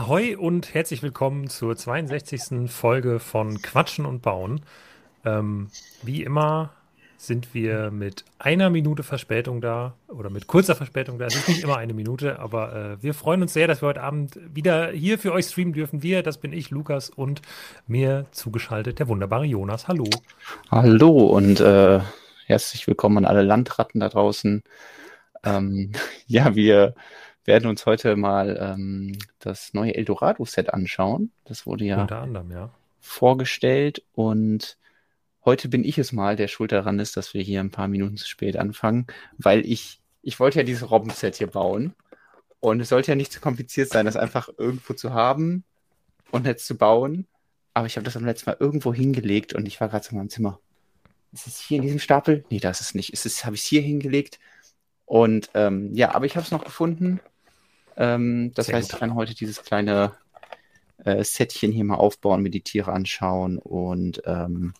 Ahoi und herzlich willkommen zur 62. Folge von Quatschen und Bauen. Ähm, wie immer sind wir mit einer Minute Verspätung da oder mit kurzer Verspätung da. Es ist nicht immer eine Minute, aber äh, wir freuen uns sehr, dass wir heute Abend wieder hier für euch streamen dürfen. Wir, das bin ich, Lukas, und mir zugeschaltet der wunderbare Jonas. Hallo. Hallo und äh, herzlich willkommen an alle Landratten da draußen. Ähm, ja, wir werden uns heute mal ähm, das neue Eldorado-Set anschauen. Das wurde ja, anderem, ja. vorgestellt und heute bin ich es mal, der schuld daran ist, dass wir hier ein paar Minuten zu spät anfangen, weil ich, ich wollte ja dieses Robbenset hier bauen und es sollte ja nicht zu kompliziert sein, das einfach irgendwo zu haben und jetzt zu bauen. Aber ich habe das am letzten Mal irgendwo hingelegt und ich war gerade so in meinem Zimmer. Ist es hier in diesem Stapel? Nee, da ist es nicht. Ist es, habe ich es hier hingelegt? Und ähm, ja, aber ich habe es noch gefunden. Ähm, das Sehr heißt, gut. ich kann heute dieses kleine äh, Setchen hier mal aufbauen, mir die Tiere anschauen und ähm,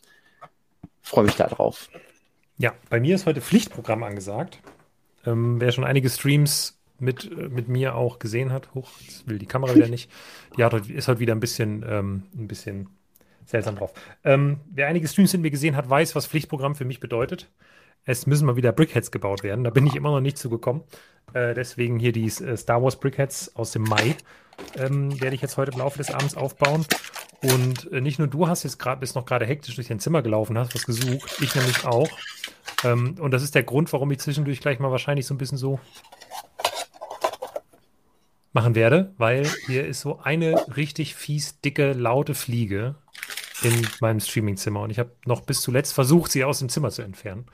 freue mich da drauf. Ja, bei mir ist heute Pflichtprogramm angesagt. Ähm, wer schon einige Streams mit, äh, mit mir auch gesehen hat, hoch, jetzt will die Kamera wieder nicht, die hat ist heute wieder ein bisschen, ähm, ein bisschen seltsam drauf. Ähm, wer einige Streams mit mir gesehen hat, weiß, was Pflichtprogramm für mich bedeutet. Es müssen mal wieder Brickheads gebaut werden. Da bin ich immer noch nicht zugekommen. Äh, deswegen hier die äh, Star Wars Brickheads aus dem Mai ähm, werde ich jetzt heute im Laufe des Abends aufbauen. Und äh, nicht nur du hast jetzt gerade, bist noch gerade hektisch durch dein Zimmer gelaufen, hast was gesucht, ich nämlich auch. Ähm, und das ist der Grund, warum ich zwischendurch gleich mal wahrscheinlich so ein bisschen so machen werde, weil hier ist so eine richtig fies, dicke, laute Fliege in meinem Streamingzimmer. Und ich habe noch bis zuletzt versucht, sie aus dem Zimmer zu entfernen.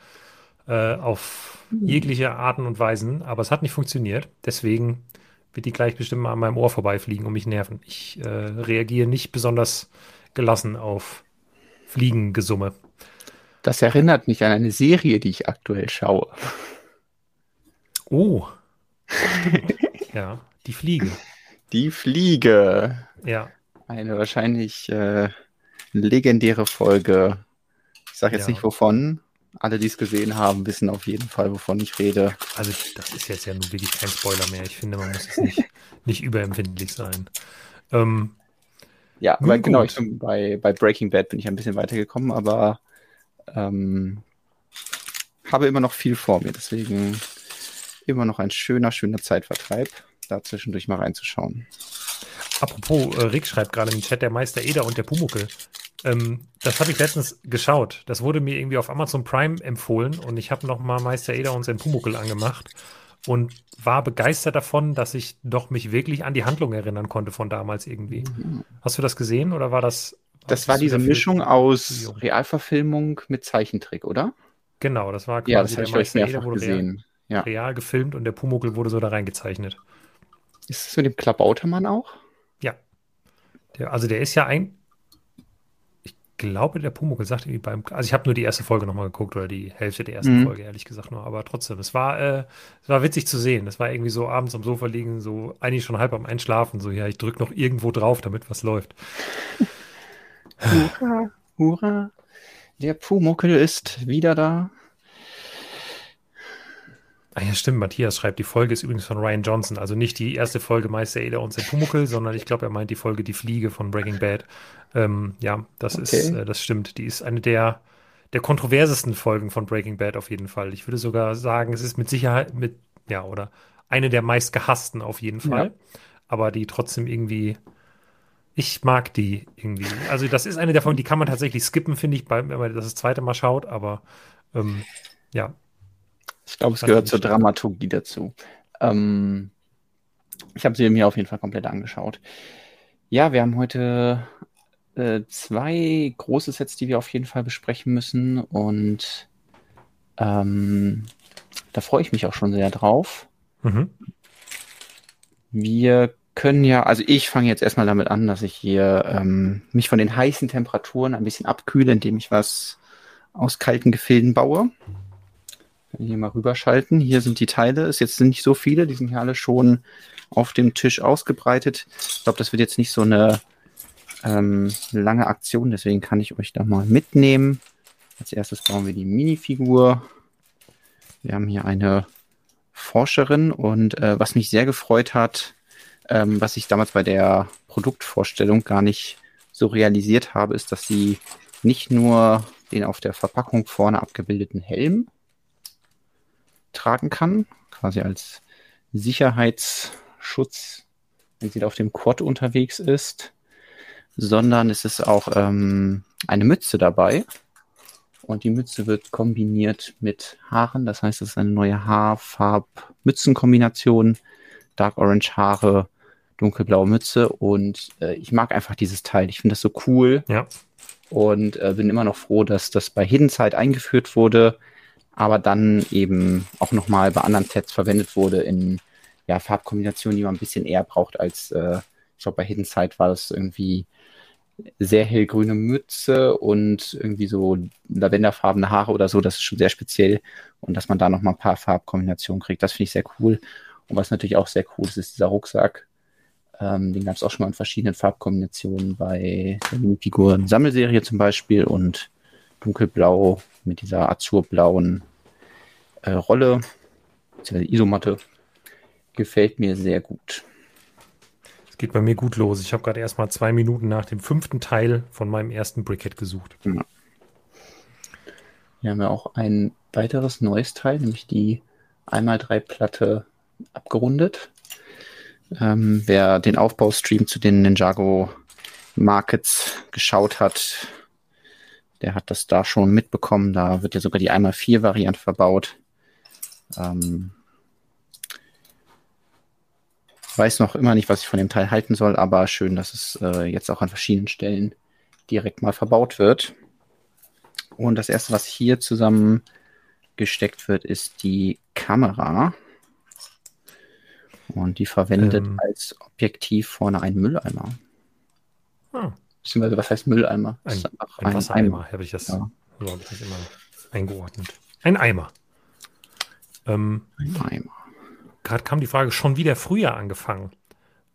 Äh, auf jegliche Arten und Weisen, aber es hat nicht funktioniert. Deswegen wird die gleich bestimmt mal an meinem Ohr vorbeifliegen und mich nerven. Ich äh, reagiere nicht besonders gelassen auf Fliegengesumme. Das erinnert mich an eine Serie, die ich aktuell schaue. Oh. ja, die Fliege. Die Fliege. Ja, Eine wahrscheinlich äh, legendäre Folge. Ich sage jetzt Ja. nicht wovon. Alle, die es gesehen haben, wissen auf jeden Fall, wovon ich rede. also das ist jetzt ja nun wirklich kein Spoiler mehr. Ich finde, man muss jetzt nicht, nicht überempfindlich sein. Ähm, Ja, aber genau, ich bin bei, bei Breaking Bad bin ich ein bisschen weitergekommen, aber ähm, habe immer noch viel vor mir. Deswegen immer noch ein schöner, schöner Zeitvertreib, da zwischendurch mal reinzuschauen. Apropos, äh, Rick schreibt gerade im Chat, der Meister Eder und der Pumuckel. Ähm, das habe ich letztens geschaut. Das wurde mir irgendwie auf Amazon Prime empfohlen und ich habe nochmal Meister Eder und sein Pumuckel angemacht und war begeistert davon, dass ich doch mich wirklich an die Handlung erinnern konnte von damals irgendwie. Hast du das gesehen oder war das? Das war diese Mischung aus? Realverfilmung mit Zeichentrick, oder? Genau, das war quasi Ja, das der Meister Eder wurde real, gesehen. Ja. real gefilmt und der Pumuckel wurde so da reingezeichnet. Ist es mit dem Klabautermann auch? Der, also der ist ja ein. Glaube, der Pumuckel sagt irgendwie beim. Also ich habe nur die erste Folge nochmal geguckt oder die Hälfte der ersten Mhm. Folge, ehrlich gesagt nur. Aber trotzdem, es war, äh, es war witzig zu sehen. Es war irgendwie so abends am Sofa liegen, so eigentlich schon halb am Einschlafen. So, ja, ich drücke noch irgendwo drauf, damit was läuft. Hurra, hurra. Der Pumuckel ist wieder da. Ah ja, stimmt. Matthias schreibt, die Folge ist übrigens von Ryan Johnson. Also nicht die erste Folge Meister Eder und sein Pumuckel, sondern ich glaube, er meint die Folge Die Fliege von Breaking Bad. Ähm, ja, das ist, Okay. äh, das stimmt. Die ist eine der, der kontroversesten Folgen von Breaking Bad auf jeden Fall. Ich würde sogar sagen, es ist mit Sicherheit mit, ja, oder eine der meist gehassten auf jeden Fall. Aber die trotzdem irgendwie, ich mag die irgendwie. Also das ist eine davon, die kann man tatsächlich skippen, finde ich, bei, wenn man das, das zweite Mal schaut. Aber ähm, ja, Ich glaube, es gehört zur. Dramaturgie dazu. Ähm, ich habe sie mir auf jeden Fall komplett angeschaut. Ja, wir haben heute äh, zwei große Sets, die wir auf jeden Fall besprechen müssen. Und ähm, da freue ich mich auch schon sehr drauf. mhm. Wir können ja, also ich fange jetzt erstmal damit an, dass ich hier ähm, mich von den heißen Temperaturen ein bisschen abkühle, indem ich was aus kalten Gefilden baue. Kann ich hier mal rüberschalten. Hier sind die Teile. Es jetzt sind nicht so viele, die sind hier alle schon auf dem Tisch ausgebreitet. Ich glaube, das wird jetzt nicht so eine ähm, lange Aktion, deswegen kann ich euch da mal mitnehmen. Als erstes bauen wir die Minifigur. Wir haben hier eine Forscherin und äh, was mich sehr gefreut hat, ähm, was ich damals bei der Produktvorstellung gar nicht so realisiert habe, ist, dass sie nicht nur den auf der Verpackung vorne abgebildeten Helm tragen kann, quasi als Sicherheitsschutz, wenn sie da auf dem Quad unterwegs ist, sondern es ist auch ähm, eine Mütze dabei. Und die Mütze wird kombiniert mit Haaren. Das heißt, es ist eine neue Haarfarb-Mützenkombination. Dark Orange Haare, dunkelblaue Mütze. Und äh, ich mag einfach dieses Teil. Ich finde das so cool. Ja. Und äh, bin immer noch froh, dass das bei Hidden Side eingeführt wurde, aber dann eben auch nochmal bei anderen Sets verwendet wurde in ja, Farbkombinationen, die man ein bisschen eher braucht als, äh, ich glaube, bei Hidden Side war das irgendwie sehr hellgrüne Mütze und irgendwie so lavenderfarbene Haare oder so, das ist schon sehr speziell. Und dass man da nochmal ein paar Farbkombinationen kriegt, das finde ich sehr cool. Und was natürlich auch sehr cool ist, ist dieser Rucksack. Ähm, den gab es auch schon mal in verschiedenen Farbkombinationen bei der Minifiguren-Sammelserie zum Beispiel und dunkelblau mit dieser azurblauen äh, Rolle, beziehungsweise Isomatte. Gefällt mir sehr gut. Es geht bei mir gut los. Ich habe gerade erst mal zwei Minuten nach dem fünften Teil von meinem ersten Brickhead gesucht. Ja. Wir haben ja auch ein weiteres neues Teil, nämlich die 1x3-Platte abgerundet. Ähm, wer den Aufbaustream zu den Ninjago Markets geschaut hat, der hat das da schon mitbekommen. Da wird ja sogar die 1x4-Variante verbaut. Ähm, weiß noch immer nicht, was ich von dem Teil halten soll, aber schön, dass es äh, jetzt auch an verschiedenen Stellen direkt mal verbaut wird. Und das erste, was hier zusammengesteckt wird, ist die Kamera. Und die verwendet ähm. als Objektiv vorne einen Mülleimer. Ah. Beziehungsweise, was heißt Mülleimer? Ein, ein, ein Wassereimer, habe ich, das, ja. so habe ich das immer eingeordnet. Ein Eimer. Ähm, ein Eimer. Gerade kam die Frage, schon wieder früher angefangen.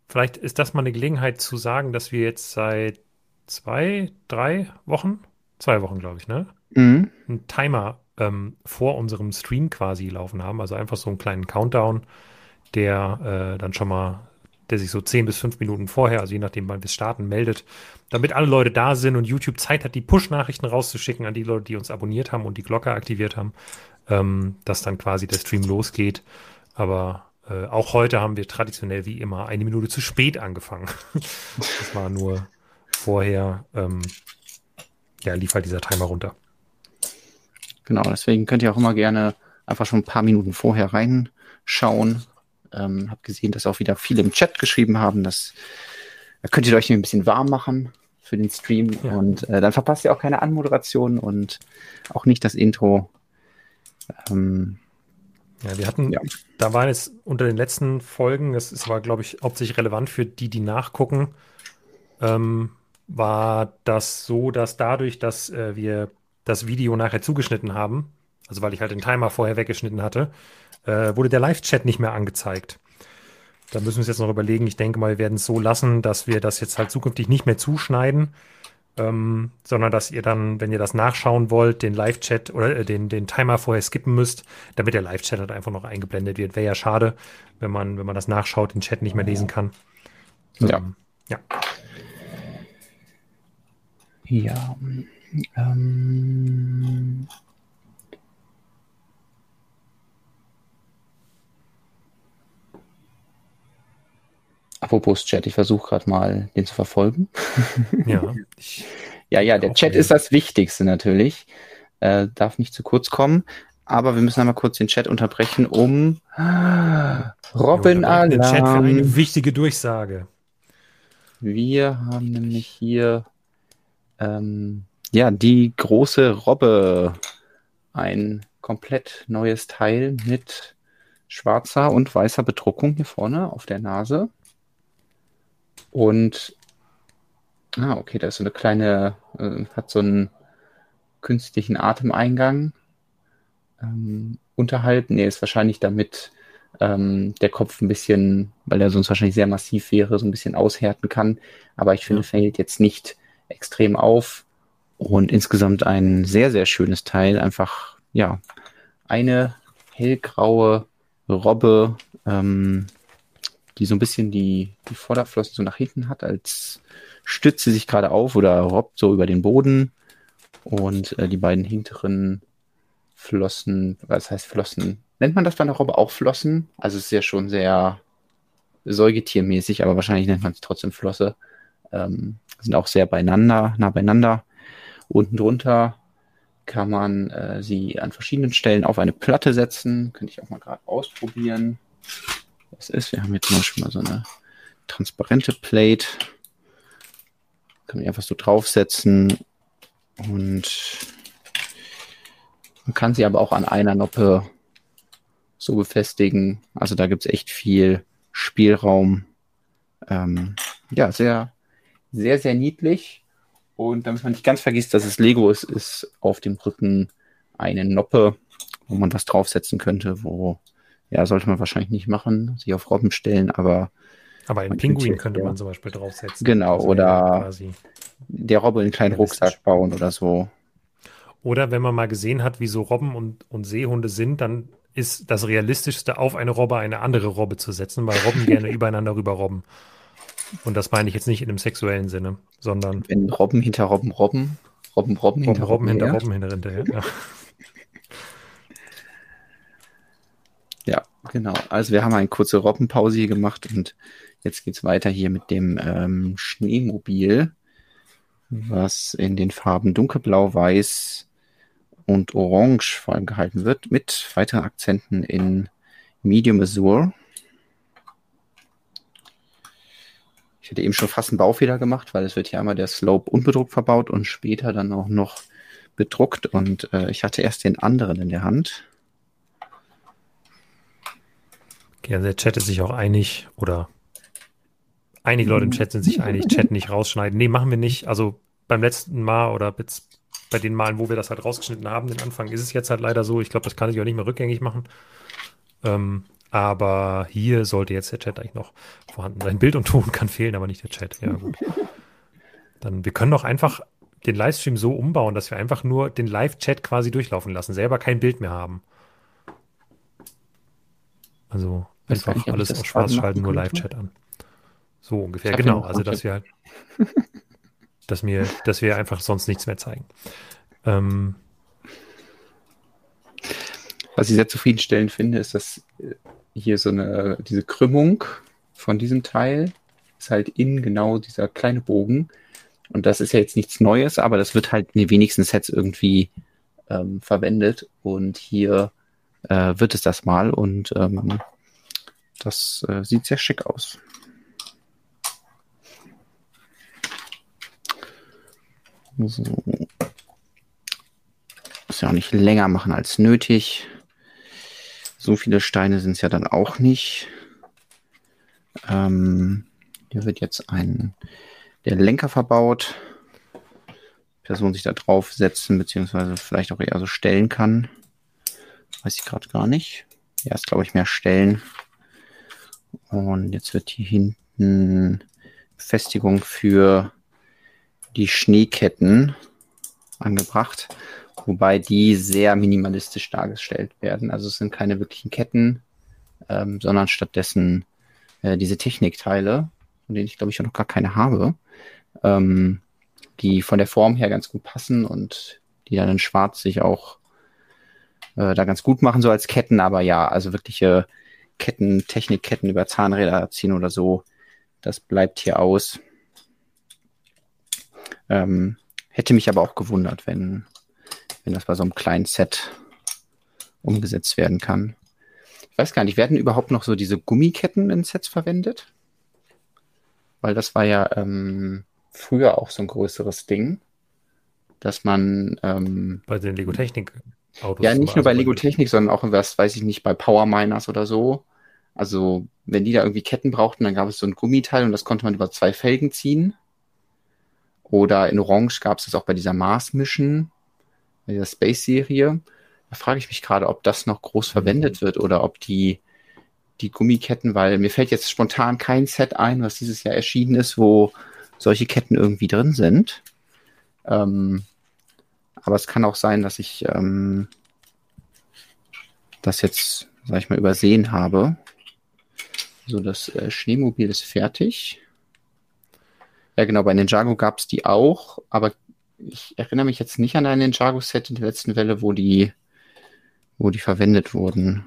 Vielleicht ist das mal eine Gelegenheit zu sagen, dass wir jetzt seit zwei, drei Wochen, zwei Wochen glaube ich, ne? Mhm. Einen Timer ähm, vor unserem Stream quasi laufen haben. Also einfach so einen kleinen Countdown, der äh, dann schon mal, der sich so zehn bis fünf Minuten vorher, also je nachdem, wann wir starten, meldet, damit alle Leute da sind und YouTube Zeit hat, die Push-Nachrichten rauszuschicken an die Leute, die uns abonniert haben und die Glocke aktiviert haben, ähm, dass dann quasi der Stream losgeht. Aber äh, auch heute haben wir traditionell wie immer eine Minute zu spät angefangen. das war nur vorher, ähm, ja, lief halt dieser Timer runter. Genau, deswegen könnt ihr auch immer gerne einfach schon ein paar Minuten vorher reinschauen. Ähm, hab gesehen, dass auch wieder viele im Chat geschrieben haben, dass da könnt ihr euch ein bisschen warm machen für den Stream ja. und äh, dann verpasst ihr auch keine Anmoderation und auch nicht das Intro. Ähm, ja, wir hatten, ja. da war es unter den letzten Folgen, das, das war, glaube ich, hauptsächlich relevant für die, die nachgucken, ähm, war das so, dass dadurch, dass äh, wir das Video nachher zugeschnitten haben, also weil ich halt den Timer vorher weggeschnitten hatte, äh, wurde der Live-Chat nicht mehr angezeigt. Da müssen wir uns jetzt noch überlegen. Ich denke mal, wir werden es so lassen, dass wir das jetzt halt zukünftig nicht mehr zuschneiden, ähm, sondern dass ihr dann, wenn ihr das nachschauen wollt, den Live-Chat oder äh, den, den Timer vorher skippen müsst, damit der Live-Chat halt einfach noch eingeblendet wird. Wäre ja schade, wenn man, wenn man das nachschaut, den Chat nicht mehr lesen kann. Ja. Ähm, ja. Ja. Ähm, Apropos Chat, ich versuche gerade mal, den zu verfolgen. Ja. ja, ja, der Chat ist das Wichtigste natürlich. Äh, darf nicht zu kurz kommen. Aber wir müssen einmal kurz den Chat unterbrechen, um Robin Alarm. Den Chat für eine wichtige Durchsage. Wir haben nämlich hier ähm, ja die große Robbe. Ein komplett neues Teil mit schwarzer und weißer Bedruckung hier vorne auf der Nase. Und ah, okay, da ist so eine kleine, äh, hat so einen künstlichen Atemeingang ähm, unterhalb. Nee, ist wahrscheinlich damit ähm, der Kopf ein bisschen, weil er sonst wahrscheinlich sehr massiv wäre, so ein bisschen aushärten kann. Aber ich finde, fällt jetzt nicht extrem auf. Und insgesamt ein sehr, sehr schönes Teil. Einfach, ja, eine hellgraue Robbe, ähm, die so ein bisschen die, die Vorderflossen so nach hinten hat, als stützt sie sich gerade auf oder robbt so über den Boden. Und äh, die beiden hinteren Flossen, was heißt Flossen? Nennt man das bei einer Robbe auch Flossen? Also es ist ja schon sehr säugetiermäßig, aber wahrscheinlich nennt man es trotzdem Flosse. Ähm, sind auch sehr beieinander, nah beieinander. Unten drunter kann man äh, sie an verschiedenen Stellen auf eine Platte setzen. Könnte ich auch mal gerade ausprobieren. Was ist? Wir haben jetzt zum Beispiel mal so eine transparente Plate. Kann man einfach so draufsetzen und man kann sie aber auch an einer Noppe so befestigen. Also da gibt es echt viel Spielraum. Ähm, ja, sehr, sehr, sehr niedlich. Und damit man nicht ganz vergisst, dass es Lego ist, ist auf dem Rücken eine Noppe, wo man was draufsetzen könnte, wo, ja, sollte man wahrscheinlich nicht machen, sich auf Robben stellen, aber. Aber einen Pinguin könnte ja. man zum Beispiel draufsetzen. Genau, also oder der Robbe einen kleinen Rucksack bauen oder so. Oder wenn man mal gesehen hat, wie so Robben und, und Seehunde sind, dann ist das Realistischste, auf eine Robbe eine andere Robbe zu setzen, weil Robben gerne übereinander rüber robben. Und das meine ich jetzt nicht in einem sexuellen Sinne, sondern. Wenn Robben hinter Robben robben, Robben Robben hinter Robben, Robben hinter Robben hinter hinterher. Ja. ja, genau. Also wir haben eine kurze Robbenpause hier gemacht und jetzt geht es weiter hier mit dem ähm, Schneemobil, was in den Farben dunkelblau, weiß und orange vor allem gehalten wird, mit weiteren Akzenten in Medium Azure. Ich hätte eben schon fast einen Baufehler gemacht, weil es wird hier einmal der Slope unbedruckt verbaut und später dann auch noch bedruckt und äh, ich hatte erst den anderen in der Hand. Okay, der Chat ist sich auch einig oder einige Leute im Chat sind sich einig, Chat nicht rausschneiden. Nee, machen wir nicht. Also beim letzten Mal oder bei den Malen, wo wir das halt rausgeschnitten haben, den Anfang, ist es jetzt halt leider so. Ich glaube, das kann ich auch nicht mehr rückgängig machen. Ähm, aber hier sollte jetzt der Chat eigentlich noch vorhanden sein. Bild und Ton kann fehlen, aber nicht der Chat. Ja, gut. Dann, wir können doch einfach den Livestream so umbauen, dass wir einfach nur den Live-Chat quasi durchlaufen lassen, selber kein Bild mehr haben. Also einfach nicht, alles auf schwarz schalten, nur Live-Chat an. So ungefähr, genau. Also dass wir halt, dass wir, dass wir einfach sonst nichts mehr zeigen. Ähm, Was ich sehr zufriedenstellend finde, ist, dass äh, hier so eine, diese Krümmung von diesem Teil ist halt in genau dieser kleine Bogen. Und das ist ja jetzt nichts Neues, aber das wird halt in den wenigsten Sets irgendwie ähm, verwendet. Und hier äh, wird es das mal und ähm, das äh, sieht sehr schick aus. So. Muss ja auch nicht länger machen als nötig. So viele Steine sind es ja dann auch nicht. Ähm, hier wird jetzt ein der Lenker verbaut. Person sich da drauf setzen, beziehungsweise vielleicht auch eher so stellen kann. Weiß ich gerade gar nicht. Ja, ist glaube ich mehr stellen. Und jetzt wird hier hinten Befestigung für die Schneeketten angebracht wobei die sehr minimalistisch dargestellt werden. Also es sind keine wirklichen Ketten, ähm, sondern stattdessen äh, diese Technikteile, von denen ich glaube ich noch gar keine habe, ähm, die von der Form her ganz gut passen und die dann in Schwarz sich auch äh, da ganz gut machen, so als Ketten, aber ja, also wirkliche Ketten, Technikketten über Zahnräder ziehen oder so, das bleibt hier aus. Ähm, hätte mich aber auch gewundert, wenn wenn das bei so einem kleinen Set umgesetzt werden kann. Ich weiß gar nicht, werden überhaupt noch so diese Gummiketten in Sets verwendet? Weil das war ja ähm, früher auch so ein größeres Ding, dass man ähm, bei den Lego Technik Autos. Ja, nicht nur bei Lego Technik, sondern auch was weiß ich nicht bei Power Miners oder so. Also wenn die da irgendwie Ketten brauchten, dann gab es so ein Gummiteil und das konnte man über zwei Felgen ziehen. Oder in Orange gab es das auch bei dieser Mars Mission bei der Space-Serie. Da frage ich mich gerade, ob das noch groß verwendet wird oder ob die, die Gummiketten, weil mir fällt jetzt spontan kein Set ein, was dieses Jahr erschienen ist, wo solche Ketten irgendwie drin sind. Ähm, aber es kann auch sein, dass ich ähm, das jetzt, sag ich mal, übersehen habe. So, das äh, Schneemobil ist fertig. Ja, genau, bei Ninjago gab es die auch, aber ich erinnere mich jetzt nicht an ein Ninjago-Set in der letzten Welle, wo die, wo die verwendet wurden.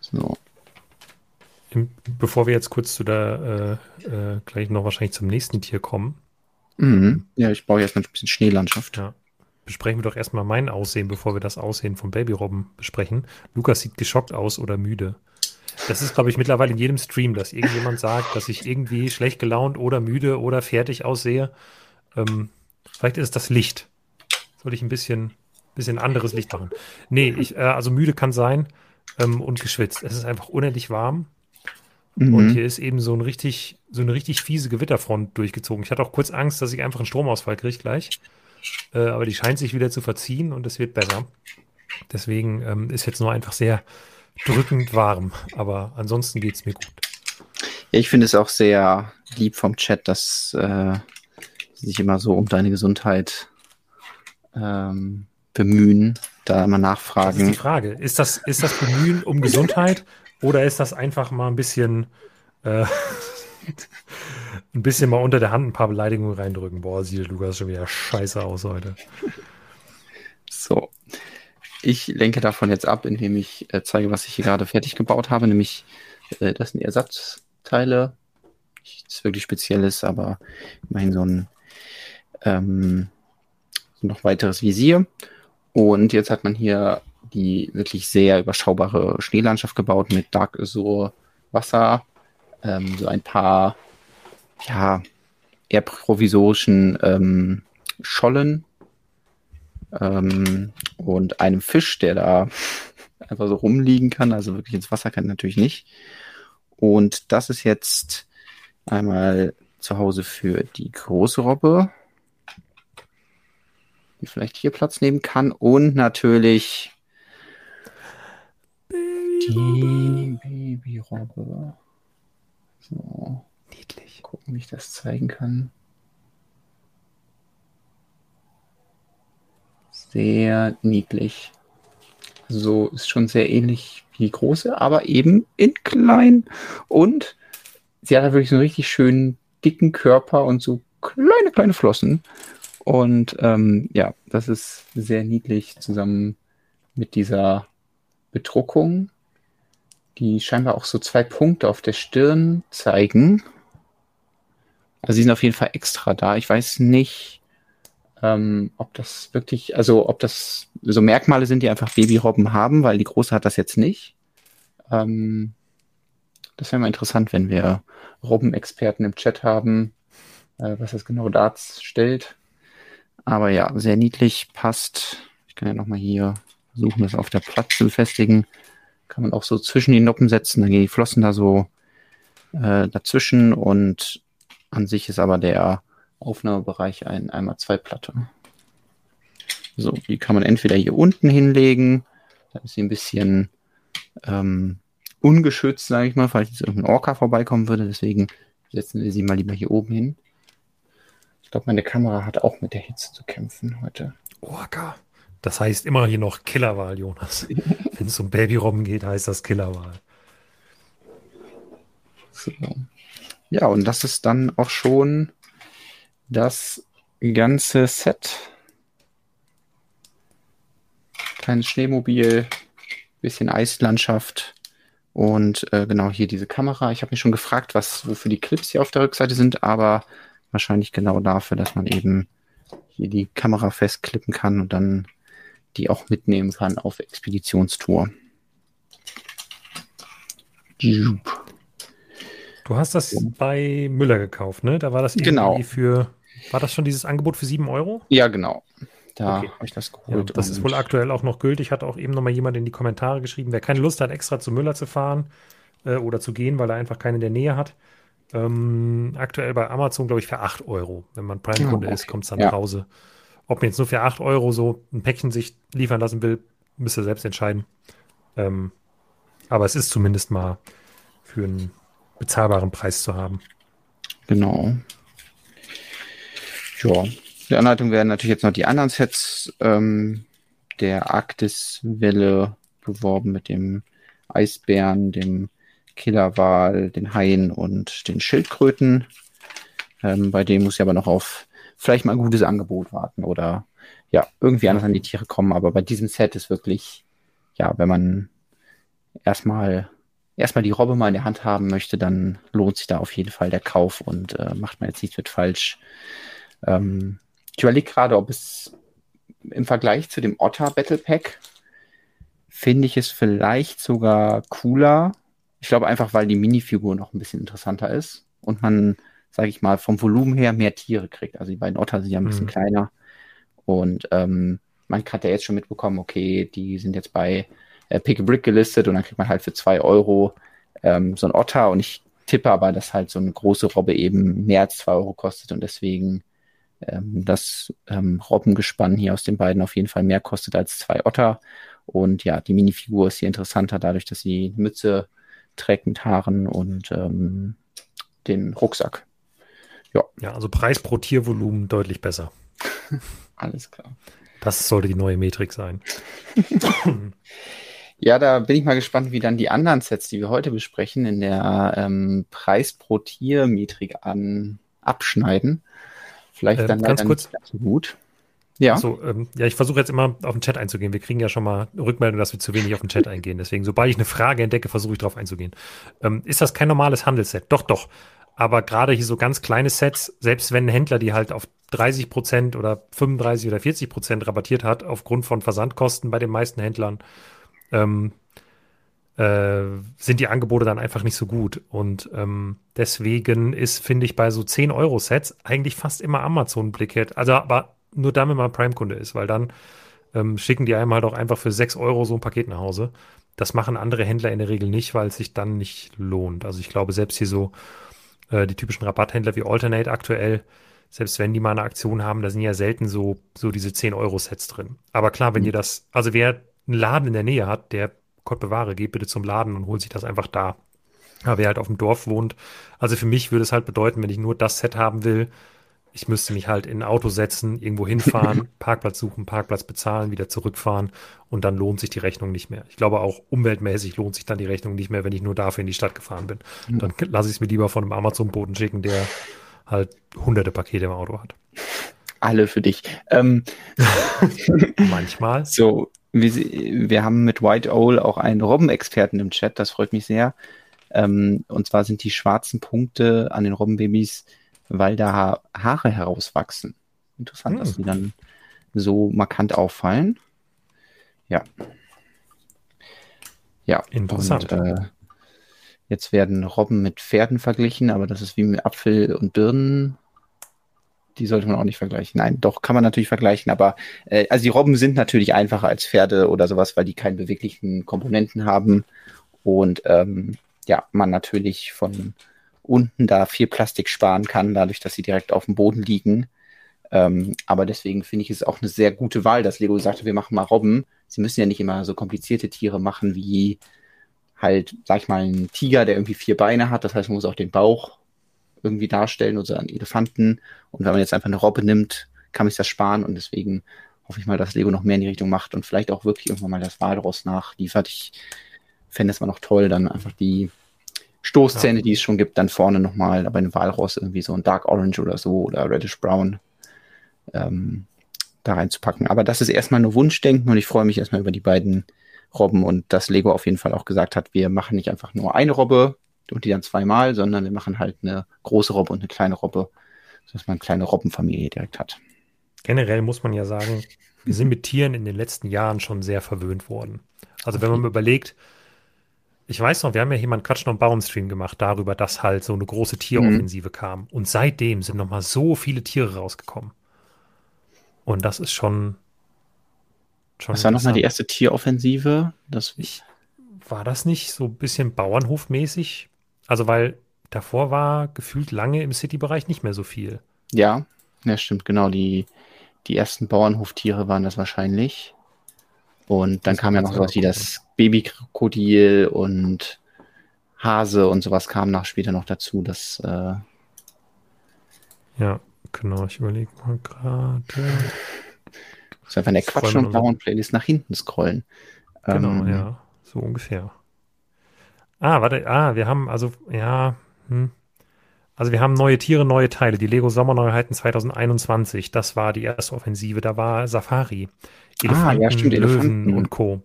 So. Bevor wir jetzt kurz zu der, äh, äh, gleich noch wahrscheinlich zum nächsten Tier kommen. Mhm. Ja, ich baue jetzt mal ein bisschen Schneelandschaft. Ja. Besprechen wir doch erstmal mein Aussehen, bevor wir das Aussehen von Babyrobben besprechen. Lukas sieht geschockt aus oder müde. Das ist, glaube ich, mittlerweile in jedem Stream, dass irgendjemand sagt, dass ich irgendwie schlecht gelaunt oder müde oder fertig aussehe. Ähm, vielleicht ist es das Licht. Soll ich ein bisschen, bisschen anderes Licht machen? Nee, ich, äh, also müde kann sein ähm, und geschwitzt. Es ist einfach unendlich warm. Mhm. Und hier ist eben so ein richtig, so eine richtig fiese Gewitterfront durchgezogen. Ich hatte auch kurz Angst, dass ich einfach einen Stromausfall kriege gleich. Äh, aber die scheint sich wieder zu verziehen und es wird besser. Deswegen ähm, ist jetzt nur einfach sehr drückend warm. Aber ansonsten geht es mir gut. Ja, ich finde es auch sehr lieb vom Chat, dass äh, sich immer so um deine Gesundheit ähm, bemühen, da immer nachfragen. Das ist die Frage. Ist das, ist das Bemühen um Gesundheit oder ist das einfach mal ein bisschen, äh, ein bisschen mal unter der Hand ein paar Beleidigungen reindrücken? Boah, sieht Lukas schon wieder scheiße aus heute. So. Ich lenke davon jetzt ab, indem ich äh, zeige, was ich hier gerade fertig gebaut habe, nämlich äh, das sind Ersatzteile. Nichts wirklich Spezielles, aber immerhin so ein ähm, noch weiteres Visier. Und jetzt hat man hier die wirklich sehr überschaubare Schneelandschaft gebaut mit Dark so Wasser, ähm, so ein paar ja eher provisorischen ähm, Schollen ähm, und einem Fisch, der da einfach so rumliegen kann. Also wirklich ins Wasser kann natürlich nicht. Und das ist jetzt einmal zu Hause für die große Robbe, die vielleicht hier Platz nehmen kann. Und natürlich die Babyrobbe. So. Niedlich. Gucken, wie ich das zeigen kann. Sehr niedlich. So ist schon sehr ähnlich wie die große, aber eben in klein. Und sie hat halt wirklich so einen richtig schönen dicken Körper und so kleine, kleine Flossen. Und ähm, ja, das ist sehr niedlich zusammen mit dieser Bedruckung die scheinbar auch so zwei Punkte auf der Stirn zeigen. Also sie sind auf jeden Fall extra da. Ich weiß nicht, ähm, ob das wirklich, also ob das so Merkmale sind, die einfach Babyrobben haben, weil die große hat das jetzt nicht. Ähm, das wäre mal interessant, wenn wir Robbenexperten im Chat haben, äh, was das genau darstellt. Aber ja, sehr niedlich, passt. Ich kann ja nochmal hier versuchen, das auf der Platte zu befestigen. Kann man auch so zwischen die Noppen setzen, dann gehen die Flossen da so äh, dazwischen und an sich ist aber der Aufnahmebereich ein einmal zwei Platte. So, die kann man entweder hier unten hinlegen, da ist sie ein bisschen ähm, ungeschützt, sage ich mal, falls jetzt irgendein Orca vorbeikommen würde. Deswegen setzen wir sie mal lieber hier oben hin. Ich glaube, meine Kamera hat auch mit der Hitze zu kämpfen heute. Orca. Das heißt immer hier noch Killerwahl, Jonas. Wenn es um Babyrobben geht, heißt das Killerwahl. So. Ja, und das ist dann auch schon das ganze Set. Kleines Schneemobil, bisschen Eislandschaft und äh, genau hier diese Kamera. Ich habe mich schon gefragt, was wofür die Clips hier auf der Rückseite sind, aber wahrscheinlich genau dafür, dass man eben hier die Kamera festklippen kann und dann die auch mitnehmen kann auf Expeditionstour. Du hast das bei Müller gekauft, ne? Da war das irgendwie genau. für, war das schon dieses Angebot für 7 Euro? Ja, genau. Da okay. habe ich das geholt. Ja, das ist wohl aktuell auch noch gültig. Hat auch eben noch mal jemand in die Kommentare geschrieben, wer keine Lust hat, extra zu Müller zu fahren äh, oder zu gehen, weil er einfach keine in der Nähe hat. Ähm, aktuell bei Amazon, glaube ich, für 8 Euro. Wenn man Prime-Kunde oh, okay. ist, kommt es dann ja. nach Hause. Ob man jetzt nur für 8 Euro so ein Päckchen sich liefern lassen will, müsst ihr selbst entscheiden. Ähm, aber es ist zumindest mal für einen bezahlbaren Preis zu haben. Genau. Ja, der Anleitung werden natürlich jetzt noch die anderen Sets ähm, der Arktiswelle beworben mit dem Eisbären, dem Killerwal, den Haien und den Schildkröten. Ähm, bei dem muss ich aber noch auf vielleicht mal ein gutes Angebot warten oder ja, irgendwie anders an die Tiere kommen. Aber bei diesem Set ist wirklich, ja, wenn man erstmal erstmal die Robbe mal in der Hand haben möchte, dann lohnt sich da auf jeden Fall der Kauf und äh, macht man jetzt nichts mit falsch. Ähm, ich überlege gerade, ob es im Vergleich zu dem Otter Battle Pack finde ich es vielleicht sogar cooler. Ich glaube einfach, weil die Minifigur noch ein bisschen interessanter ist und man, sage ich mal, vom Volumen her mehr Tiere kriegt. Also die beiden Otter sind ja ein bisschen mhm. kleiner und ähm, man hat ja jetzt schon mitbekommen, okay, die sind jetzt bei äh, Pick a Brick gelistet und dann kriegt man halt für zwei Euro ähm, so ein Otter und ich tippe aber, dass halt so eine große Robbe eben mehr als zwei Euro kostet und deswegen ähm, das ähm, Robbengespann hier aus den beiden auf jeden Fall mehr kostet als zwei Otter. Und ja, die Minifigur ist hier interessanter dadurch, dass sie Mütze trägt mit Haaren und ähm, den Rucksack. Ja. ja, also Preis pro Tiervolumen deutlich besser. Alles klar. Das sollte die neue Metrik sein. Ja, da bin ich mal gespannt, wie dann die anderen Sets, die wir heute besprechen, in der ähm, Preis pro Tier-Metrik an abschneiden. Vielleicht ähm, dann ganz kurz nicht so gut. Ja. So, ähm, ja, ich versuche jetzt immer auf den Chat einzugehen. Wir kriegen ja schon mal Rückmeldung, dass wir zu wenig auf den Chat eingehen. Deswegen, sobald ich eine Frage entdecke, versuche ich darauf einzugehen. Ähm, ist das kein normales Handelsset? Doch, doch. Aber gerade hier so ganz kleine Sets, selbst wenn ein Händler die halt auf 30 Prozent oder 35 oder 40 Prozent rabattiert hat, aufgrund von Versandkosten bei den meisten Händlern, ähm, äh, sind die Angebote dann einfach nicht so gut. Und ähm, deswegen ist, finde ich, bei so 10-Euro-Sets eigentlich fast immer Amazon Blickhead. Also, aber nur dann, wenn man Prime-Kunde ist, weil dann ähm, schicken die einem halt auch einfach für 6 Euro so ein Paket nach Hause. Das machen andere Händler in der Regel nicht, weil es sich dann nicht lohnt. Also ich glaube, selbst hier so äh, die typischen Rabatthändler wie Alternate aktuell, selbst wenn die mal eine Aktion haben, da sind ja selten so, so diese 10-Euro-Sets drin. Aber klar, wenn mhm. ihr das, also wer einen Laden in der Nähe hat, der Gott bewahre, geht bitte zum Laden und holt sich das einfach da. Aber wer halt auf dem Dorf wohnt, also für mich würde es halt bedeuten, wenn ich nur das Set haben will, ich müsste mich halt in ein Auto setzen, irgendwo hinfahren, Parkplatz suchen, Parkplatz bezahlen, wieder zurückfahren und dann lohnt sich die Rechnung nicht mehr. Ich glaube auch umweltmäßig lohnt sich dann die Rechnung nicht mehr, wenn ich nur dafür in die Stadt gefahren bin. Mhm. Dann lasse ich es mir lieber von einem Amazon-Boten schicken, der halt hunderte Pakete im Auto hat. Alle für dich. Ähm. Manchmal. So, wir, wir haben mit White Owl auch einen Robbenexperten im Chat, das freut mich sehr. Ähm, und zwar sind die schwarzen Punkte an den Robbenbabys, weil da Haare herauswachsen. Interessant, hm. dass die dann so markant auffallen. Ja. Ja. Interessant. Und, äh, jetzt werden Robben mit Pferden verglichen, aber das ist wie mit Apfel und Birnen die sollte man auch nicht vergleichen. Nein, doch kann man natürlich vergleichen, aber äh, also die Robben sind natürlich einfacher als Pferde oder sowas, weil die keine beweglichen Komponenten haben und ähm, ja, man natürlich von unten da viel Plastik sparen kann, dadurch, dass sie direkt auf dem Boden liegen. Ähm, aber deswegen finde ich es auch eine sehr gute Wahl, dass Lego sagte, wir machen mal Robben. Sie müssen ja nicht immer so komplizierte Tiere machen wie halt, sag ich mal, ein Tiger, der irgendwie vier Beine hat. Das heißt, man muss auch den Bauch irgendwie darstellen oder einen Elefanten. Und wenn man jetzt einfach eine Robbe nimmt, kann man sich das sparen und deswegen hoffe ich mal, dass Lego noch mehr in die Richtung macht und vielleicht auch wirklich irgendwann mal das Walross nachliefert. Ich fände es mal noch toll, dann einfach die Stoßzähne, ja. die es schon gibt, dann vorne nochmal bei einem Walross irgendwie so ein Dark Orange oder so oder Reddish Brown ähm, da reinzupacken. Aber das ist erstmal nur Wunschdenken und ich freue mich erstmal über die beiden Robben und dass Lego auf jeden Fall auch gesagt hat, wir machen nicht einfach nur eine Robbe, und die dann zweimal, sondern wir machen halt eine große Robbe und eine kleine Robbe, sodass man eine kleine Robbenfamilie direkt hat. Generell muss man ja sagen, wir sind mit Tieren in den letzten Jahren schon sehr verwöhnt worden. Also wenn man mal überlegt, ich weiß noch, wir haben ja hier mal einen Quatsch noch Baumstream gemacht darüber, dass halt so eine große Tieroffensive mhm. kam. Und seitdem sind noch mal so viele Tiere rausgekommen. Und das ist schon. schon Was war nochmal die erste Tieroffensive? Das ich, war das nicht so ein bisschen Bauernhofmäßig? Also, weil davor war gefühlt lange im City-Bereich nicht mehr so viel. Ja, ja, stimmt, genau. Die, die ersten Bauernhoftiere waren das wahrscheinlich. Und dann das kam ja noch sowas wie das Babykrokodil und Hase und sowas kam nach später noch dazu. Das, äh ja, genau, ich überlege mal gerade. Das ist einfach eine Quatsch- und Bauern-Playlist nach hinten scrollen. Genau, ähm, ja, so ungefähr. Ah, warte, ah, wir haben also, ja, hm. Also wir haben neue Tiere, neue Teile. Die Lego Sommerneuheiten 2021. Das war die erste Offensive. Da war Safari. Elefanten, ah, ja, stimmt, Löwen Elefanten. und Co.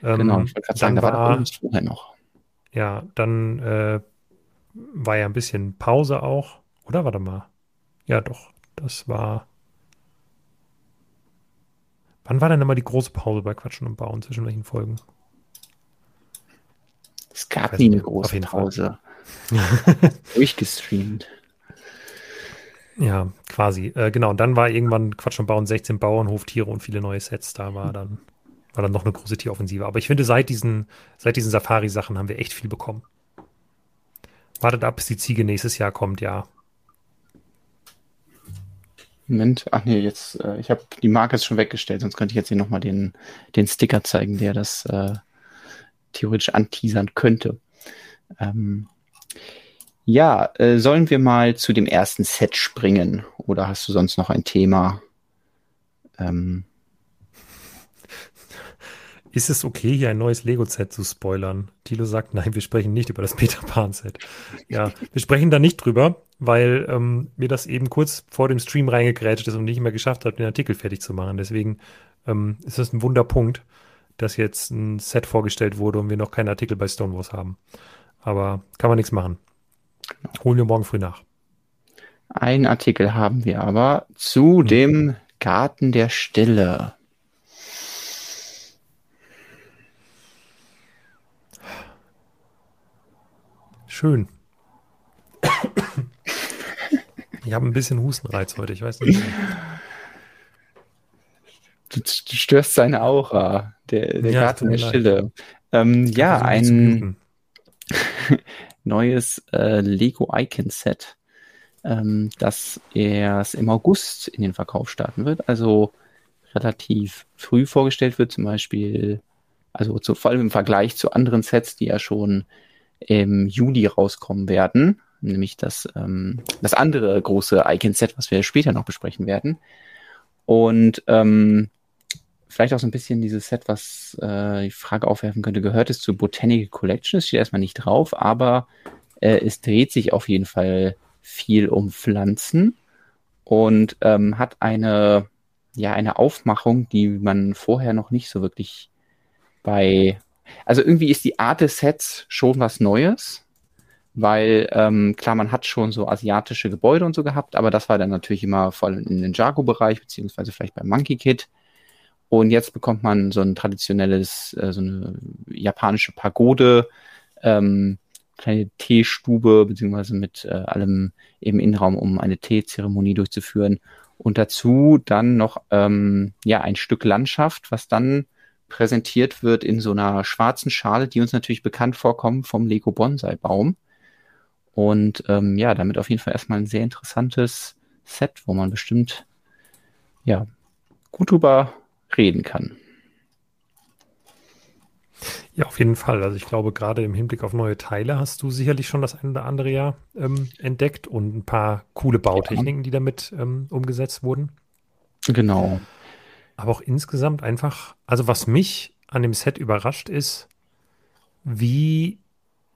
Genau, ich wollte gerade sagen, da war, doch vorher noch. Ja, dann äh, war ja ein bisschen Pause auch. Oder warte mal. Ja, doch. Das war. Wann war denn immer die große Pause bei Quatschen und Bauen? Zwischen welchen Folgen? Es gab nie eine große Pause. Durchgestreamt. Ja, quasi. Äh, genau. Und dann war irgendwann Quatsch und Bauen 16 Bauernhof, Tiere und viele neue Sets. Da war dann, war dann noch eine große Tieroffensive. Aber ich finde, seit diesen, seit diesen Safari-Sachen haben wir echt viel bekommen. Wartet ab, bis die Ziege nächstes Jahr kommt, ja. Moment, ach nee, jetzt, äh, ich habe die Marke jetzt schon weggestellt, sonst könnte ich jetzt hier nochmal den, den Sticker zeigen, der das äh, theoretisch anteasern könnte. Ähm, ja, äh, sollen wir mal zu dem ersten Set springen? Oder hast du sonst noch ein Thema? Ähm, ist es okay, hier ein neues Lego-Set zu spoilern? Tilo sagt, nein, wir sprechen nicht über das Peter Pan-Set. Ja, wir sprechen da nicht drüber, weil ähm, mir das eben kurz vor dem Stream reingegrätscht ist und nicht mehr geschafft habe, den Artikel fertig zu machen. Deswegen ähm, ist das ein Wunderpunkt, dass jetzt ein Set vorgestellt wurde und wir noch keinen Artikel bei Stonewalls haben. Aber kann man nichts machen. Holen wir morgen früh nach. Einen Artikel haben wir aber zu hm. dem Garten der Stille. Schön. Ich habe ein bisschen Hustenreiz heute, ich weiß nicht. Du, du störst seine Aura, der, der ja, Garten der Stille. Ähm, ja, ein neues äh, Lego Icon Set, ähm, das erst im August in den Verkauf starten wird. Also relativ früh vorgestellt wird, zum Beispiel, also zu, vor allem im Vergleich zu anderen Sets, die ja schon im Juli rauskommen werden, nämlich das, ähm, das andere große Icon-Set, was wir später noch besprechen werden. Und ähm, vielleicht auch so ein bisschen dieses Set, was äh, die Frage aufwerfen könnte, gehört es zu Botanical Collection? Es steht erstmal nicht drauf, aber äh, es dreht sich auf jeden Fall viel um Pflanzen und ähm, hat eine, ja, eine Aufmachung, die man vorher noch nicht so wirklich bei also irgendwie ist die Art des Sets schon was Neues, weil ähm, klar, man hat schon so asiatische Gebäude und so gehabt, aber das war dann natürlich immer voll in den Jago-Bereich, beziehungsweise vielleicht beim Monkey Kid. Und jetzt bekommt man so ein traditionelles, äh, so eine japanische Pagode, ähm, kleine Teestube, beziehungsweise mit äh, allem im Innenraum, um eine Teezeremonie durchzuführen. Und dazu dann noch ähm, ja ein Stück Landschaft, was dann präsentiert wird in so einer schwarzen Schale, die uns natürlich bekannt vorkommt vom Lego Bonsai Baum. Und ähm, ja, damit auf jeden Fall erstmal ein sehr interessantes Set, wo man bestimmt ja gut drüber reden kann. Ja, auf jeden Fall. Also ich glaube, gerade im Hinblick auf neue Teile hast du sicherlich schon das eine oder andere Jahr ähm, entdeckt und ein paar coole Bautechniken, ja. die damit ähm, umgesetzt wurden. Genau. Aber auch insgesamt einfach, also was mich an dem Set überrascht ist, wie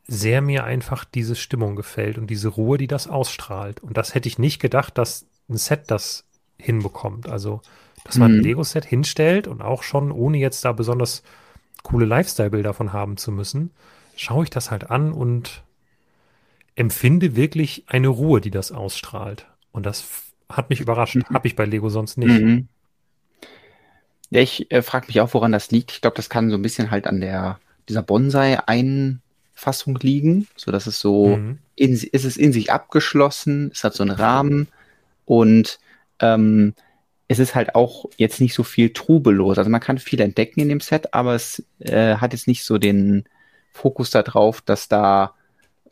sehr mir einfach diese Stimmung gefällt und diese Ruhe, die das ausstrahlt. Und das hätte ich nicht gedacht, dass ein Set das hinbekommt. Also, dass man mhm. ein Lego-Set hinstellt und auch schon, ohne jetzt da besonders coole Lifestyle-Bilder von haben zu müssen, schaue ich das halt an und empfinde wirklich eine Ruhe, die das ausstrahlt. Und das hat mich überrascht. Mhm. Habe ich bei Lego sonst nicht. Mhm. Ja, ich äh, frage mich auch, woran das liegt. Ich glaube, das kann so ein bisschen halt an der dieser Bonsai-Einfassung liegen, so dass es so mhm. in, ist es in sich abgeschlossen, es hat so einen Rahmen und ähm, es ist halt auch jetzt nicht so viel trubellos. Also man kann viel entdecken in dem Set, aber es äh, hat jetzt nicht so den Fokus darauf, dass da,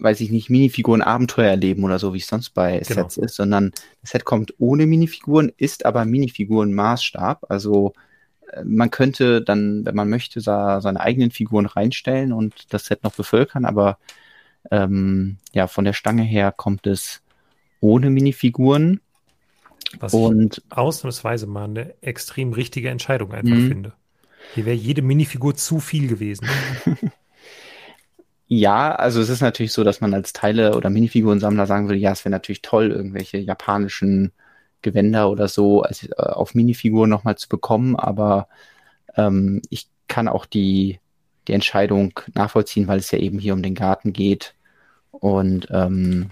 weiß ich nicht, Minifiguren Abenteuer erleben oder so, wie es sonst bei genau. Sets ist, sondern das Set kommt ohne Minifiguren, ist aber Minifiguren Maßstab. Also man könnte dann, wenn man möchte, da seine eigenen Figuren reinstellen und das Set noch bevölkern, aber ähm, ja, von der Stange her kommt es ohne Minifiguren. Was und ich ausnahmsweise mal eine extrem richtige Entscheidung einfach mhm. finde. Hier wäre jede Minifigur zu viel gewesen. Ja, also es ist natürlich so, dass man als Teile- oder Minifigurensammler sagen würde, ja, es wäre natürlich toll, irgendwelche japanischen Gewänder oder so als, äh, auf Minifiguren nochmal zu bekommen, aber ähm, ich kann auch die, die Entscheidung nachvollziehen, weil es ja eben hier um den Garten geht und ähm,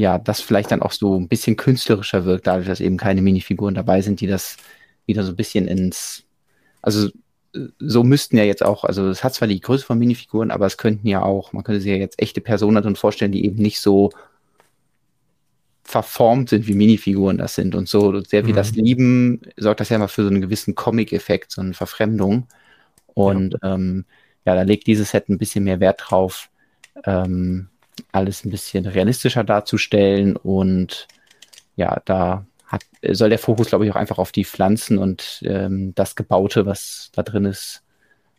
ja, das vielleicht dann auch so ein bisschen künstlerischer wirkt, dadurch, dass eben keine Minifiguren dabei sind, die das wieder so ein bisschen ins, also so müssten ja jetzt auch, also es hat zwar die Größe von Minifiguren, aber es könnten ja auch, man könnte sich ja jetzt echte Personen drin vorstellen, die eben nicht so verformt sind, wie Minifiguren das sind. Und so sehr wie mhm. das lieben, sorgt das ja immer für so einen gewissen Comic-Effekt, so eine Verfremdung. Und ja. Ähm, ja, da legt dieses Set ein bisschen mehr Wert drauf, ähm, alles ein bisschen realistischer darzustellen. Und ja, da hat, soll der Fokus, glaube ich, auch einfach auf die Pflanzen und ähm, das Gebaute, was da drin ist,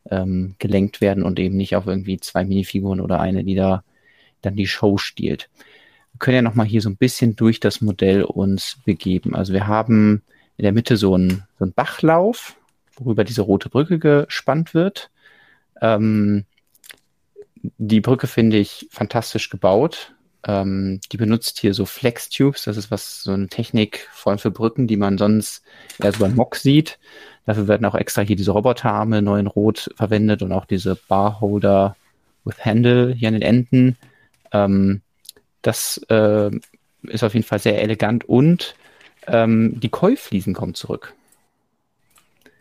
ähm, gelenkt werden und eben nicht auf irgendwie zwei Minifiguren oder eine, die da dann die Show stiehlt können ja nochmal hier so ein bisschen durch das Modell uns begeben. Also wir haben in der Mitte so einen, so einen Bachlauf, worüber diese rote Brücke gespannt wird. Ähm, die Brücke finde ich fantastisch gebaut. Ähm, die benutzt hier so Flex-Tubes. Das ist was, so eine Technik, vor allem für Brücken, die man sonst eher so beim Mock sieht. Dafür werden auch extra hier diese Roboterarme neu in Rot verwendet und auch diese Barholder with Handle hier an den Enden. Ähm, das äh, ist auf jeden Fall sehr elegant und ähm, die Keufliesen kommen zurück.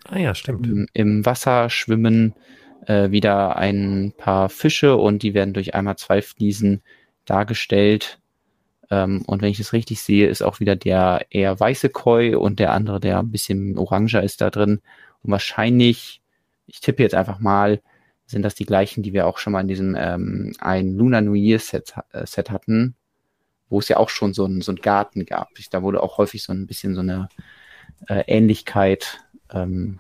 Ah ja, stimmt. Im, im Wasser schwimmen äh, wieder ein paar Fische und die werden durch einmal zwei Fliesen dargestellt. Ähm, und wenn ich das richtig sehe, ist auch wieder der eher weiße Koi und der andere, der ein bisschen oranger ist da drin. Und wahrscheinlich, ich tippe jetzt einfach mal, sind das die gleichen, die wir auch schon mal in diesem ähm, ein Lunar New Year Set, äh, Set hatten, wo es ja auch schon so ein, so ein Garten gab. Ich, da wurde auch häufig so ein bisschen so eine äh, Ähnlichkeit, ähm,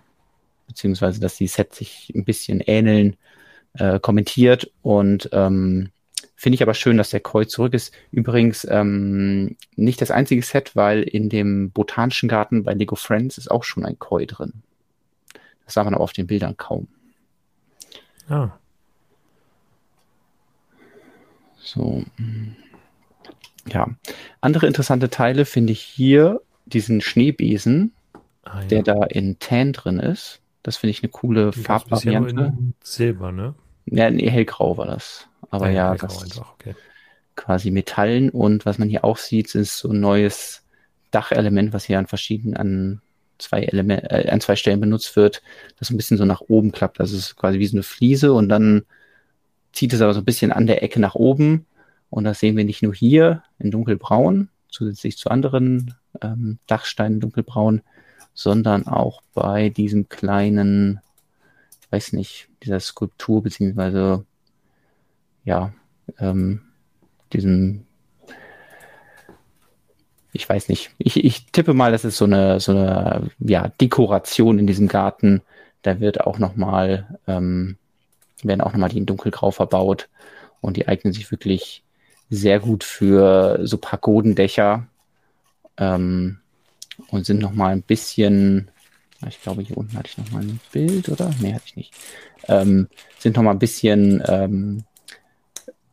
beziehungsweise dass die Sets sich ein bisschen ähneln, äh, kommentiert und ähm, Finde ich aber schön, dass der Koi zurück ist. Übrigens ähm, nicht das einzige Set, weil in dem Botanischen Garten bei Lego Friends ist auch schon ein Koi drin. Das sah man aber auf den Bildern kaum. Ah. So. Ja. Andere interessante Teile finde ich hier diesen Schneebesen, ah, ja. der da in Tan drin ist. Das finde ich eine coole Farbvariante. Silber, ne? Ja, nee, hellgrau war das. Aber ah, ja, das einfach, okay. quasi Metallen und was man hier auch sieht, ist so ein neues Dachelement, was hier an verschiedenen, an zwei Element, äh, an zwei Stellen benutzt wird, das ein bisschen so nach oben klappt. Also es ist quasi wie so eine Fliese und dann zieht es aber so ein bisschen an der Ecke nach oben. Und das sehen wir nicht nur hier in dunkelbraun, zusätzlich zu anderen ähm, Dachsteinen dunkelbraun, sondern auch bei diesem kleinen, ich weiß nicht, dieser Skulptur, beziehungsweise ja, ähm, diesem ich weiß nicht. Ich, ich tippe mal, das ist so eine, so eine ja, Dekoration in diesem Garten. Da wird auch nochmal, ähm, werden auch nochmal die in dunkelgrau verbaut und die eignen sich wirklich sehr gut für so Pagodendächer ähm, und sind nochmal ein bisschen, ich glaube, hier unten hatte ich nochmal ein Bild, oder? Nee, hatte ich nicht. Ähm, sind nochmal ein bisschen ähm,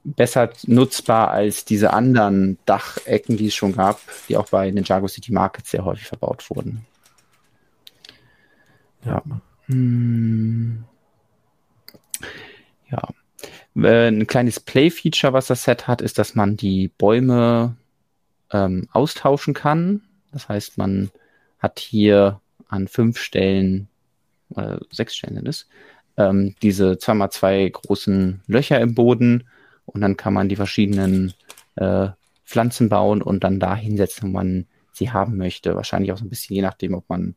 besser nutzbar als diese anderen Dachecken, die es schon gab, die auch bei Ninjago City Markets sehr häufig verbaut wurden. Ja. Hm. Ja. Äh, ein kleines Play-Feature, was das Set hat, ist, dass man die Bäume ähm, austauschen kann. Das heißt, man hat hier an fünf Stellen, oder sechs Stellen sind es, ähm, diese zweimal zwei großen Löcher im Boden und dann kann man die verschiedenen äh, Pflanzen bauen und dann da hinsetzen, wo man sie haben möchte. Wahrscheinlich auch so ein bisschen je nachdem, ob man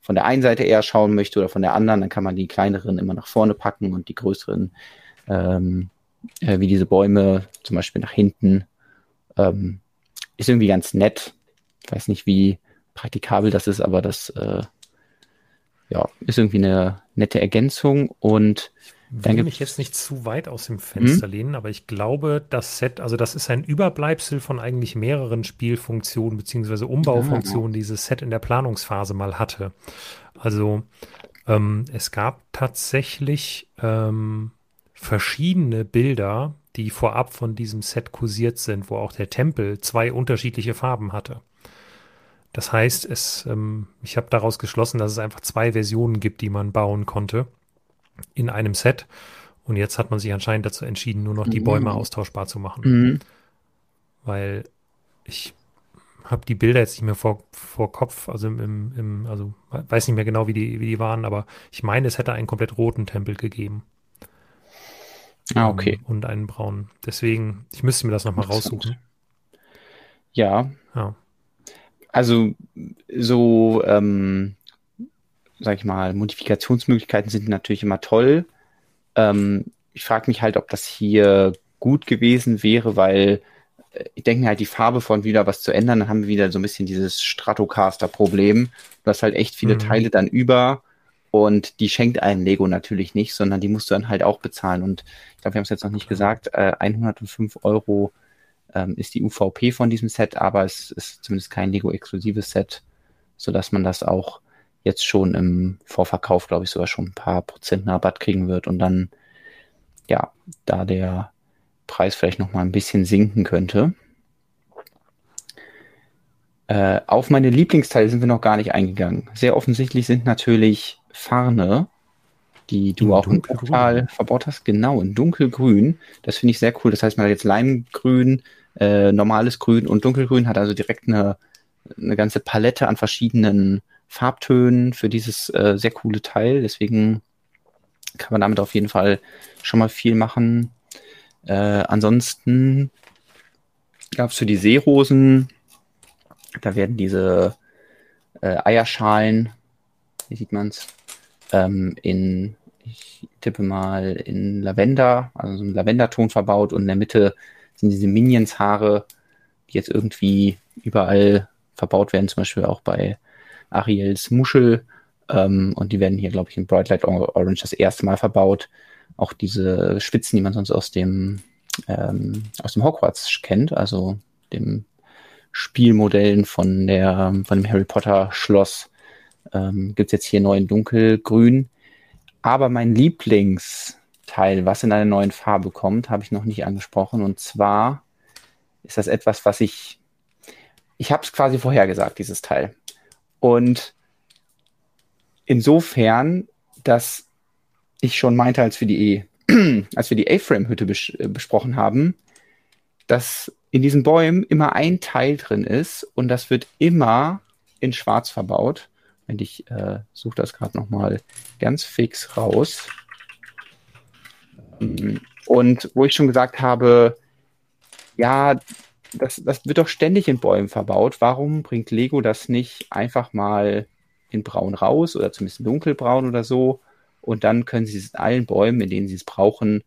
von der einen Seite eher schauen möchte oder von der anderen. Dann kann man die kleineren immer nach vorne packen und die größeren, ähm, äh, wie diese Bäume, zum Beispiel nach hinten. Ähm, ist irgendwie ganz nett. Ich weiß nicht, wie praktikabel das ist, aber das äh, ja, ist irgendwie eine nette Ergänzung und ich will mich jetzt nicht zu weit aus dem Fenster mhm. lehnen, aber ich glaube, das Set, also das ist ein Überbleibsel von eigentlich mehreren Spielfunktionen beziehungsweise Umbaufunktionen, die dieses Set in der Planungsphase mal hatte. Also ähm, es gab tatsächlich ähm, verschiedene Bilder, die vorab von diesem Set kursiert sind, wo auch der Tempel zwei unterschiedliche Farben hatte. Das heißt, es, ähm, ich habe daraus geschlossen, dass es einfach zwei Versionen gibt, die man bauen konnte in einem Set. Und jetzt hat man sich anscheinend dazu entschieden, nur noch die mhm. Bäume austauschbar zu machen. Mhm. Weil ich habe die Bilder jetzt nicht mehr vor, vor Kopf, also im, im, also weiß nicht mehr genau, wie die, wie die waren, aber ich meine, es hätte einen komplett roten Tempel gegeben. Ah, okay. Um, und einen braunen. Deswegen, ich müsste mir das nochmal raussuchen. Ja. ja. Also, so, ähm, sag ich mal, Modifikationsmöglichkeiten sind natürlich immer toll. Ähm, ich frage mich halt, ob das hier gut gewesen wäre, weil äh, ich denke halt, die Farbe von wieder was zu ändern, dann haben wir wieder so ein bisschen dieses Stratocaster-Problem. Du hast halt echt viele mhm. Teile dann über und die schenkt einen Lego natürlich nicht, sondern die musst du dann halt auch bezahlen. Und ich glaube, wir haben es jetzt noch nicht gesagt, äh, 105 Euro ähm, ist die UVP von diesem Set, aber es ist zumindest kein Lego-exklusives Set, sodass man das auch jetzt schon im Vorverkauf, glaube ich, sogar schon ein paar Prozent Rabatt kriegen wird und dann, ja, da der Preis vielleicht noch mal ein bisschen sinken könnte. Äh, auf meine Lieblingsteile sind wir noch gar nicht eingegangen. Sehr offensichtlich sind natürlich Farne, die du in auch im Portal verbaut hast. Genau, in dunkelgrün. Das finde ich sehr cool. Das heißt, man hat jetzt Leimgrün, äh, normales Grün und dunkelgrün, hat also direkt eine, eine ganze Palette an verschiedenen Farbtönen für dieses äh, sehr coole Teil. Deswegen kann man damit auf jeden Fall schon mal viel machen. Äh, ansonsten gab es für die Seerosen, da werden diese äh, Eierschalen, wie sieht man es, ähm, in, ich tippe mal, in Lavender, also so ein Lavenderton verbaut und in der Mitte sind diese Minions-Haare, die jetzt irgendwie überall verbaut werden, zum Beispiel auch bei Ariels Muschel. Ähm, und die werden hier, glaube ich, in Bright Light Orange das erste Mal verbaut auch diese Spitzen, die man sonst aus dem, ähm, aus dem Hogwarts kennt, also dem Spielmodellen von der, von dem Harry Potter Schloss, ähm, gibt es jetzt hier neu in dunkelgrün. Aber mein Lieblingsteil, was in einer neuen Farbe kommt, habe ich noch nicht angesprochen. Und zwar ist das etwas, was ich, ich habe es quasi vorhergesagt, dieses Teil. Und insofern, dass ich schon meinte, als wir die, als wir die A-Frame-Hütte bes äh, besprochen haben, dass in diesen Bäumen immer ein Teil drin ist und das wird immer in Schwarz verbaut. Und ich äh, suche das gerade nochmal ganz fix raus. Und wo ich schon gesagt habe, ja, das, das wird doch ständig in Bäumen verbaut. Warum bringt Lego das nicht einfach mal in Braun raus oder zumindest in dunkelbraun oder so? und dann können Sie es in allen Bäumen, in denen Sie es brauchen,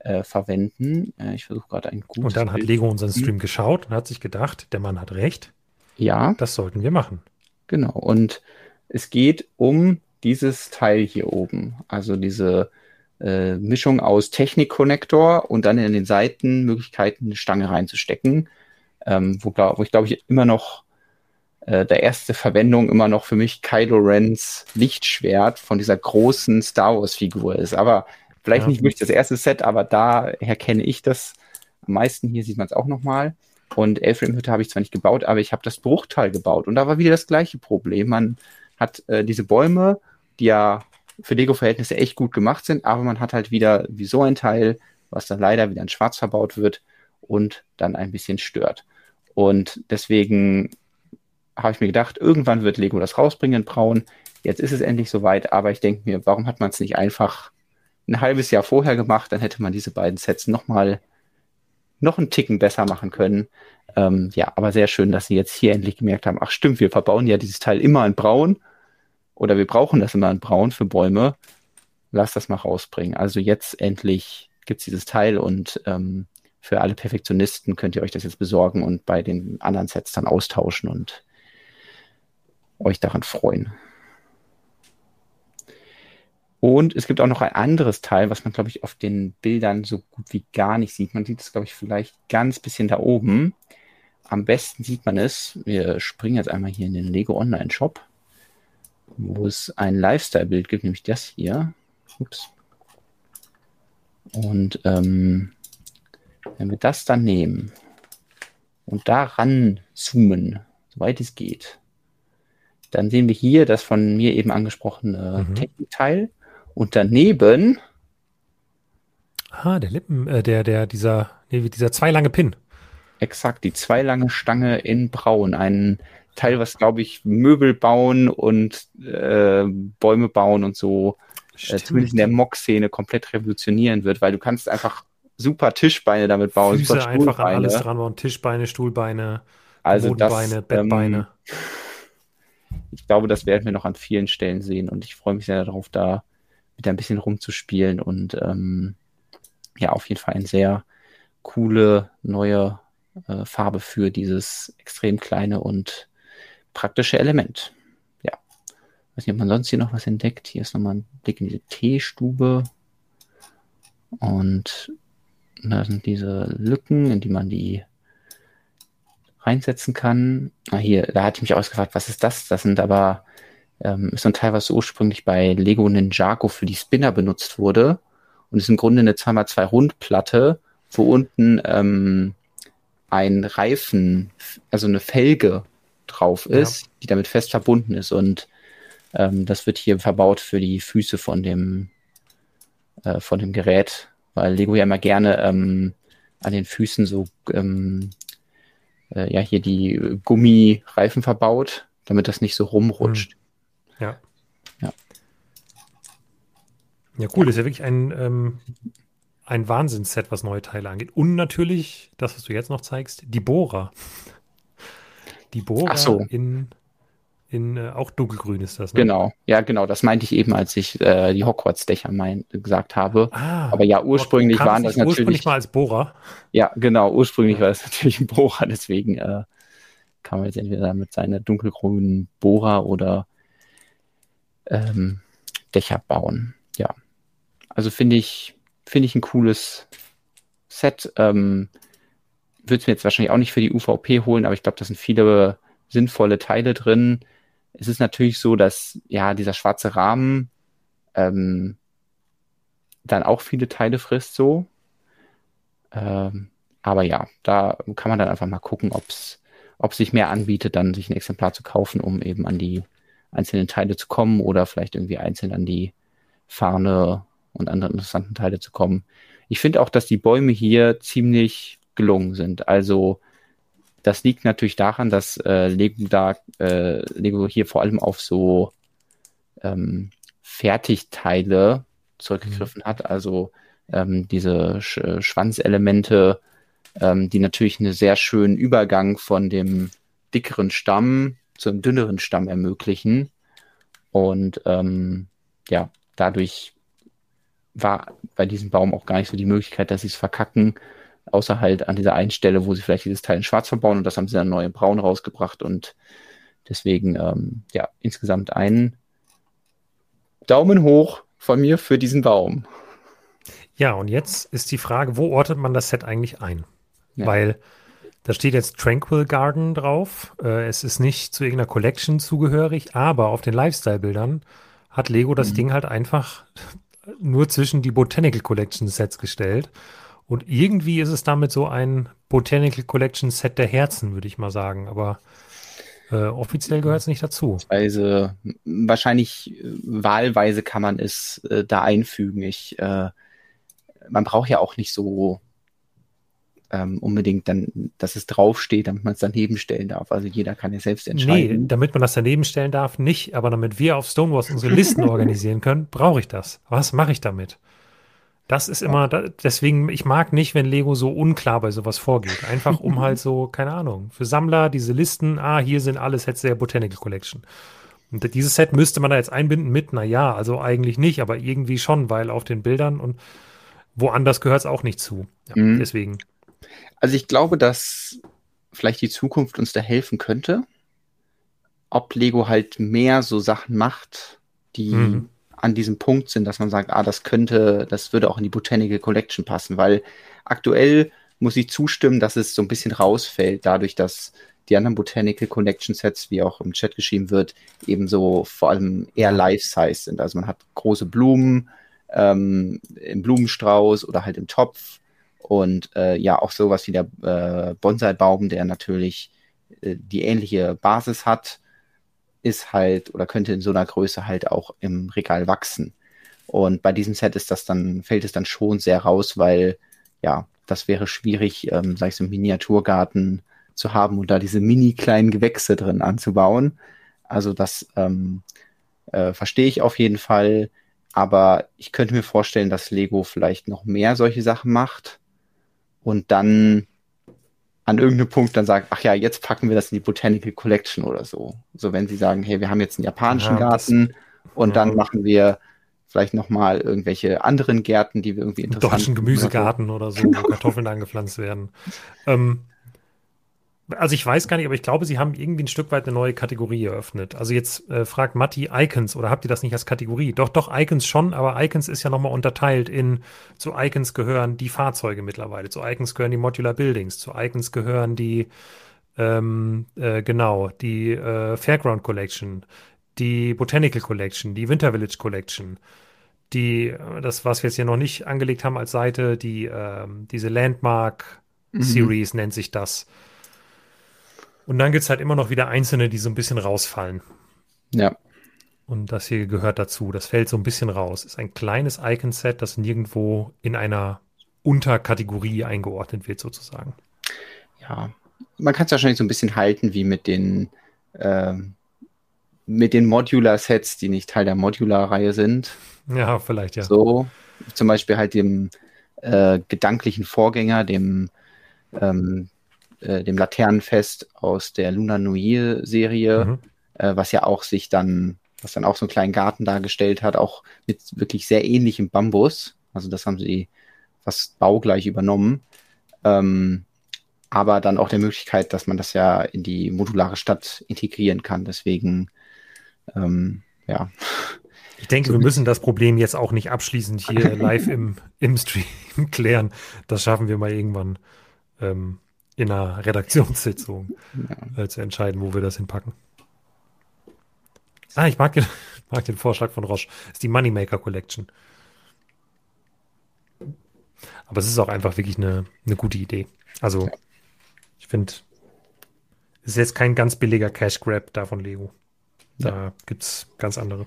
äh, verwenden. Äh, ich versuche gerade ein gutes. Und dann hat Lego unseren Stream geschaut und hat sich gedacht, der Mann hat recht. Ja. Das sollten wir machen. Genau. Und es geht um dieses Teil hier oben. Also diese äh, Mischung aus Technik-Connector und dann in den Seiten Möglichkeiten, eine Stange reinzustecken. Ähm, wo, wo ich glaube ich immer noch äh, der erste Verwendung immer noch für mich Kylo Rens Lichtschwert von dieser großen Star Wars Figur ist. Aber vielleicht ja. nicht wirklich das erste Set, aber daher kenne ich das am meisten. Hier sieht man es auch nochmal. Und Elfram-Hütte habe ich zwar nicht gebaut, aber ich habe das Bruchteil gebaut. Und da war wieder das gleiche Problem. Man hat äh, diese Bäume, die ja für Lego-Verhältnisse echt gut gemacht sind, aber man hat halt wieder wie so ein Teil, was dann leider wieder in Schwarz verbaut wird und dann ein bisschen stört. Und deswegen habe ich mir gedacht, irgendwann wird Lego das rausbringen in Braun. Jetzt ist es endlich soweit, aber ich denke mir, warum hat man es nicht einfach ein halbes Jahr vorher gemacht? Dann hätte man diese beiden Sets nochmal noch einen Ticken besser machen können. Ähm, ja, aber sehr schön, dass sie jetzt hier endlich gemerkt haben, ach stimmt, wir verbauen ja dieses Teil immer in Braun oder wir brauchen das immer in Braun für Bäume. Lass das mal rausbringen. Also jetzt endlich gibt es dieses Teil und ähm, für alle Perfektionisten könnt ihr euch das jetzt besorgen und bei den anderen Sets dann austauschen und euch daran freuen. Und es gibt auch noch ein anderes Teil, was man, glaube ich, auf den Bildern so gut wie gar nicht sieht. Man sieht es, glaube ich, vielleicht ganz bisschen da oben. Am besten sieht man es, wir springen jetzt einmal hier in den Lego Online Shop, wo es ein Lifestyle-Bild gibt, nämlich das hier. Ups. Und ähm, wenn wir das dann nehmen und daran zoomen, soweit es geht, dann sehen wir hier das von mir eben angesprochene mhm. Technikteil und daneben. Ah, der Lippen, äh, der, der, dieser, nee, dieser zwei lange Pin. Exakt, die zwei lange Stange in Braun. Ein Teil, was, glaube ich, Möbel bauen und äh, Bäume bauen und so, äh, zumindest in der Mock-Szene, komplett revolutionieren wird, weil du kannst einfach super Tischbeine damit bauen. Füße super einfach an alles dran bauen. Tischbeine, Stuhlbeine, also Bodenbeine, das, Bettbeine. Ähm, ich glaube, das werden wir noch an vielen Stellen sehen und ich freue mich sehr darauf, da mit ein bisschen rumzuspielen und ähm, ja, auf jeden Fall eine sehr coole neue äh, Farbe für dieses extrem kleine und praktische Element. Ja. weiß nicht, ob man sonst hier noch was entdeckt. Hier ist nochmal ein Blick in diese Teestube. Und da sind diese Lücken, in die man die reinsetzen kann. Ah, hier, da hatte ich mich ausgefragt, was ist das? Das sind aber ähm, ist so ein Teil, was ursprünglich bei Lego Ninjago für die Spinner benutzt wurde. Und ist im Grunde eine 2x2 Rundplatte, wo unten ähm, ein Reifen, also eine Felge drauf ist, ja. die damit fest verbunden ist. Und ähm, das wird hier verbaut für die Füße von dem, äh, von dem Gerät, weil Lego ja immer gerne ähm, an den Füßen so ähm, äh, ja hier die Gummireifen verbaut, damit das nicht so rumrutscht. Hm. Ja. Ja. Ja, cool. Das ist ja wirklich ein, ähm, ein Wahnsinnsset, was neue Teile angeht. Und natürlich, das, was du jetzt noch zeigst, die Bohrer. Die Bohrer so. in, in äh, auch dunkelgrün ist das, ne? Genau, ja, genau. Das meinte ich eben, als ich äh, die Hogwarts-Dächer gesagt habe. Ah, Aber ja, ursprünglich waren das natürlich. Ursprünglich mal als Bohrer. Ja, genau. Ursprünglich war es natürlich ein Bohrer, deswegen äh, kann man jetzt entweder mit seiner dunkelgrünen Bohrer oder ähm, Dächer bauen. Ja. Also finde ich, finde ich ein cooles Set. Ähm, würde es mir jetzt wahrscheinlich auch nicht für die UVP holen, aber ich glaube, da sind viele sinnvolle Teile drin. Es ist natürlich so, dass ja dieser schwarze Rahmen ähm, dann auch viele Teile frisst so. Ähm, aber ja, da kann man dann einfach mal gucken, ob es sich mehr anbietet, dann sich ein Exemplar zu kaufen, um eben an die einzelnen Teile zu kommen oder vielleicht irgendwie einzeln an die Fahne und andere interessanten Teile zu kommen. Ich finde auch, dass die Bäume hier ziemlich gelungen sind. Also das liegt natürlich daran, dass äh, Lego da äh, Lego hier vor allem auf so ähm, Fertigteile zurückgegriffen mhm. hat. Also ähm, diese Sch Schwanzelemente, ähm, die natürlich einen sehr schönen Übergang von dem dickeren Stamm zum dünneren Stamm ermöglichen. Und ähm, ja, dadurch war bei diesem Baum auch gar nicht so die Möglichkeit, dass sie es verkacken, außer halt an dieser einen Stelle, wo sie vielleicht dieses Teil in schwarz verbauen und das haben sie dann neu in braun rausgebracht und deswegen, ähm, ja, insgesamt einen Daumen hoch von mir für diesen Baum. Ja, und jetzt ist die Frage, wo ortet man das Set eigentlich ein? Ja. Weil da steht jetzt Tranquil Garden drauf. Äh, es ist nicht zu irgendeiner Collection zugehörig, aber auf den Lifestyle-Bildern hat Lego das mhm. Ding halt einfach nur zwischen die Botanical Collection Sets gestellt. Und irgendwie ist es damit so ein Botanical Collection Set der Herzen, würde ich mal sagen. Aber äh, offiziell gehört es nicht dazu. Also wahrscheinlich äh, wahlweise kann man es äh, da einfügen. Ich, äh, man braucht ja auch nicht so ähm, unbedingt dann, dass es draufsteht, damit man es daneben stellen darf. Also jeder kann ja selbst entscheiden. Nee, damit man das daneben stellen darf, nicht. Aber damit wir auf Stonewalls unsere Listen organisieren können, brauche ich das. Was mache ich damit? Das ist immer, deswegen, ich mag nicht, wenn Lego so unklar bei sowas vorgeht. Einfach um halt so, keine Ahnung, für Sammler diese Listen, ah, hier sind alle Sets der Botanical Collection. Und dieses Set müsste man da jetzt einbinden mit, na ja, also eigentlich nicht, aber irgendwie schon, weil auf den Bildern und woanders gehört es auch nicht zu. Ja, mhm. Deswegen. Also ich glaube, dass vielleicht die Zukunft uns da helfen könnte. Ob Lego halt mehr so Sachen macht, die mhm. An diesem Punkt sind, dass man sagt, ah, das könnte, das würde auch in die Botanical Collection passen, weil aktuell muss ich zustimmen, dass es so ein bisschen rausfällt, dadurch, dass die anderen Botanical Collection Sets, wie auch im Chat geschrieben wird, eben so vor allem eher Life-Size sind. Also man hat große Blumen, ähm, im Blumenstrauß oder halt im Topf. Und äh, ja, auch sowas wie der äh, Bonsai-Baum, der natürlich äh, die ähnliche Basis hat, ist halt oder könnte in so einer Größe halt auch im Regal wachsen. Und bei diesem Set ist das dann, fällt es dann schon sehr raus, weil ja, das wäre schwierig, ähm, sag ich so, einen Miniaturgarten zu haben und da diese mini kleinen Gewächse drin anzubauen. Also das ähm, äh, verstehe ich auf jeden Fall. Aber ich könnte mir vorstellen, dass Lego vielleicht noch mehr solche Sachen macht und dann an irgendeinem Punkt dann sagt, ach ja, jetzt packen wir das in die Botanical Collection oder so. So wenn sie sagen, hey, wir haben jetzt einen japanischen ja, Garten und ja. dann machen wir vielleicht nochmal irgendwelche anderen Gärten, die wir irgendwie interessant Deutschen Gemüsegarten oder so, wo Kartoffeln angepflanzt werden. Ähm, also ich weiß gar nicht, aber ich glaube, sie haben irgendwie ein Stück weit eine neue Kategorie eröffnet. Also jetzt äh, fragt Matti Icons oder habt ihr das nicht als Kategorie? Doch, doch, Icons schon, aber Icons ist ja nochmal unterteilt in, zu Icons gehören die Fahrzeuge mittlerweile, zu Icons gehören die Modular Buildings, zu Icons gehören die, ähm, äh, genau, die äh, Fairground Collection, die Botanical Collection, die Winter Village Collection, die, äh, das, was wir jetzt hier noch nicht angelegt haben als Seite, die, ähm, diese Landmark mhm. Series mhm. nennt sich das. Und dann gibt es halt immer noch wieder einzelne, die so ein bisschen rausfallen. Ja. Und das hier gehört dazu. Das fällt so ein bisschen raus. Ist ein kleines Icon-Set, das nirgendwo in einer Unterkategorie eingeordnet wird, sozusagen. Ja, man kann es wahrscheinlich so ein bisschen halten wie mit den, äh, mit den Modular-Sets, die nicht Teil der Modular-Reihe sind. Ja, vielleicht, ja. So, zum Beispiel halt dem äh, gedanklichen Vorgänger, dem ähm, äh, dem Laternenfest aus der Luna Nuit-Serie, mhm. äh, was ja auch sich dann, was dann auch so einen kleinen Garten dargestellt hat, auch mit wirklich sehr ähnlichem Bambus. Also das haben sie fast baugleich übernommen. Ähm, aber dann auch der Möglichkeit, dass man das ja in die modulare Stadt integrieren kann. Deswegen, ähm, ja. Ich denke, wir müssen das Problem jetzt auch nicht abschließend hier live im, im Stream klären. Das schaffen wir mal irgendwann. Ähm, in einer Redaktionssitzung ja. äh, zu entscheiden, wo wir das hinpacken. Ah, ich mag den, mag den Vorschlag von Roche. Das ist die Moneymaker Collection. Aber es ist auch einfach wirklich eine, eine gute Idee. Also, ich finde, es ist jetzt kein ganz billiger Cash Grab da von Lego. Da ja. gibt es ganz andere.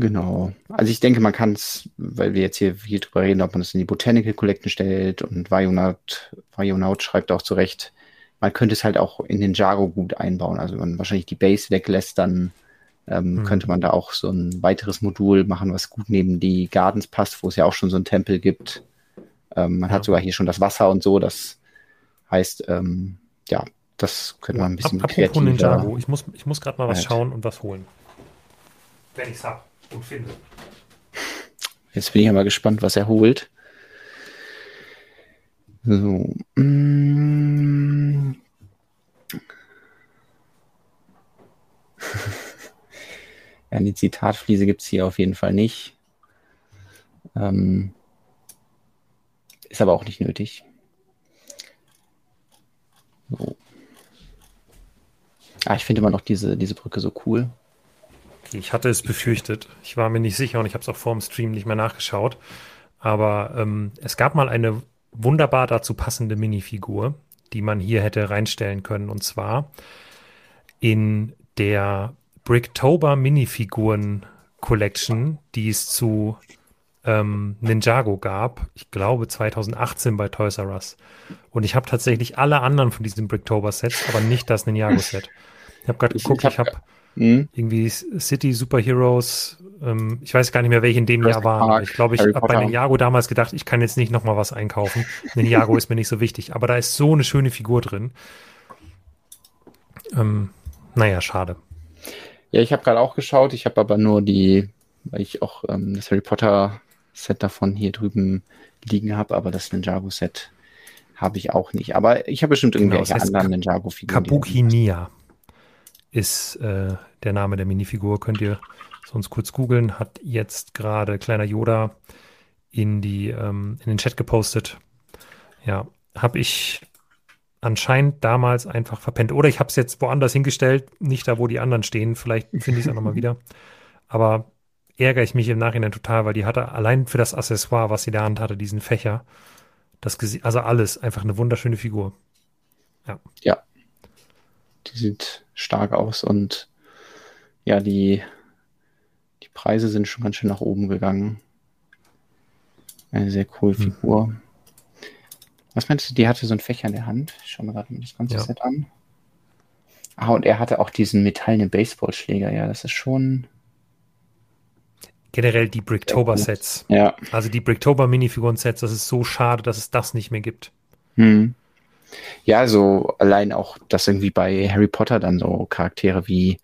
Genau. Also ich denke, man kann es, weil wir jetzt hier viel drüber reden, ob man es in die Botanical Collection stellt und Vajonaut, Vajonaut schreibt auch zurecht, man könnte es halt auch in den Jago gut einbauen. Also wenn man wahrscheinlich die Base weglässt, dann ähm, hm. könnte man da auch so ein weiteres Modul machen, was gut neben die Gardens passt, wo es ja auch schon so ein Tempel gibt. Ähm, man ja. hat sogar hier schon das Wasser und so. Das heißt, ähm, ja, das könnte man ein bisschen Ab, kreativer. Ninjago. Ich muss, ich muss gerade mal was halt. schauen und was holen. Wenn ich es habe und finde. Jetzt bin ich aber gespannt, was er holt. So. Mm. ja, die Zitatfliese gibt es hier auf jeden Fall nicht. Ähm, ist aber auch nicht nötig. So. Ah, ich finde immer noch diese, diese Brücke so cool. Ich hatte es befürchtet. Ich war mir nicht sicher und ich habe es auch vor dem Stream nicht mehr nachgeschaut. Aber ähm, es gab mal eine wunderbar dazu passende Minifigur, die man hier hätte reinstellen können. Und zwar in der Bricktober Minifiguren Collection, die es zu ähm, Ninjago gab. Ich glaube 2018 bei Toys R Us. Und ich habe tatsächlich alle anderen von diesen Bricktober Sets, aber nicht das Ninjago Set. Ich habe gerade geguckt, ich habe Mhm. Irgendwie City Superheroes. Ähm, ich weiß gar nicht mehr, welche in dem Jahr waren. ich glaube, ich habe bei Ninjago damals gedacht, ich kann jetzt nicht nochmal was einkaufen. Ninjago ist mir nicht so wichtig. Aber da ist so eine schöne Figur drin. Ähm, naja, schade. Ja, ich habe gerade auch geschaut. Ich habe aber nur die, weil ich auch ähm, das Harry Potter Set davon hier drüben liegen habe, aber das Ninjago Set habe ich auch nicht. Aber ich habe bestimmt genau, irgendwelche genau, das heißt anderen Ninjago-Figuren. Kabuki Nia ist äh, der Name der Minifigur. Könnt ihr sonst kurz googeln. Hat jetzt gerade kleiner Yoda in, die, ähm, in den Chat gepostet. Ja, habe ich anscheinend damals einfach verpennt. Oder ich habe es jetzt woanders hingestellt, nicht da, wo die anderen stehen. Vielleicht finde ich es auch nochmal wieder. Aber ärgere ich mich im Nachhinein total, weil die hatte allein für das Accessoire, was sie in der Hand hatte, diesen Fächer, das Gesi also alles, einfach eine wunderschöne Figur. Ja. Ja. Sieht stark aus und ja, die, die Preise sind schon ganz schön nach oben gegangen. Eine sehr coole Hm. Figur. Was meinst du, die hatte so ein Fächer in der Hand? Ich schau mir gerade mal das ganze Ja. Set an. Ah, und er hatte auch diesen metallenen Baseballschläger. Ja, das ist schon. Generell die Bricktober-Sets. Ja. Also die Bricktober-Minifiguren-Sets, das ist so schade, dass es das nicht mehr gibt. Hm. Ja, so allein auch, dass irgendwie bei Harry Potter dann so Charaktere wie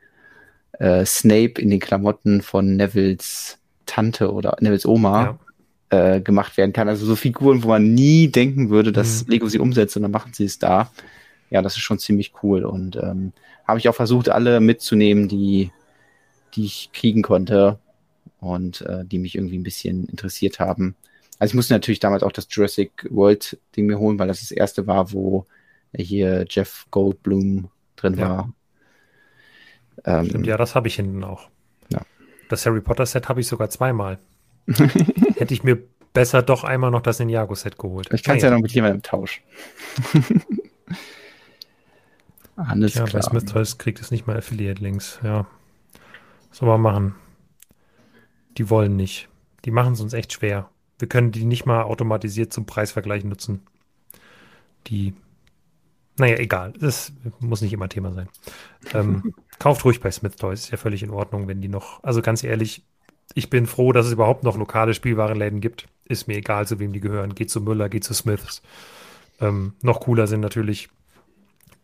äh, Snape in den Klamotten von Nevilles Tante oder Nevilles Oma Ja. äh, gemacht werden kann. Also so Figuren, wo man nie denken würde, dass Mhm. Lego sie umsetzt und dann machen sie es da. Ja, das ist schon ziemlich cool und ähm, habe ich auch versucht, alle mitzunehmen, die, die ich kriegen konnte und äh, die mich irgendwie ein bisschen interessiert haben. Also ich musste natürlich damals auch das Jurassic World Ding mir holen, weil das das erste war, wo hier Jeff Goldblum drin Ja. war. Ähm, Stimmt, ja, das habe ich hinten auch. Ja. Das Harry Potter-Set habe ich sogar zweimal. Hätte ich mir besser doch einmal noch das Ninjago-Set geholt. Ich kann es ja noch mit jemandem tauschen. Alles Ja, bei klar. Smith Toys kriegt es nicht mal Affiliate-Links. Ja. Soll man machen. Die wollen nicht. Die machen es uns echt schwer. Wir können die nicht mal automatisiert zum Preisvergleich nutzen. Die. Naja, egal. Das muss nicht immer Thema sein. Ähm, kauft ruhig bei Smith Toys. Ist ja völlig in Ordnung, wenn die noch. Also ganz ehrlich, ich bin froh, dass es überhaupt noch lokale Spielwarenläden gibt. Ist mir egal, zu wem die gehören. Geht zu Müller, geht zu Smiths. Ähm, noch cooler sind natürlich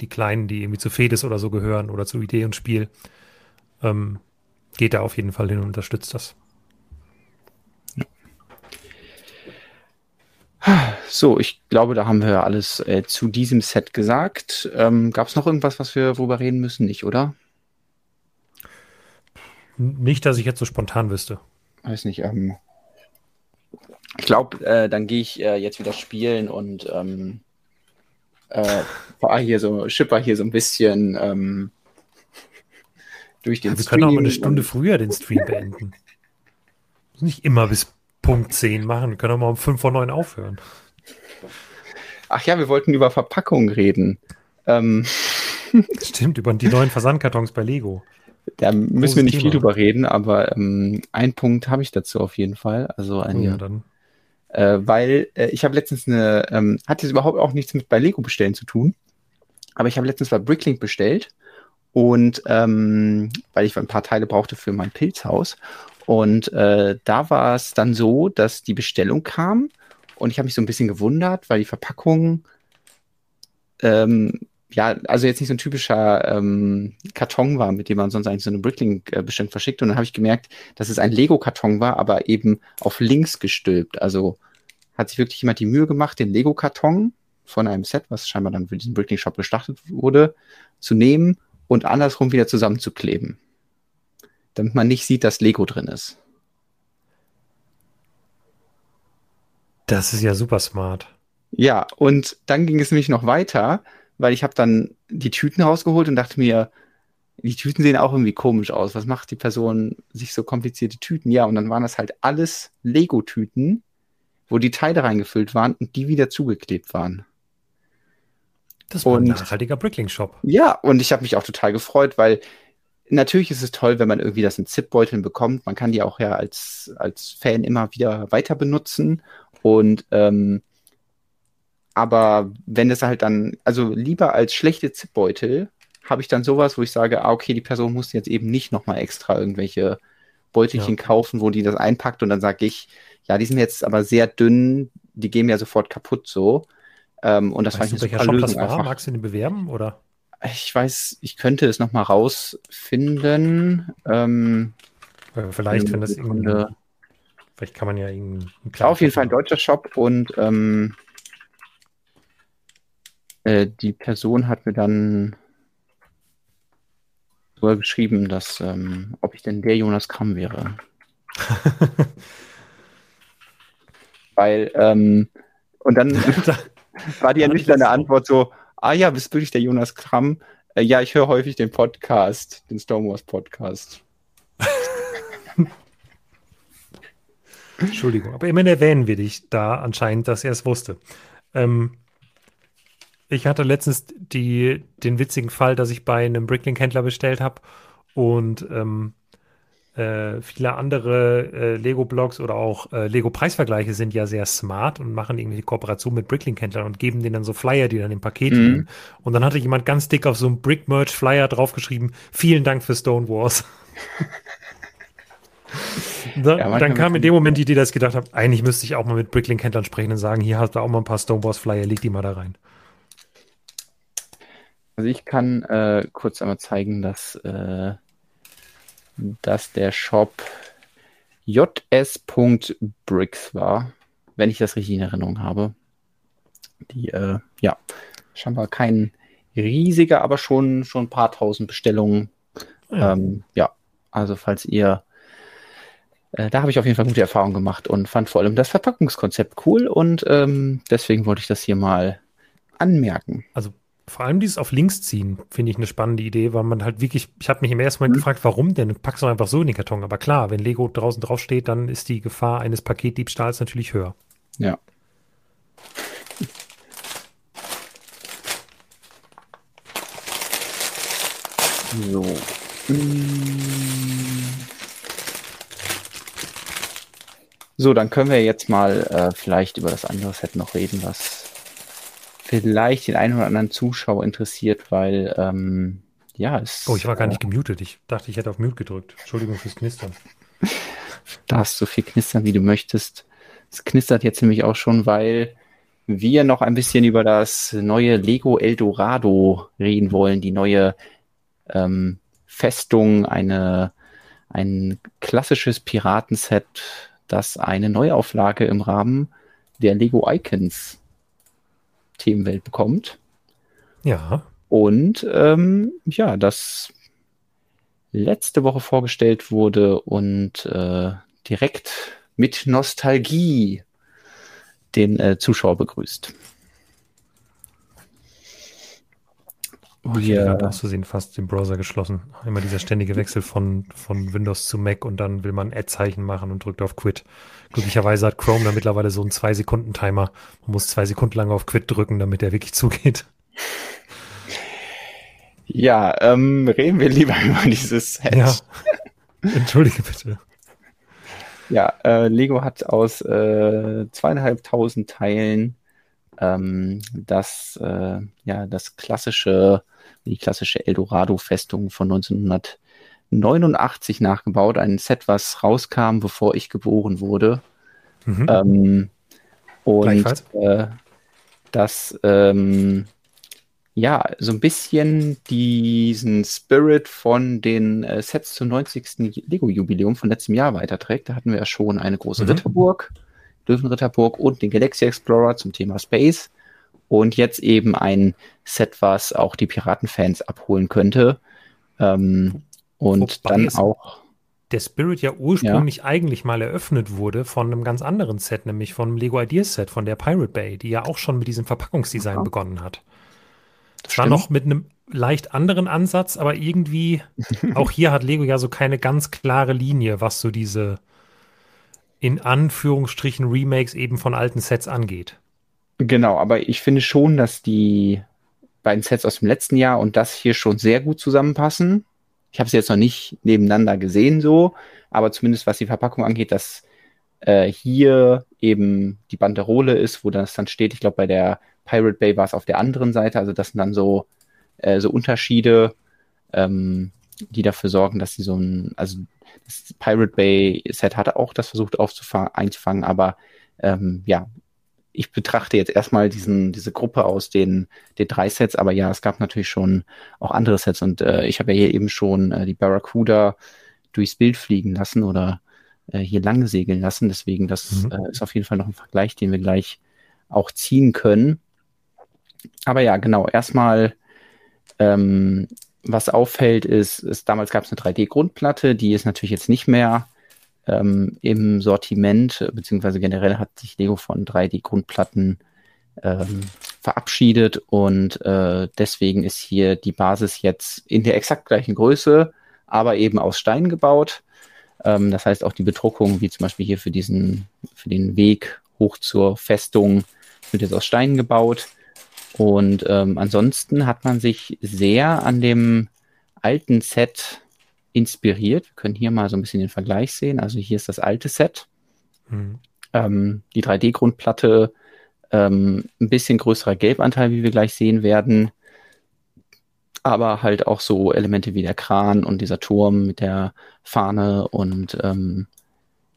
die Kleinen, die irgendwie zu Fedes oder so gehören oder zu Idee und Spiel. Ähm, geht da auf jeden Fall hin und unterstützt das. So, ich glaube, da haben wir alles äh, zu diesem Set gesagt. Ähm, Gab es noch irgendwas, was wir worüber reden müssen? Nicht, oder? Nicht, dass ich jetzt so spontan wüsste. Weiß nicht. Ähm, ich glaube, äh, dann gehe ich äh, jetzt wieder spielen und ähm, äh, hier so, schipper hier so ein bisschen ähm, durch den Wir können auch mal eine Stream Stunde und- früher den Stream beenden. Nicht immer bis Punkt 10 machen. Wir können auch mal um 5 vor 9 aufhören. Ach ja, wir wollten über Verpackungen reden. Ähm, Stimmt, über die neuen Versandkartons bei Lego. da müssen Großes wir nicht viel Thema. drüber reden, aber ähm, einen Punkt habe ich dazu auf jeden Fall. Also Oh ein, ja, dann. äh, weil äh, ich habe letztens eine, ähm, hat jetzt überhaupt auch nichts mit bei Lego bestellen zu tun, aber ich habe letztens bei Bricklink bestellt und ähm, weil ich ein paar Teile brauchte für mein Pilzhaus und äh, da war es dann so, dass die Bestellung kam und ich habe mich so ein bisschen gewundert, weil die Verpackung ähm, ja, also jetzt nicht so ein typischer ähm, Karton war, mit dem man sonst eigentlich so eine Bricklink-Bestellung verschickt. Und dann habe ich gemerkt, dass es ein Lego-Karton war, aber eben auf links gestülpt. Also hat sich wirklich jemand die Mühe gemacht, den Lego-Karton von einem Set, was scheinbar dann für diesen Bricklink-Shop gestartet wurde, zu nehmen und andersrum wieder zusammenzukleben. Damit man nicht sieht, dass Lego drin ist. Das ist ja super smart. Ja, und dann ging es nämlich noch weiter, weil ich habe dann die Tüten rausgeholt und dachte mir, die Tüten sehen auch irgendwie komisch aus. Was macht die Person sich so komplizierte Tüten? Ja, und dann waren das halt alles Lego-Tüten, wo die Teile reingefüllt waren und die wieder zugeklebt waren. Das war ein Und- nachhaltiger Bricklink-Shop. Ja, und ich habe mich auch total gefreut, weil natürlich ist es toll, wenn man irgendwie das in Zipbeuteln bekommt. Man kann die auch ja als, als Fan immer wieder weiter benutzen. Und ähm, aber wenn es halt dann, also lieber als schlechte Zipbeutel, habe ich dann sowas, wo ich sage, ah, okay, die Person muss jetzt eben nicht nochmal extra irgendwelche Beutelchen kaufen, wo die das einpackt und dann sage ich, ja, die sind jetzt aber sehr dünn, die gehen ja sofort kaputt so. Ähm, und das Weißt fand ich eine super Shop das Lösung war? einfach. Magst du den bewerben? Oder? Ich weiß, ich könnte es noch mal rausfinden. Ähm, Äh, Vielleicht, wenn das irgendwie. Vielleicht kann man ja irgendeinen. auf jeden Fall ein deutscher Shop und ähm, äh, die Person hat mir dann sogar geschrieben, dass ähm, ob ich denn der Jonas Kramm wäre. Weil ähm, und dann war die das auch. Antwort so, ah ja, bist du wirklich der Jonas Kramm? Äh, ja, ich höre häufig den Podcast, den Stormwars Podcast. Entschuldigung, aber immerhin erwähnen wir dich da anscheinend, dass er es wusste. Ähm, ich hatte letztens die, den witzigen Fall, dass ich bei einem Bricklink-Händler bestellt habe und ähm, äh, viele andere äh, Lego-Blogs oder auch äh, Lego-Preisvergleiche sind ja sehr smart und machen irgendwie Kooperation mit Bricklink-Händlern und geben denen dann so Flyer, die dann im Paket mhm. liegen. Und dann hatte jemand ganz dick auf so einem Brick-Merch-Flyer draufgeschrieben, vielen Dank für Stone Wars. Da, ja, dann kam in dem Moment die Idee, dass ich gedacht habe, eigentlich müsste ich auch mal mit Bricklink-Händlern sprechen und sagen, hier hast du auch mal ein paar Stonewalls-Flyer, leg die mal da rein. Also ich kann äh, kurz einmal zeigen, dass, äh, dass der Shop js.bricks war, wenn ich das richtig in Erinnerung habe. Die, äh, ja, scheinbar kein riesiger, aber schon, schon ein paar tausend Bestellungen. Ja, ähm, ja also falls ihr äh, da habe ich auf jeden Fall gute Erfahrungen gemacht und fand vor allem das Verpackungskonzept cool und ähm, deswegen wollte ich das hier mal anmerken. Also vor allem dieses auf links ziehen, finde ich eine spannende Idee, weil man halt wirklich, ich habe mich im ersten Moment mhm. gefragt, warum denn? Packst du einfach so in den Karton. Aber klar, wenn Lego draußen drauf steht, dann ist die Gefahr eines Paketdiebstahls natürlich höher. Ja. So. So, dann können wir jetzt mal äh, vielleicht über das andere Set noch reden, was vielleicht den einen oder anderen Zuschauer interessiert, weil ähm, ja, es. Oh, ich war gar nicht gemutet. Ich dachte, ich hätte auf Mute gedrückt. Entschuldigung fürs Knistern. darfst so viel knistern, wie du möchtest. Es knistert jetzt nämlich auch schon, weil wir noch ein bisschen über das neue Lego Eldorado reden wollen, die neue ähm, Festung, eine, ein klassisches Piratenset, das eine Neuauflage im Rahmen der Lego Icons Themenwelt bekommt. Ja. Und ähm, ja, das letzte Woche vorgestellt wurde und äh, direkt mit Nostalgie den äh, Zuschauer begrüßt. Oh, ich ja. habe aus Versehen fast den Browser geschlossen. Immer dieser ständige Wechsel von, von Windows zu Mac und dann will man Ad-Zeichen machen und drückt auf Quit. Glücklicherweise hat Chrome da mittlerweile so einen Zwei-Sekunden-Timer. Man muss zwei Sekunden lang auf Quit drücken, damit er wirklich zugeht. Ja, ähm, reden wir lieber über dieses Set. Ja. Entschuldige bitte. Ja, äh, Lego hat aus äh, zweieinhalbtausend Teilen ähm, das, äh, ja, das klassische, die klassische Eldorado-Festung von 1989 nachgebaut. Ein Set, was rauskam, bevor ich geboren wurde. Mhm. Ähm, und äh, das, ähm, ja, so ein bisschen diesen Spirit von den äh, Sets zum 90. Lego-Jubiläum von letztem Jahr weiterträgt. Da hatten wir ja schon eine große mhm. Ritterburg Löwenritterburg und den Galaxy Explorer zum Thema Space. Und jetzt eben ein Set, was auch die Piratenfans abholen könnte. Ähm, und Wobei dann auch. Der Spirit ja ursprünglich ja. eigentlich mal eröffnet wurde von einem ganz anderen Set, nämlich vom Lego Ideas Set von der Pirate Bay, die ja auch schon mit diesem Verpackungsdesign ja. begonnen hat. Das war noch mit einem leicht anderen Ansatz, aber irgendwie, auch hier hat Lego ja so keine ganz klare Linie, was so diese in Anführungsstrichen Remakes eben von alten Sets angeht. Genau, aber ich finde schon, dass die beiden Sets aus dem letzten Jahr und das hier schon sehr gut zusammenpassen. Ich habe sie jetzt noch nicht nebeneinander gesehen so, aber zumindest was die Verpackung angeht, dass äh, hier eben die Banderole ist, wo das dann steht. Ich glaube, bei der Pirate Bay war es auf der anderen Seite. Also das sind dann so, äh, so Unterschiede, ähm, die dafür sorgen, dass sie so ein, also das Pirate Bay Set hatte auch das versucht einzufangen, aber ähm, ja, ich betrachte jetzt erstmal diesen, diese Gruppe aus den, den drei Sets, aber ja, es gab natürlich schon auch andere Sets und äh, ich habe ja hier eben schon äh, die Barracuda durchs Bild fliegen lassen oder äh, hier lang segeln lassen, deswegen das mhm. äh, ist auf jeden Fall noch ein Vergleich, den wir gleich auch ziehen können. Aber ja, genau, erstmal ähm, was auffällt, ist, ist damals gab es eine 3D-Grundplatte, die ist natürlich jetzt nicht mehr ähm, im Sortiment, beziehungsweise generell hat sich Lego von 3D-Grundplatten ähm, verabschiedet und äh, deswegen ist hier die Basis jetzt in der exakt gleichen Größe, aber eben aus Stein gebaut. Ähm, das heißt auch die Bedruckung, wie zum Beispiel hier für diesen, für den Weg hoch zur Festung, wird jetzt aus Steinen gebaut. Und ähm, ansonsten hat man sich sehr an dem alten Set inspiriert. Wir können hier mal so ein bisschen den Vergleich sehen. Also hier ist das alte Set. Mhm. Ähm, die 3D-Grundplatte, ähm, ein bisschen größerer Gelbanteil, wie wir gleich sehen werden. Aber halt auch so Elemente wie der Kran und dieser Turm mit der Fahne und ähm,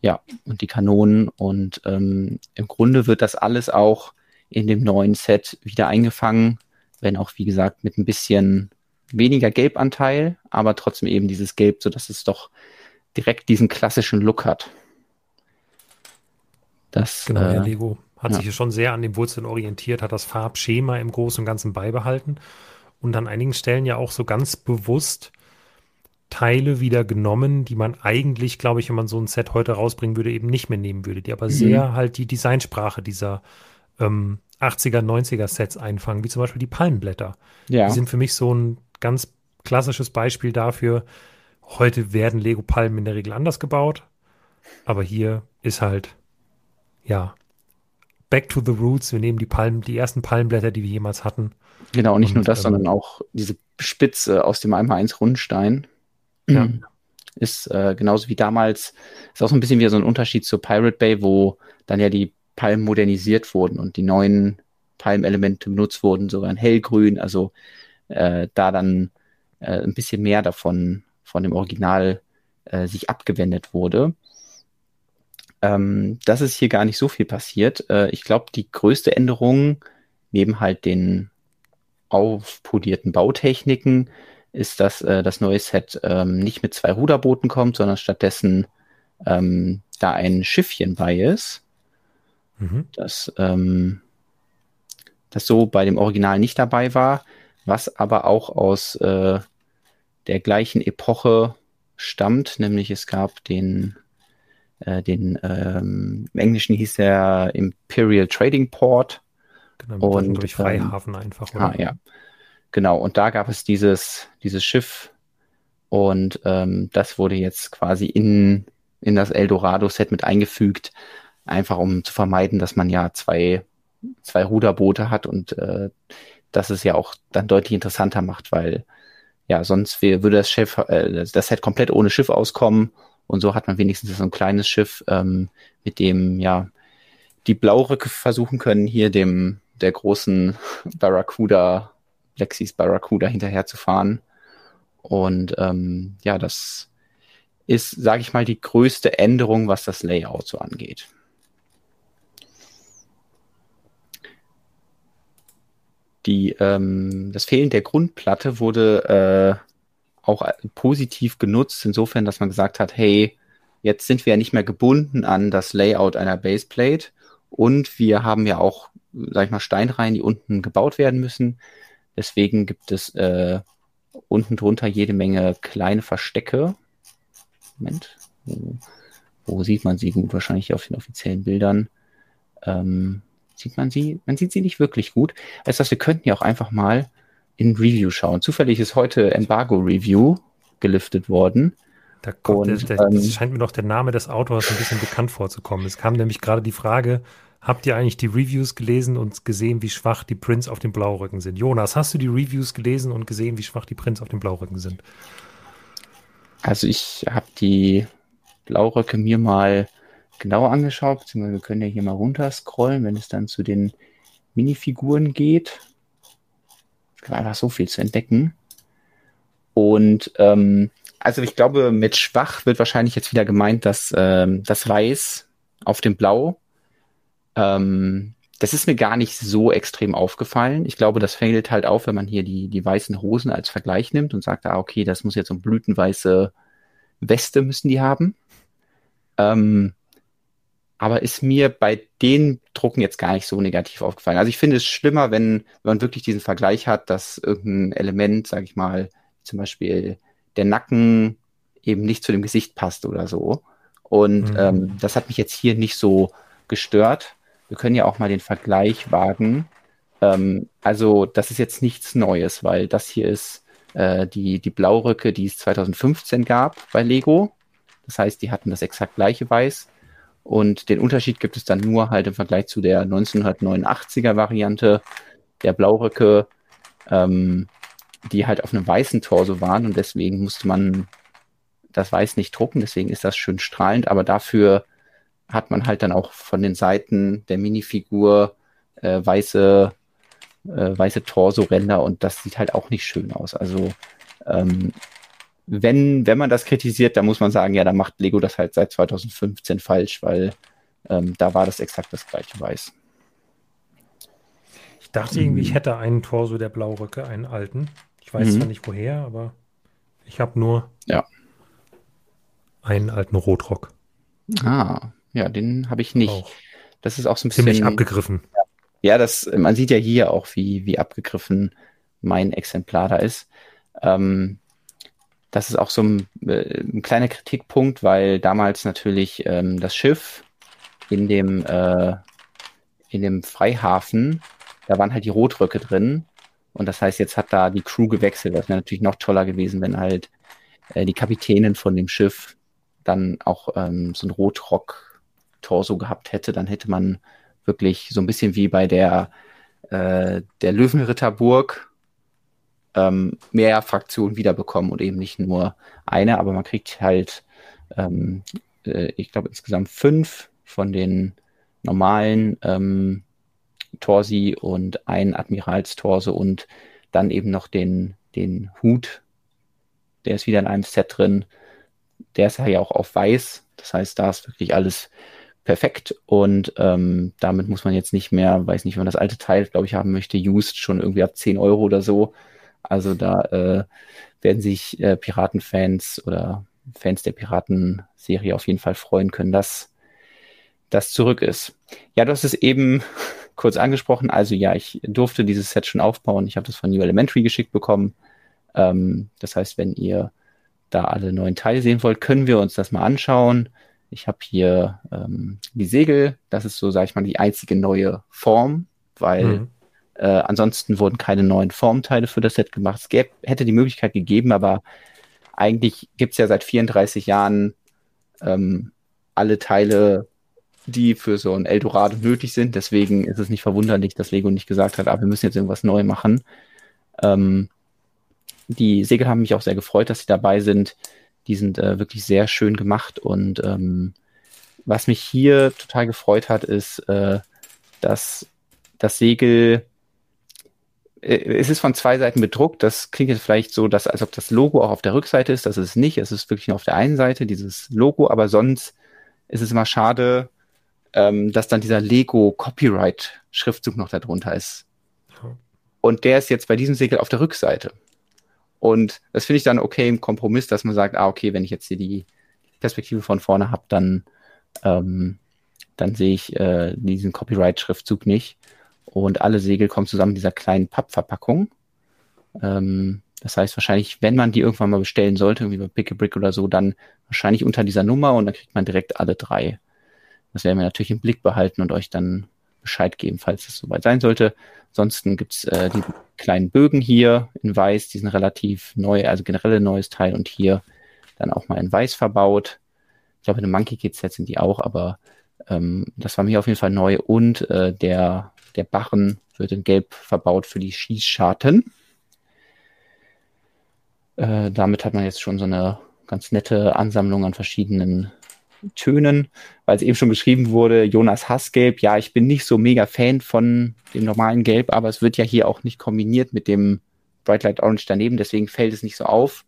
ja, und die Kanonen. Und ähm, im Grunde wird das alles auch in dem neuen Set wieder eingefangen, wenn auch, wie gesagt, mit ein bisschen weniger Gelbanteil, aber trotzdem eben dieses Gelb, sodass es doch direkt diesen klassischen Look hat. Das, genau, äh, Lego hat ja. sich schon sehr an den Wurzeln orientiert, hat das Farbschema im Großen und Ganzen beibehalten und an einigen Stellen ja auch so ganz bewusst Teile wieder genommen, die man eigentlich, glaube ich, wenn man so ein Set heute rausbringen würde, eben nicht mehr nehmen würde, die aber mhm. sehr halt die Designsprache dieser ähm, 80er, 90er Sets einfangen, wie zum Beispiel die Palmenblätter. Ja. Die sind für mich so ein ganz klassisches Beispiel dafür. Heute werden Lego-Palmen in der Regel anders gebaut, aber hier ist halt, ja, back to the roots. Wir nehmen die Palmen, die ersten Palmenblätter, die wir jemals hatten. Genau, nicht und, nur das, ähm, sondern auch diese Spitze aus dem 1x1 Rundstein. Ja. Ist äh, genauso wie damals, ist auch so ein bisschen wie so ein Unterschied zur Pirate Bay, wo dann ja die Palmen modernisiert wurden und die neuen Palmelemente benutzt wurden, sogar in hellgrün, also äh, da dann äh, ein bisschen mehr davon von dem Original äh, sich abgewendet wurde. Ähm, das ist hier gar nicht so viel passiert. Äh, ich glaube, die größte Änderung neben halt den aufpolierten Bautechniken ist, dass äh, das neue Set ähm, nicht mit zwei Ruderbooten kommt, sondern stattdessen ähm, da ein Schiffchen bei ist mhm. das, ähm, das so bei dem Original nicht dabei war, was aber auch aus äh, der gleichen Epoche stammt, nämlich es gab den, äh, den ähm, im Englischen hieß der Imperial Trading Port. Genau, und durch Freihafen ähm, einfach. Oder? Ah, ja. Genau, und da gab es dieses, dieses Schiff und ähm, das wurde jetzt quasi in, in das Eldorado-Set mit eingefügt, einfach um zu vermeiden, dass man ja zwei, zwei Ruderboote hat und äh, das es ja auch dann deutlich interessanter macht, weil ja, sonst würde das Schiff, äh, das Set komplett ohne Schiff auskommen und so hat man wenigstens so ein kleines Schiff, ähm, mit dem ja die Blaurücke versuchen können, hier dem der großen Barracuda, Lexis Barracuda hinterher zu fahren. Und ähm, ja, das ist, sage ich mal, die größte Änderung, was das Layout so angeht. Die, ähm, das Fehlen der Grundplatte wurde äh, auch positiv genutzt, insofern, dass man gesagt hat, hey, jetzt sind wir ja nicht mehr gebunden an das Layout einer Baseplate und wir haben ja auch, sag ich mal, Steinreihen, die unten gebaut werden müssen. Deswegen gibt es äh, unten drunter jede Menge kleine Verstecke. Moment, wo, wo sieht man sie gut? Wahrscheinlich auf den offiziellen Bildern. Ähm, Sieht man sie? Man sieht sie nicht wirklich gut. Als das, wir könnten ja auch einfach mal in Review schauen. Zufällig ist heute Embargo Review geliftet worden. Da kommt, und, der, der, ähm, scheint mir doch der Name des Autors ein bisschen bekannt vorzukommen. Es kam nämlich gerade die Frage, habt ihr eigentlich die Reviews gelesen und gesehen, wie schwach die Prints auf dem Blaurücken sind? Jonas, hast du die Reviews gelesen und gesehen, wie schwach die Prints auf dem Blaurücken sind? Also ich habe die Blauröcke mir mal genauer angeschaut, beziehungsweise wir können ja hier mal runter scrollen, wenn es dann zu den Minifiguren geht. Es gibt einfach so viel zu entdecken. Und ähm, also ich glaube, mit schwach wird wahrscheinlich jetzt wieder gemeint, dass ähm, das Weiß auf dem Blau. Ähm, das ist mir gar nicht so extrem aufgefallen. Ich glaube, das fällt halt auf, wenn man hier die, die weißen Hosen als Vergleich nimmt und sagt, ah, okay, das muss jetzt so blütenweiße Weste müssen die haben. Ähm, aber ist mir bei den Drucken jetzt gar nicht so negativ aufgefallen. Also ich finde es schlimmer, wenn, wenn man wirklich diesen Vergleich hat, dass irgendein Element, sage ich mal, zum Beispiel der Nacken eben nicht zu dem Gesicht passt oder so. Und mhm. ähm, das hat mich jetzt hier nicht so gestört. Wir können ja auch mal den Vergleich wagen. Ähm, also das ist jetzt nichts Neues, weil das hier ist äh, die, die Blaurücke, die es 2015 gab bei Lego. Das heißt, die hatten das exakt gleiche Weiß. Und den Unterschied gibt es dann nur halt im Vergleich zu der 1989er Variante der Blauröcke, ähm, die halt auf einem weißen Torso waren. Und deswegen musste man das Weiß nicht drucken, deswegen ist das schön strahlend, aber dafür hat man halt dann auch von den Seiten der Minifigur äh, weiße, äh, weiße Torso-Ränder. Und das sieht halt auch nicht schön aus. Also ähm, wenn, wenn man das kritisiert, dann muss man sagen, ja, dann macht Lego das halt seit 2015 falsch, weil ähm, da war das exakt das gleiche Weiß. Ich dachte irgendwie, ich hätte einen Torso der Blauröcke, einen alten. Ich weiß mhm. zwar nicht woher, aber ich habe nur ja. einen alten Rotrock. Ah, ja, den habe ich nicht. Auch. Das ist auch so ein bisschen. Ziemlich abgegriffen. Ja, das, man sieht ja hier auch, wie, wie abgegriffen mein Exemplar da ist. Ähm, das ist auch so ein, äh, ein, kleiner Kritikpunkt, weil damals natürlich ähm, das Schiff in dem, äh, in dem Freihafen, da waren halt die Rotröcke drin. Und das heißt, jetzt hat da die Crew gewechselt. Das wäre natürlich noch toller gewesen, wenn halt äh, die Kapitänin von dem Schiff dann auch ähm, so ein Rotrock-Torso gehabt hätte. Dann hätte man wirklich so ein bisschen wie bei der, äh, der Löwenritterburg ähm, mehr Fraktionen wiederbekommen und eben nicht nur eine, aber man kriegt halt, ähm, äh, ich glaube insgesamt fünf von den normalen ähm, Torsi und ein Admiralstorse und dann eben noch den, den Hut. Der ist wieder in einem Set drin. Der ist ja auch auf weiß. Das heißt, da ist wirklich alles perfekt und ähm, damit muss man jetzt nicht mehr, weiß nicht, wenn man das alte Teil, glaube ich, haben möchte, used schon irgendwie ab 10 Euro oder so. Also da äh, werden sich äh, Piratenfans oder Fans der Piratenserie auf jeden Fall freuen können, dass das zurück ist. Ja, du hast es eben kurz angesprochen. Also ja, ich durfte dieses Set schon aufbauen. Ich habe das von New Elementary geschickt bekommen. Ähm, das heißt, wenn ihr da alle neuen Teile sehen wollt, können wir uns das mal anschauen. Ich habe hier ähm, die Segel. Das ist so, sage ich mal, die einzige neue Form, weil mhm. Äh, ansonsten wurden keine neuen Formteile für das Set gemacht. Es gäb, hätte die Möglichkeit gegeben, aber eigentlich gibt es ja seit 34 Jahren ähm, alle Teile, die für so ein Eldorado nötig sind. Deswegen ist es nicht verwunderlich, dass Lego nicht gesagt hat, ah, wir müssen jetzt irgendwas neu machen. Ähm, die Segel haben mich auch sehr gefreut, dass sie dabei sind. Die sind äh, wirklich sehr schön gemacht und ähm, was mich hier total gefreut hat, ist, äh, dass das Segel es ist von zwei Seiten bedruckt. Das klingt jetzt vielleicht so, dass, als ob das Logo auch auf der Rückseite ist. Das ist es nicht. Es ist wirklich nur auf der einen Seite, dieses Logo, aber sonst ist es immer schade, ähm, dass dann dieser Lego Copyright Schriftzug noch darunter ist. Und der ist jetzt bei diesem Segel auf der Rückseite. Und das finde ich dann okay im Kompromiss, dass man sagt, ah, okay, wenn ich jetzt hier die Perspektive von vorne habe, dann, ähm, dann sehe ich äh, diesen Copyright-Schriftzug nicht. Und alle Segel kommen zusammen in dieser kleinen Pappverpackung. Ähm, das heißt wahrscheinlich, wenn man die irgendwann mal bestellen sollte, irgendwie bei Pick a Brick oder so, dann wahrscheinlich unter dieser Nummer und dann kriegt man direkt alle drei. Das werden wir natürlich im Blick behalten und euch dann Bescheid geben, falls es soweit sein sollte. Ansonsten gibt's äh, die kleinen Bögen hier in Weiß, die sind relativ neu, also generell ein neues Teil und hier dann auch mal in Weiß verbaut. Ich glaube, in einem Monkey Kit Set sind die auch, aber ähm, das war mir auf jeden Fall neu und äh, der, der Barren wird in Gelb verbaut für die Schießscharten. Äh, damit hat man jetzt schon so eine ganz nette Ansammlung an verschiedenen Tönen, weil es eben schon geschrieben wurde, Jonas Hassgelb, ja, ich bin nicht so mega Fan von dem normalen Gelb, aber es wird ja hier auch nicht kombiniert mit dem Bright Light Orange daneben, deswegen fällt es nicht so auf.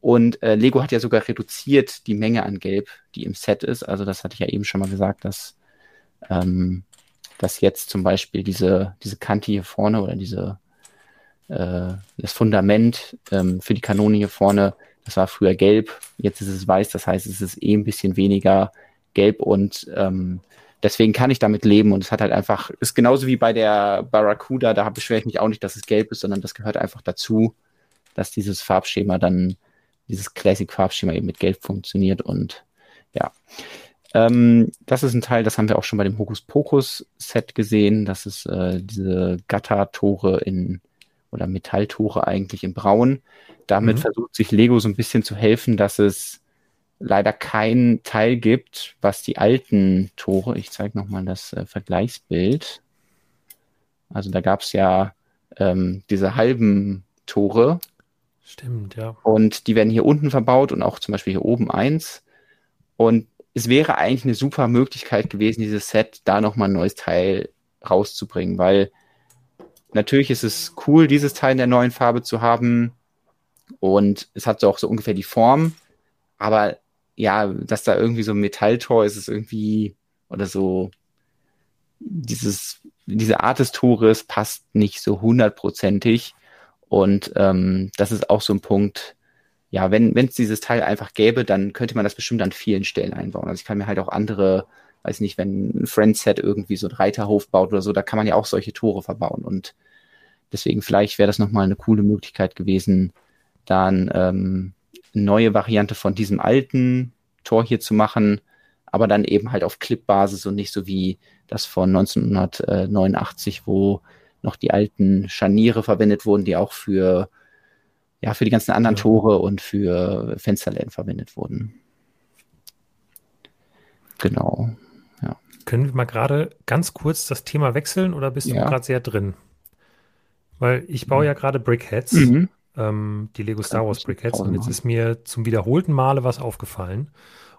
Und äh, Lego hat ja sogar reduziert die Menge an Gelb, die im Set ist. Also das hatte ich ja eben schon mal gesagt, dass, ähm, dass jetzt zum Beispiel diese, diese Kante hier vorne oder diese, äh, das Fundament ähm, für die Kanone hier vorne das war früher gelb, jetzt ist es weiß, das heißt, es ist eh ein bisschen weniger gelb und ähm, deswegen kann ich damit leben und es hat halt einfach, ist genauso wie bei der Barracuda, da beschwere ich mich auch nicht, dass es gelb ist, sondern das gehört einfach dazu, dass dieses Farbschema dann, dieses Classic-Farbschema eben mit gelb funktioniert und ja. Ähm, das ist ein Teil, das haben wir auch schon bei dem Hokus Pokus Set gesehen. Das ist äh, diese Gatter-Tore in oder Metalltore eigentlich in Braun. Damit mhm. versucht sich Lego so ein bisschen zu helfen, dass es leider kein Teil gibt, was die alten Tore, ich zeige nochmal das äh, Vergleichsbild. Also da gab es ja ähm, diese halben Tore. Stimmt, ja. Und die werden hier unten verbaut und auch zum Beispiel hier oben eins. Und es wäre eigentlich eine super Möglichkeit gewesen, dieses Set da nochmal ein neues Teil rauszubringen, weil natürlich ist es cool, dieses Teil in der neuen Farbe zu haben und es hat so auch so ungefähr die Form, aber ja, dass da irgendwie so ein Metalltor ist, ist irgendwie oder so dieses diese Art des Tores passt nicht so hundertprozentig und ähm, das ist auch so ein Punkt, ja, wenn es dieses Teil einfach gäbe, dann könnte man das bestimmt an vielen Stellen einbauen. Also ich kann mir halt auch andere, weiß nicht, wenn ein Friendset irgendwie so ein Reiterhof baut oder so, da kann man ja auch solche Tore verbauen. Und deswegen vielleicht wäre das nochmal eine coole Möglichkeit gewesen, dann ähm, eine neue Variante von diesem alten Tor hier zu machen, aber dann eben halt auf Clip-Basis und nicht so wie das von 1989, wo noch die alten Scharniere verwendet wurden, die auch für ja, für die ganzen anderen. Tore und für Fensterläden verwendet wurden. Genau. Ja. Können wir mal gerade ganz kurz das Thema wechseln oder bist ja. du gerade sehr drin? Weil ich baue ja gerade Brickheads, mhm. ähm, die Lego Star Wars Brickheads, und jetzt ist mir zum wiederholten Male was aufgefallen.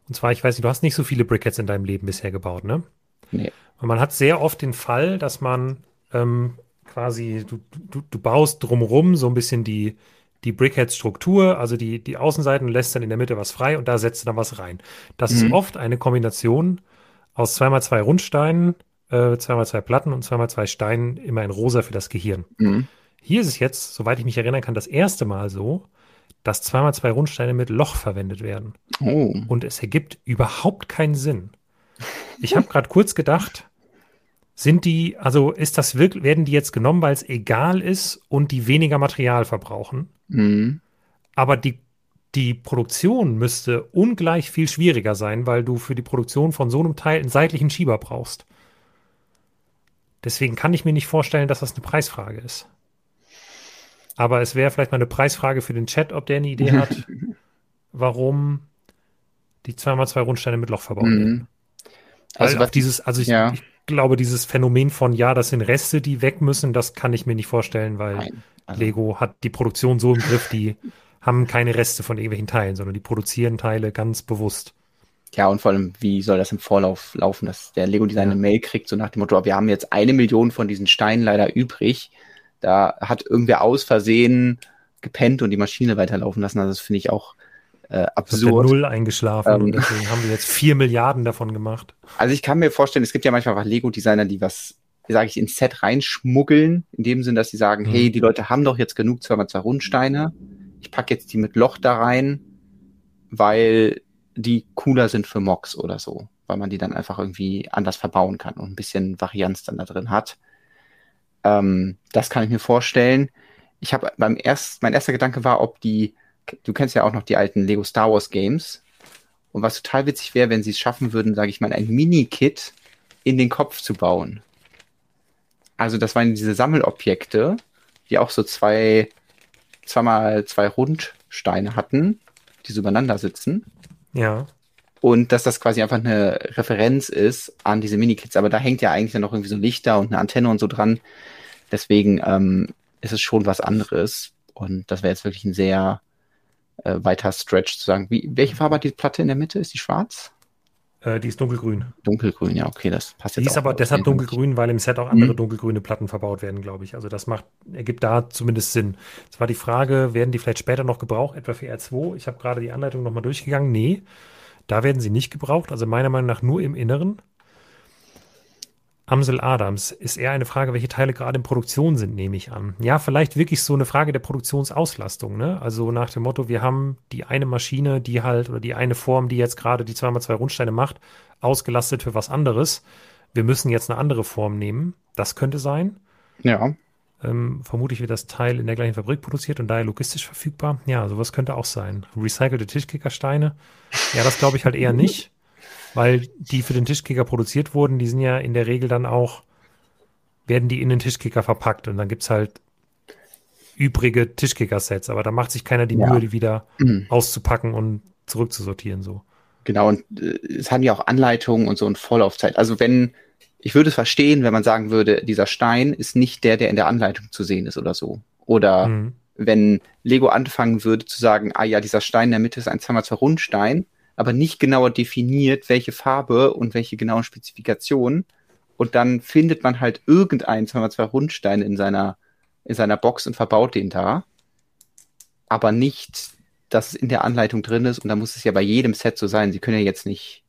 Und zwar, ich weiß nicht, du hast nicht so viele Brickheads in deinem Leben bisher gebaut, ne? Nee. Und man hat sehr oft den Fall, dass man ähm, quasi, du, du, du baust drumrum so ein bisschen die, die Brickhead-Struktur, also die, die Außenseiten, lässt dann in der Mitte was frei und da setzt du dann was rein. Das mhm. ist oft eine Kombination aus 2x2 Rundsteinen, äh, 2x2 Platten und 2x2 Steinen, immer in rosa für das Gehirn. Mhm. Hier ist es jetzt, soweit ich mich erinnern kann, das erste Mal so, dass 2x2 Rundsteine mit Loch verwendet werden. Oh. Und es ergibt überhaupt keinen Sinn. Ich habe gerade kurz gedacht, sind die, also ist das wirklich, werden die jetzt genommen, weil es egal ist und die weniger Material verbrauchen? Mhm. Aber die, die Produktion müsste ungleich viel schwieriger sein, weil du für die Produktion von so einem Teil einen seitlichen Schieber brauchst. Deswegen kann ich mir nicht vorstellen, dass das eine Preisfrage ist. Aber es wäre vielleicht mal eine Preisfrage für den Chat, ob der eine Idee hat, warum die 2x2 Rundsteine mit Loch verbaut werden. Mhm. Also auf dieses, also ich, ja. ich glaube, dieses Phänomen von, ja, das sind Reste, die weg müssen, das kann ich mir nicht vorstellen, weil also. Lego hat die Produktion so im Griff, die haben keine Reste von irgendwelchen Teilen, sondern die produzieren Teile ganz bewusst. Ja, und vor allem, wie soll das im Vorlauf laufen, dass der Lego-Designer ja. eine Mail kriegt, so nach dem Motto, wir haben jetzt eine Million von diesen Steinen leider übrig. Da hat irgendwer aus Versehen gepennt und die Maschine weiterlaufen lassen. Also das finde ich auch äh, absurd. Null eingeschlafen ähm, und deswegen haben wir jetzt vier Milliarden davon gemacht. Also ich kann mir vorstellen, es gibt ja manchmal Lego-Designer, die was, sage ich, ins Set reinschmuggeln, in dem Sinn, dass sie sagen, mhm. hey, die Leute haben doch jetzt genug zwei zwei Rundsteine, ich packe jetzt die mit Loch da rein, weil die cooler sind für Mocks oder so, weil man die dann einfach irgendwie anders verbauen kann und ein bisschen Varianz dann da drin hat. Ähm, das kann ich mir vorstellen. Ich habe beim erst, mein erster Gedanke war, ob die du kennst ja auch noch die alten Lego Star Wars Games. Und was total witzig wäre, wenn sie es schaffen würden, sage ich mal, ein Mini-Kit in den Kopf zu bauen. Also das waren diese Sammelobjekte, die auch so zwei, zweimal zwei Rundsteine hatten, die so übereinander sitzen. Ja. Und dass das quasi einfach eine Referenz ist an diese Mini-Kits. Aber da hängt ja eigentlich noch irgendwie so Lichter und eine Antenne und so dran. Deswegen ähm, ist es schon was anderes. Und das wäre jetzt wirklich ein sehr äh, weiter Stretch zu sagen. Wie, welche Farbe hat die Platte in der Mitte? Ist die schwarz? Äh, die ist dunkelgrün. Dunkelgrün, ja, okay, das passt jetzt. Die ist aber deshalb dunkelgrün, weil im Set auch andere mhm. dunkelgrüne Platten verbaut werden, glaube ich. Also das macht, ergibt da zumindest Sinn. Es war die Frage, werden die vielleicht später noch gebraucht, etwa für R2? Ich habe gerade die Anleitung nochmal durchgegangen. Nee, da werden sie nicht gebraucht. Also meiner Meinung nach nur im Inneren. Amsel Adams, ist eher eine Frage, welche Teile gerade in Produktion sind, nehme ich an. Ja, vielleicht wirklich so eine Frage der Produktionsauslastung, ne? Also nach dem Motto, wir haben die eine Maschine, die halt, oder die eine Form, die jetzt gerade die 2x2 Rundsteine macht, ausgelastet für was anderes. Wir müssen jetzt eine andere Form nehmen. Das könnte sein. Ja. Ähm, vermutlich wird das Teil in der gleichen Fabrik produziert und daher logistisch verfügbar. Ja, sowas könnte auch sein. Recycelte Tischkickersteine. Ja, das glaube ich halt eher nicht weil die für den Tischkicker produziert wurden, die sind ja in der Regel dann auch, werden die in den Tischkicker verpackt und dann gibt es halt übrige Tischkicker-Sets, aber da macht sich keiner die ja. Mühe, die wieder mhm. auszupacken und zurückzusortieren so. Genau, und äh, es haben ja auch Anleitungen und so und Vorlaufzeit. Also wenn, ich würde es verstehen, wenn man sagen würde, dieser Stein ist nicht der, der in der Anleitung zu sehen ist oder so. Oder mhm. wenn Lego anfangen würde zu sagen, ah ja, dieser Stein in der Mitte ist ein 2x2 Rundstein, aber nicht genauer definiert, welche Farbe und welche genauen Spezifikationen. Und dann findet man halt irgendeinen 2x2 Rundstein in seiner, in seiner Box und verbaut den da. Aber nicht, dass es in der Anleitung drin ist. Und da muss es ja bei jedem Set so sein. Sie können ja jetzt nicht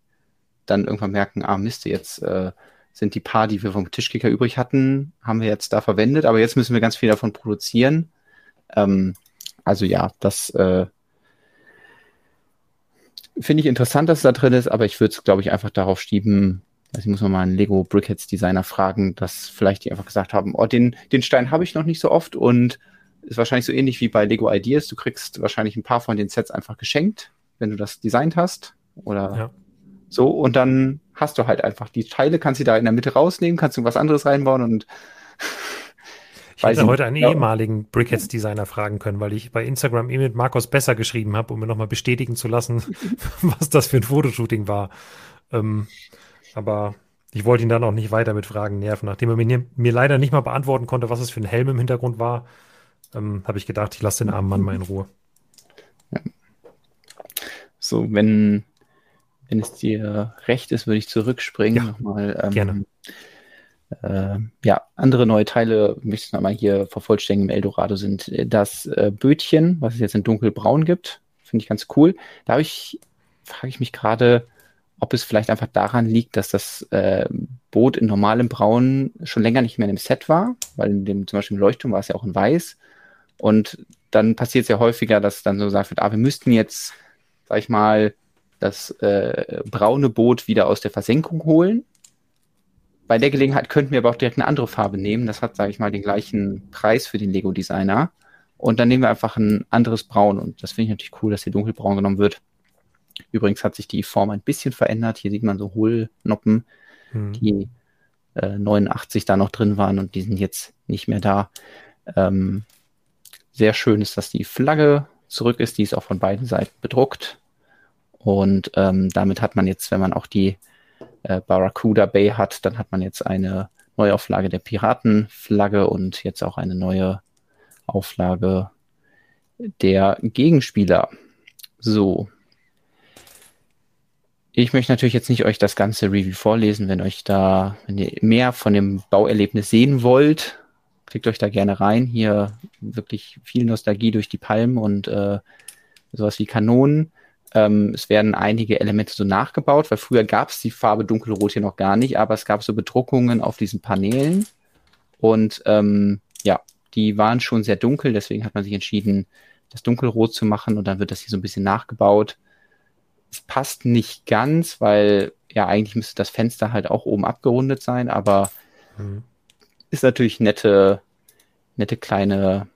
dann irgendwann merken, ah Mist, jetzt äh, sind die paar, die wir vom Tischkicker übrig hatten, haben wir jetzt da verwendet, aber jetzt müssen wir ganz viel davon produzieren. Ähm, also ja, das äh, finde ich interessant, dass es da drin ist, aber ich würde es, glaube ich, einfach darauf schieben, also ich muss mal einen Lego Brickheads Designer fragen, dass vielleicht die einfach gesagt haben, oh, den, den Stein habe ich noch nicht so oft und ist wahrscheinlich so ähnlich wie bei Lego Ideas. Du kriegst wahrscheinlich ein paar von den Sets einfach geschenkt, wenn du das designt hast oder ja. so und dann hast du halt einfach die Teile, kannst du da in der Mitte rausnehmen, kannst du was anderes reinbauen und ich hätte heute einen ja. ehemaligen Brickheads-Designer fragen können, weil ich bei Instagram eben mit Markus besser geschrieben habe, um mir nochmal bestätigen zu lassen, was das für ein Fotoshooting war. Ähm, aber ich wollte ihn dann auch nicht weiter mit Fragen nerven. Nachdem er mir, mir leider nicht mal beantworten konnte, was es für ein Helm im Hintergrund war, ähm, habe ich gedacht, ich lasse den armen Mann mal in Ruhe. Ja. So, wenn, wenn es dir recht ist, würde ich zurückspringen. Ja, nochmal, ähm, gerne. Äh, ja, andere neue Teile, möchte ich nochmal hier vervollständigen im Eldorado, sind das äh, Bötchen, was es jetzt in dunkelbraun gibt. Finde ich ganz cool. Da ich, frage ich mich gerade, ob es vielleicht einfach daran liegt, dass das äh, Boot in normalem Braun schon länger nicht mehr in dem Set war, weil in dem zum Beispiel im Leuchtturm war es ja auch in Weiß. Und dann passiert es ja häufiger, dass dann so gesagt wird, ah, wir müssten jetzt, sag ich mal, das äh, braune Boot wieder aus der Versenkung holen. Bei der Gelegenheit könnten wir aber auch direkt eine andere Farbe nehmen. Das hat, sage ich mal, den gleichen Preis für den Lego-Designer. Und dann nehmen wir einfach ein anderes Braun. Und das finde ich natürlich cool, dass hier dunkelbraun genommen wird. Übrigens hat sich die Form ein bisschen verändert. Hier sieht man so Hohlnoppen, hm. die äh, 89 da noch drin waren und die sind jetzt nicht mehr da. Ähm, sehr schön ist, dass die Flagge zurück ist. Die ist auch von beiden Seiten bedruckt. Und ähm, damit hat man jetzt, wenn man auch die äh, Barracuda Bay hat, dann hat man jetzt eine Neuauflage der Piratenflagge und jetzt auch eine neue Auflage der Gegenspieler. So. Ich möchte natürlich jetzt nicht euch das ganze Review vorlesen. Wenn euch da, wenn ihr mehr von dem Bauerlebnis sehen wollt, klickt euch da gerne rein. Hier wirklich viel Nostalgie durch die Palmen und äh, sowas wie Kanonen. Ähm, es werden einige Elemente so nachgebaut, weil früher gab es die Farbe dunkelrot hier noch gar nicht, aber es gab so Bedruckungen auf diesen Paneelen. Und ähm, ja, die waren schon sehr dunkel, deswegen hat man sich entschieden, das dunkelrot zu machen und dann wird das hier so ein bisschen nachgebaut. Es passt nicht ganz, weil ja eigentlich müsste das Fenster halt auch oben abgerundet sein, aber mhm. ist natürlich nette, nette kleine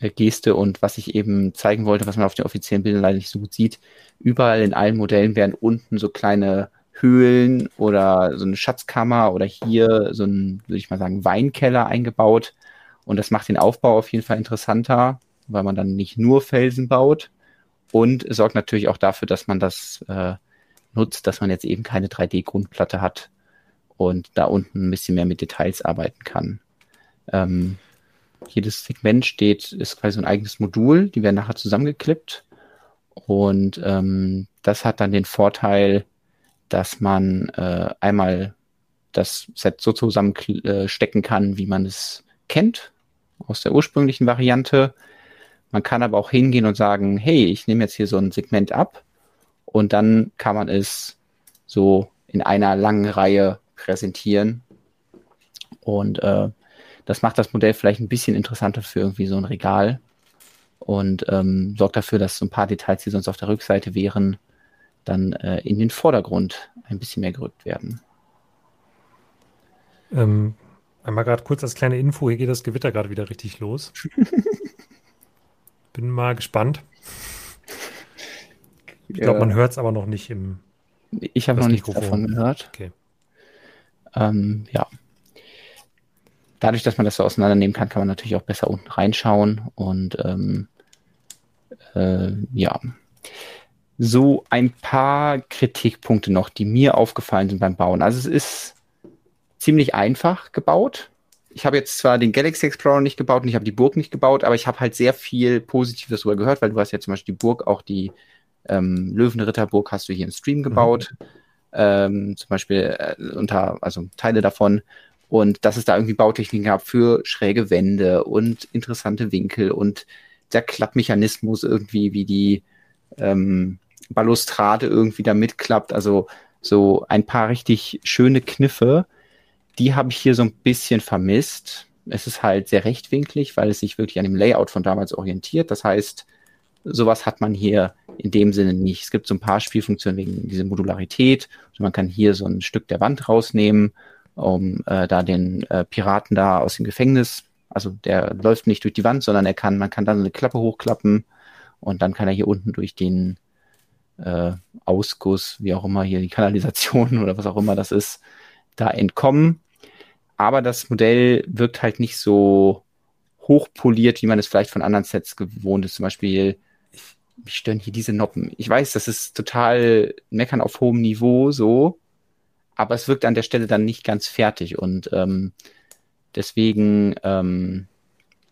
Geste und was ich eben zeigen wollte, was man auf den offiziellen Bildern leider nicht so gut sieht, überall in allen Modellen werden unten so kleine Höhlen oder so eine Schatzkammer oder hier so ein, würde ich mal sagen, Weinkeller eingebaut. Und das macht den Aufbau auf jeden Fall interessanter, weil man dann nicht nur Felsen baut und sorgt natürlich auch dafür, dass man das äh, nutzt, dass man jetzt eben keine 3D-Grundplatte hat und da unten ein bisschen mehr mit Details arbeiten kann. Ähm, jedes Segment steht, ist quasi so ein eigenes Modul, die werden nachher zusammengeklippt. Und ähm, das hat dann den Vorteil, dass man äh, einmal das Set so zusammenstecken kann, wie man es kennt aus der ursprünglichen Variante. Man kann aber auch hingehen und sagen, hey, ich nehme jetzt hier so ein Segment ab und dann kann man es so in einer langen Reihe präsentieren. Und äh, das macht das Modell vielleicht ein bisschen interessanter für irgendwie so ein Regal und ähm, sorgt dafür, dass so ein paar Details, die sonst auf der Rückseite wären, dann äh, in den Vordergrund ein bisschen mehr gerückt werden. Ähm, einmal gerade kurz als kleine Info, hier geht das Gewitter gerade wieder richtig los. Bin mal gespannt. Ich glaube, man hört es aber noch nicht im. Ich habe noch nichts davon gehört. Okay. Ähm, ja, dadurch, dass man das so auseinandernehmen kann, kann man natürlich auch besser unten reinschauen und ähm, äh, ja. so ein paar Kritikpunkte noch, die mir aufgefallen sind beim Bauen. Also es ist ziemlich einfach gebaut. Ich habe jetzt zwar den Galaxy Explorer nicht gebaut und ich habe die Burg nicht gebaut, aber ich habe halt sehr viel Positives darüber gehört, weil du hast ja zum Beispiel die Burg, auch die ähm, Löwenritterburg hast du hier im Stream gebaut. Mhm. Ähm, zum Beispiel äh, unter, also Teile davon. Und dass es da irgendwie Bautechniken gab für schräge Wände und interessante Winkel und der Klappmechanismus irgendwie, wie die ähm, Balustrade irgendwie da mitklappt. Also so ein paar richtig schöne Kniffe, die habe ich hier so ein bisschen vermisst. Es ist halt sehr rechtwinklig, weil es sich wirklich an dem Layout von damals orientiert. Das heißt, sowas hat man hier in dem Sinne nicht. Es gibt so ein paar Spielfunktionen wegen dieser Modularität. Also man kann hier so ein Stück der Wand rausnehmen, um äh, da den äh, Piraten da aus dem Gefängnis, also der läuft nicht durch die Wand, sondern er kann, man kann dann eine Klappe hochklappen und dann kann er hier unten durch den äh, Ausguss, wie auch immer hier die Kanalisation oder was auch immer das ist, da entkommen. Aber das Modell wirkt halt nicht so hochpoliert, wie man es vielleicht von anderen Sets gewohnt ist. Zum Beispiel, mich stören hier diese Noppen. Ich weiß, das ist total meckern auf hohem Niveau so, aber es wirkt an der Stelle dann nicht ganz fertig und ähm, deswegen ähm,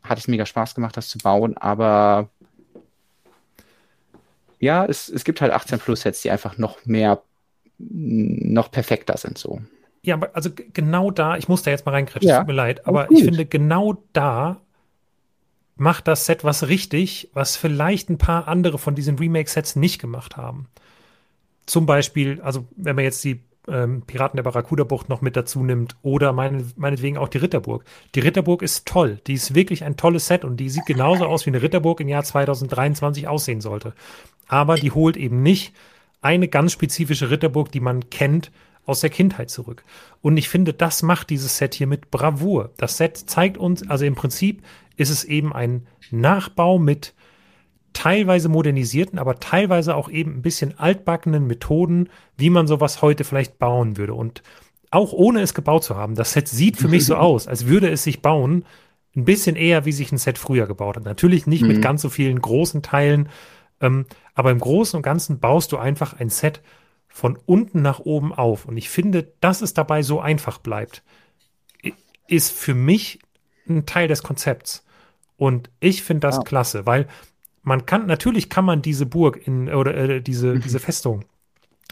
hat es mega Spaß gemacht, das zu bauen, aber ja, es, es gibt halt 18 Plus Sets, die einfach noch mehr, noch perfekter sind so. Ja, aber also genau da, ich muss da jetzt mal reinkretschen, ja. tut mir leid, aber ich finde genau da macht das Set was richtig, was vielleicht ein paar andere von diesen Remake-Sets nicht gemacht haben. Zum Beispiel, also wenn man jetzt die ähm, Piraten der Barracuda-Bucht noch mit dazu nimmt oder meine, meinetwegen auch die Ritterburg. Die Ritterburg ist toll. Die ist wirklich ein tolles Set und die sieht genauso aus, wie eine Ritterburg im Jahr 2023 aussehen sollte. Aber die holt eben nicht eine ganz spezifische Ritterburg, die man kennt, aus der Kindheit zurück. Und ich finde, das macht dieses Set hier mit Bravour. Das Set zeigt uns, also im Prinzip ist es eben ein Nachbau mit teilweise modernisierten, aber teilweise auch eben ein bisschen altbackenen Methoden, wie man sowas heute vielleicht bauen würde. Und auch ohne es gebaut zu haben, das Set sieht für mich so aus, als würde es sich bauen, ein bisschen eher, wie sich ein Set früher gebaut hat. Natürlich nicht mhm. mit ganz so vielen großen Teilen, ähm, aber im Großen und Ganzen baust du einfach ein Set von unten nach oben auf. Und ich finde, dass es dabei so einfach bleibt, ist für mich ein Teil des Konzepts. Und ich finde das ja. klasse, weil man kann, natürlich kann man diese Burg in, oder äh, diese, mhm. diese Festung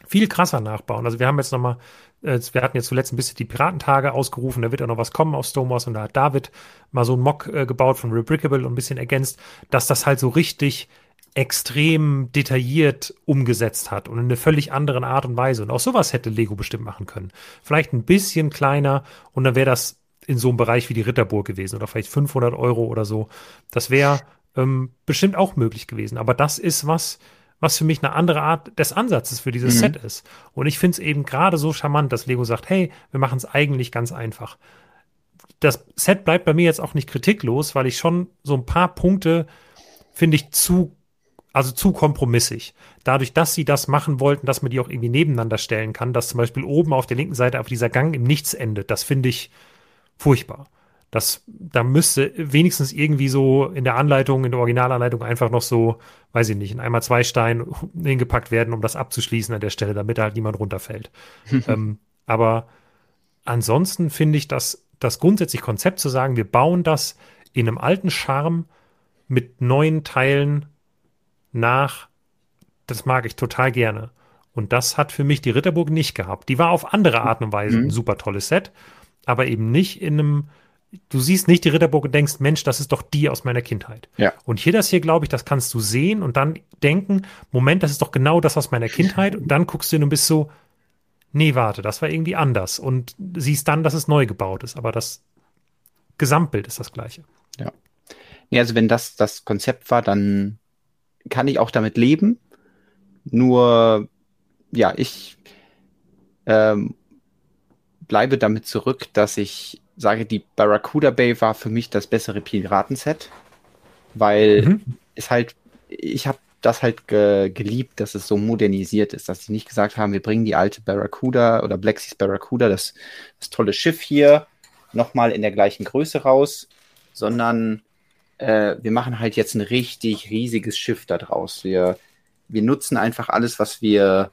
viel krasser nachbauen. Also wir haben jetzt nochmal, äh, wir hatten jetzt zuletzt ein bisschen die Piratentage ausgerufen, da wird auch noch was kommen auf Stomos und da hat David mal so einen Mock äh, gebaut von Rebrickable und ein bisschen ergänzt, dass das halt so richtig extrem detailliert umgesetzt hat und in eine völlig anderen Art und Weise. Und auch sowas hätte Lego bestimmt machen können. Vielleicht ein bisschen kleiner und dann wäre das in so einem Bereich wie die Ritterburg gewesen oder vielleicht 500 Euro oder so. Das wäre ähm, bestimmt auch möglich gewesen. Aber das ist was, was für mich eine andere Art des Ansatzes für dieses mhm. Set ist. Und ich finde es eben gerade so charmant, dass Lego sagt, hey, wir machen es eigentlich ganz einfach. Das Set bleibt bei mir jetzt auch nicht kritiklos, weil ich schon so ein paar Punkte finde ich zu, also zu kompromissig. Dadurch, dass sie das machen wollten, dass man die auch irgendwie nebeneinander stellen kann, dass zum Beispiel oben auf der linken Seite auf dieser Gang im Nichts endet, das finde ich furchtbar. Das, da müsste wenigstens irgendwie so in der Anleitung, in der Originalanleitung einfach noch so, weiß ich nicht, in einmal zwei Stein hingepackt werden, um das abzuschließen an der Stelle, damit da halt niemand runterfällt. ähm, aber ansonsten finde ich das, das grundsätzlich Konzept zu sagen, wir bauen das in einem alten Charme mit neuen Teilen nach, das mag ich total gerne. Und das hat für mich die Ritterburg nicht gehabt. Die war auf andere Art und Weise mhm. ein super tolles Set, aber eben nicht in einem du siehst nicht die Ritterburg und denkst, Mensch, das ist doch die aus meiner Kindheit. Ja. Und hier das hier, glaube ich, das kannst du sehen und dann denken, Moment, das ist doch genau das aus meiner Kindheit. Und dann guckst du hin und bist so, nee, warte, das war irgendwie anders. Und siehst dann, dass es neu gebaut ist. Aber das Gesamtbild ist das gleiche. Ja. Nee, also wenn das das Konzept war, dann kann ich auch damit leben. Nur, ja, ich ähm, bleibe damit zurück, dass ich sage, die Barracuda Bay war für mich das bessere Piratenset, weil mhm. es halt, ich habe das halt ge geliebt, dass es so modernisiert ist, dass sie nicht gesagt haben, wir bringen die alte Barracuda oder Black Seas Barracuda, das, das tolle Schiff hier, nochmal in der gleichen Größe raus, sondern äh, wir machen halt jetzt ein richtig riesiges Schiff da draus. Wir wir nutzen einfach alles, was wir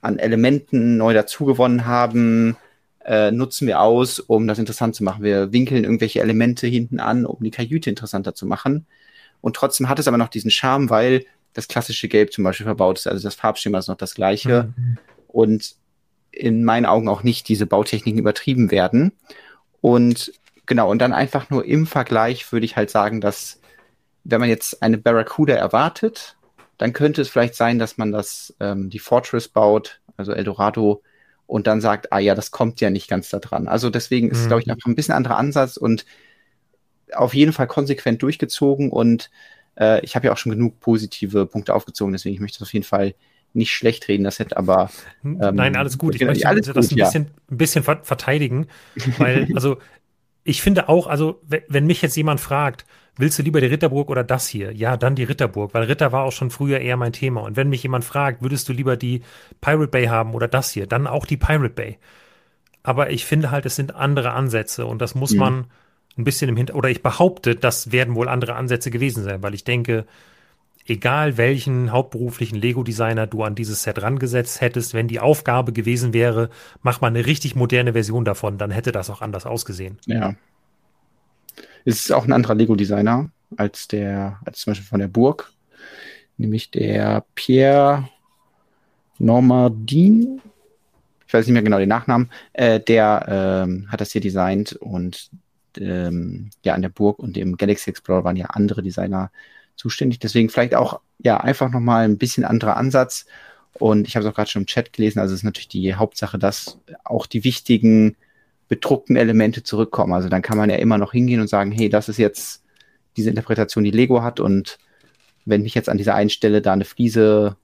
an Elementen neu dazugewonnen haben, äh, nutzen wir aus, um das interessant zu machen. Wir winkeln irgendwelche Elemente hinten an, um die Kajüte interessanter zu machen. Und trotzdem hat es aber noch diesen Charme, weil das klassische Gelb zum Beispiel verbaut ist. Also das Farbschema ist noch das gleiche. Mhm. Und in meinen Augen auch nicht diese Bautechniken übertrieben werden. Und genau, und dann einfach nur im Vergleich würde ich halt sagen, dass wenn man jetzt eine Barracuda erwartet, dann könnte es vielleicht sein, dass man das, ähm, die Fortress baut, also Eldorado, und dann sagt, ah ja, das kommt ja nicht ganz da dran. Also deswegen ist es, glaube ich, mhm. einfach ein bisschen anderer Ansatz und auf jeden Fall konsequent durchgezogen und äh, ich habe ja auch schon genug positive Punkte aufgezogen, deswegen ich möchte es auf jeden Fall nicht schlecht reden, das hätte aber. Ähm, Nein, alles gut. Ich möchte alles das gut, ein bisschen, ja. ein bisschen verteidigen, weil, also, ich finde auch, also, wenn mich jetzt jemand fragt, willst du lieber die Ritterburg oder das hier? Ja, dann die Ritterburg, weil Ritter war auch schon früher eher mein Thema. Und wenn mich jemand fragt, würdest du lieber die Pirate Bay haben oder das hier, dann auch die Pirate Bay. Aber ich finde halt, es sind andere Ansätze und das muss mhm. man ein bisschen im Hintergrund, oder ich behaupte, das werden wohl andere Ansätze gewesen sein, weil ich denke, egal welchen hauptberuflichen Lego-Designer du an dieses Set rangesetzt hättest, wenn die Aufgabe gewesen wäre, mach mal eine richtig moderne Version davon, dann hätte das auch anders ausgesehen. Ja. Es ist auch ein anderer Lego-Designer als der, als zum Beispiel von der Burg, nämlich der Pierre Normandin. Ich weiß nicht mehr genau den Nachnamen. Äh, der ähm, hat das hier designt und ähm, ja, an der Burg und dem Galaxy Explorer waren ja andere Designer zuständig. Deswegen vielleicht auch ja einfach nochmal ein bisschen anderer Ansatz. Und ich habe es auch gerade schon im Chat gelesen, also es ist natürlich die Hauptsache, dass auch die wichtigen bedruckten Elemente zurückkommen. Also dann kann man ja immer noch hingehen und sagen, hey, das ist jetzt diese Interpretation, die Lego hat. Und wenn mich jetzt an dieser einen Stelle da eine Fliese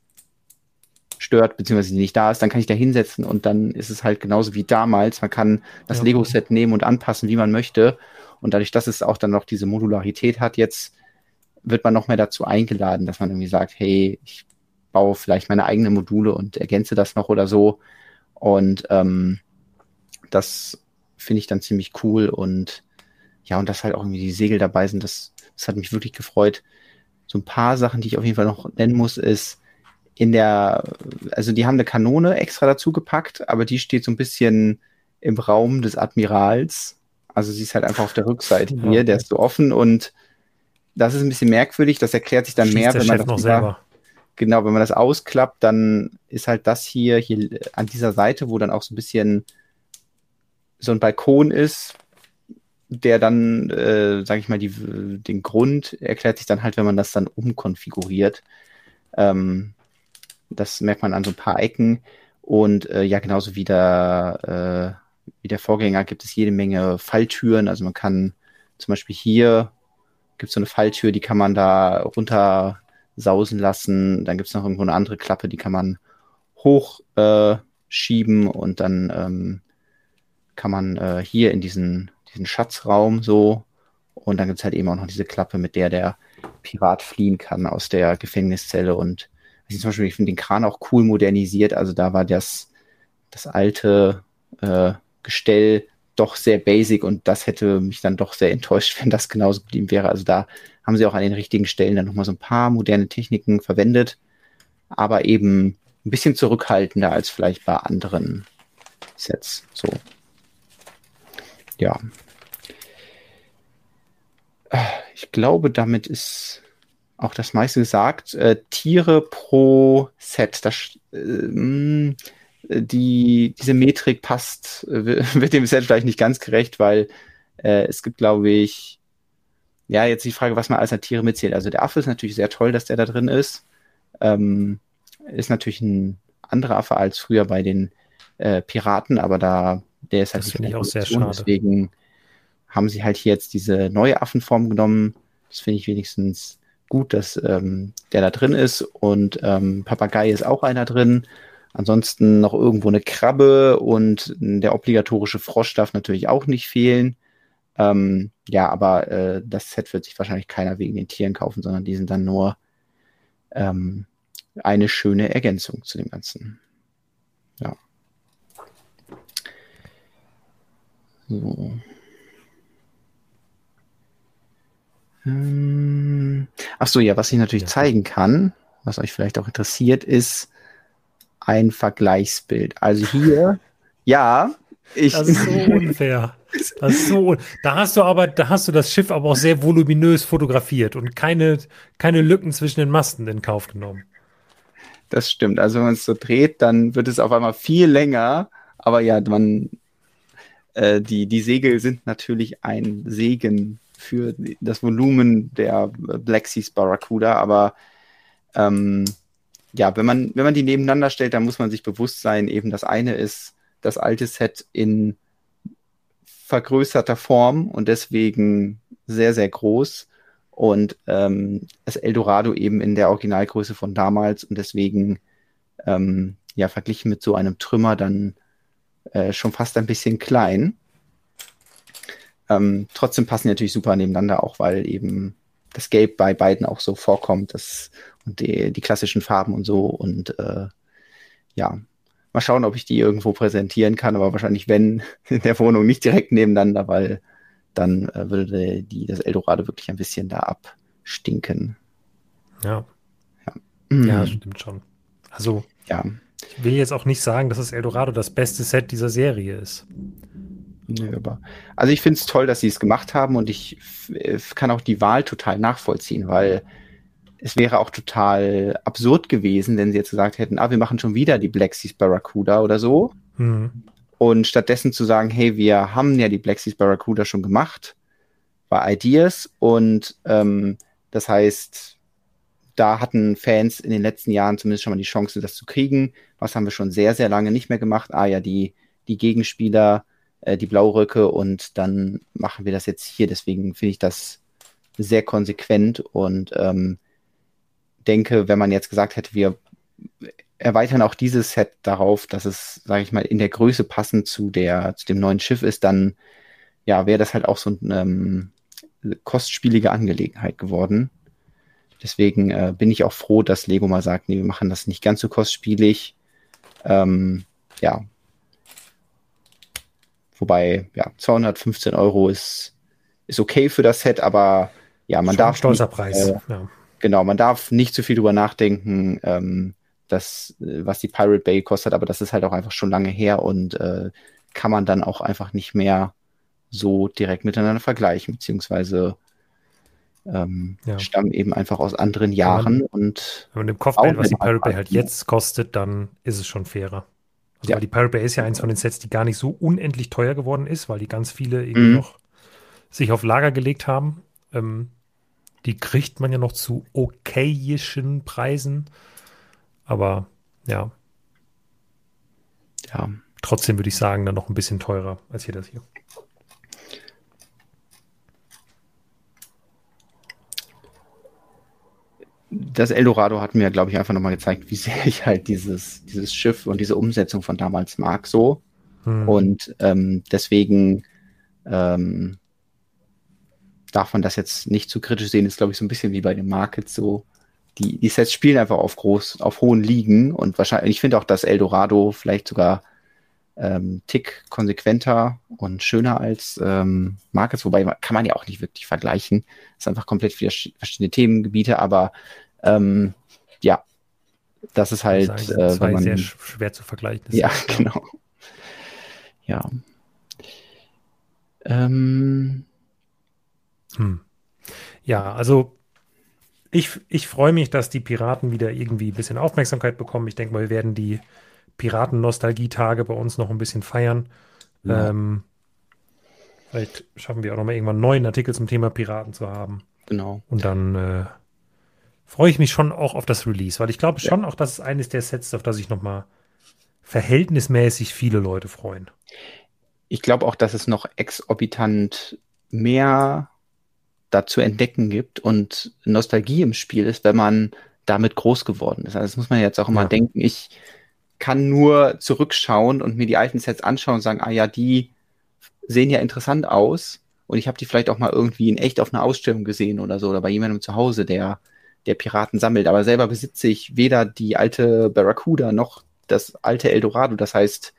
stört, beziehungsweise die nicht da ist, dann kann ich da hinsetzen und dann ist es halt genauso wie damals. Man kann das ja. Lego-Set nehmen und anpassen, wie man möchte. Und dadurch, dass es auch dann noch diese Modularität hat, jetzt wird man noch mehr dazu eingeladen, dass man irgendwie sagt, hey, ich baue vielleicht meine eigenen Module und ergänze das noch oder so. Und ähm, das finde ich dann ziemlich cool und ja, und dass halt auch irgendwie die Segel dabei sind, das, das hat mich wirklich gefreut. So ein paar Sachen, die ich auf jeden Fall noch nennen muss, ist, in der, also die haben eine Kanone extra dazu gepackt, aber die steht so ein bisschen im Raum des Admirals. Also sie ist halt einfach auf der Rückseite ja. hier, der ist so offen und das ist ein bisschen merkwürdig, das erklärt sich dann Schießt mehr, wenn man das noch selber. Genau, wenn man das ausklappt, dann ist halt das hier, hier an dieser Seite, wo dann auch so ein bisschen so ein Balkon ist, der dann, äh, sage ich mal, die, den Grund erklärt sich dann halt, wenn man das dann umkonfiguriert. Ähm, das merkt man an so ein paar Ecken. Und äh, ja, genauso wie der, äh, wie der Vorgänger gibt es jede Menge Falltüren. Also man kann zum Beispiel hier gibt es so eine Falltür, die kann man da runter sausen lassen. Dann gibt es noch irgendwo eine andere Klappe, die kann man hochschieben äh, und dann ähm, kann man äh, hier in diesen, diesen Schatzraum so und dann gibt es halt eben auch noch diese Klappe, mit der der Pirat fliehen kann aus der Gefängniszelle und also zum Beispiel, ich finde den Kran auch cool modernisiert. Also da war das, das alte äh, Gestell doch sehr basic und das hätte mich dann doch sehr enttäuscht, wenn das genauso geblieben wäre. Also da haben sie auch an den richtigen Stellen dann nochmal so ein paar moderne Techniken verwendet, aber eben ein bisschen zurückhaltender als vielleicht bei anderen Sets. So. Ja. Ich glaube, damit ist auch das meiste gesagt. Äh, Tiere pro Set. Das, äh, die, diese Metrik passt, äh, wird dem Set vielleicht nicht ganz gerecht, weil äh, es gibt, glaube ich, ja, jetzt die Frage, was man als Tiere mitzählt. Also der Affe ist natürlich sehr toll, dass der da drin ist. Ähm, ist natürlich ein anderer Affe als früher bei den äh, Piraten, aber da der ist halt das finde ich auch sehr schade. Deswegen haben sie halt hier jetzt diese neue Affenform genommen. Das finde ich wenigstens gut, dass ähm, der da drin ist und ähm, Papagei ist auch einer drin. Ansonsten noch irgendwo eine Krabbe und der obligatorische Frosch darf natürlich auch nicht fehlen. Ähm, ja, aber äh, das Set wird sich wahrscheinlich keiner wegen den Tieren kaufen, sondern die sind dann nur ähm, eine schöne Ergänzung zu dem Ganzen. Ja. So. Ähm, ach so, ja, was ich natürlich ja. zeigen kann, was euch vielleicht auch interessiert, ist ein Vergleichsbild. Also hier, ja, ich. Das ist so unfair. Das ist so, da hast du aber, da hast du das Schiff aber auch sehr voluminös fotografiert und keine, keine Lücken zwischen den Masten in Kauf genommen. Das stimmt. Also wenn man es so dreht, dann wird es auf einmal viel länger. Aber ja, man, äh, die, die Segel sind natürlich ein Segen für das Volumen der Black Seas Barracuda. Aber ähm, ja, wenn man, wenn man die nebeneinander stellt, dann muss man sich bewusst sein, eben das eine ist das alte Set in vergrößerter Form und deswegen sehr, sehr groß. Und ähm, das Eldorado eben in der Originalgröße von damals und deswegen ähm, ja verglichen mit so einem Trümmer dann äh, schon fast ein bisschen klein. Ähm, trotzdem passen die natürlich super nebeneinander, auch weil eben das Gelb bei beiden auch so vorkommt, das, und die, die klassischen Farben und so. Und äh, ja, mal schauen, ob ich die irgendwo präsentieren kann, aber wahrscheinlich, wenn, in der Wohnung nicht direkt nebeneinander, weil dann äh, würde die, das Eldorado wirklich ein bisschen da abstinken. Ja. Ja, ja mhm. stimmt schon. Also, ja. Ich will jetzt auch nicht sagen, dass das Eldorado das beste Set dieser Serie ist. Also ich finde es toll, dass sie es gemacht haben und ich kann auch die Wahl total nachvollziehen, weil es wäre auch total absurd gewesen, wenn sie jetzt gesagt hätten, ah, wir machen schon wieder die Black Seas Barracuda oder so. Mhm. Und stattdessen zu sagen, hey, wir haben ja die Black Seas Barracuda schon gemacht bei Ideas und ähm, das heißt, da hatten Fans in den letzten Jahren zumindest schon mal die Chance, das zu kriegen. Was haben wir schon sehr, sehr lange nicht mehr gemacht? Ah ja, die, die Gegenspieler, äh, die Blauröcke und dann machen wir das jetzt hier. Deswegen finde ich das sehr konsequent und ähm, denke, wenn man jetzt gesagt hätte, wir erweitern auch dieses Set darauf, dass es, sage ich mal, in der Größe passend zu der zu dem neuen Schiff ist, dann ja wäre das halt auch so eine ähm, kostspielige Angelegenheit geworden. Deswegen äh, bin ich auch froh, dass Lego mal sagt, nee, wir machen das nicht ganz so kostspielig. Ähm, ja. Wobei, ja, 215 Euro ist, ist okay für das Set, aber ja, man Schon darf. Stolzer nicht, Preis. Äh, ja. Genau, man darf nicht zu viel drüber nachdenken, ähm, das, was die Pirate Bay kostet, aber das ist halt auch einfach schon lange her und äh, kann man dann auch einfach nicht mehr so direkt miteinander vergleichen, beziehungsweise ähm, ja. stammen eben einfach aus anderen Jahren. Wenn man, und wenn man im Kopf behält, was die Pirate Bay halt jetzt kostet, dann ist es schon fairer. Also ja. die Pirate Bay ist ja eins von den Sets, die gar nicht so unendlich teuer geworden ist, weil die ganz viele irgendwie mhm. noch sich auf Lager gelegt haben. Ähm, die kriegt man ja noch zu okayischen Preisen. Aber ja. Ja. Trotzdem würde ich sagen, dann noch ein bisschen teurer als hier das hier. Das Eldorado hat mir, glaube ich, einfach nochmal gezeigt, wie sehr ich halt dieses, dieses Schiff und diese Umsetzung von damals mag, so. Hm. Und ähm, deswegen ähm, darf man das jetzt nicht zu kritisch sehen, ist, glaube ich, so ein bisschen wie bei den Markets so. Die, die Sets spielen einfach auf groß, auf hohen Ligen und wahrscheinlich, ich finde auch, dass Eldorado vielleicht sogar ähm, Tick konsequenter und schöner als ähm, Markets, wobei kann man ja auch nicht wirklich vergleichen. Es ist einfach komplett verschiedene Themengebiete, aber ähm, ja, das ist halt das äh, wenn man, sehr schwer zu vergleichen. Ja, genau. Ja. Ähm, hm. Ja, also ich, ich freue mich, dass die Piraten wieder irgendwie ein bisschen Aufmerksamkeit bekommen. Ich denke mal, wir werden die Piraten-Nostalgie-Tage bei uns noch ein bisschen feiern. Ja. Ähm, vielleicht schaffen wir auch noch mal irgendwann einen neuen Artikel zum Thema Piraten zu haben. Genau. Und dann äh, freue ich mich schon auch auf das Release, weil ich glaube schon auch, dass es eines der Sets, auf das sich noch mal verhältnismäßig viele Leute freuen. Ich glaube auch, dass es noch exorbitant mehr dazu entdecken gibt und Nostalgie im Spiel ist, wenn man damit groß geworden ist. Also das muss man jetzt auch immer ja. denken. Ich kann nur zurückschauen und mir die alten Sets anschauen und sagen, ah ja, die sehen ja interessant aus und ich habe die vielleicht auch mal irgendwie in echt auf einer Ausstellung gesehen oder so oder bei jemandem zu Hause, der der Piraten sammelt. Aber selber besitze ich weder die alte Barracuda noch das alte Eldorado. Das heißt,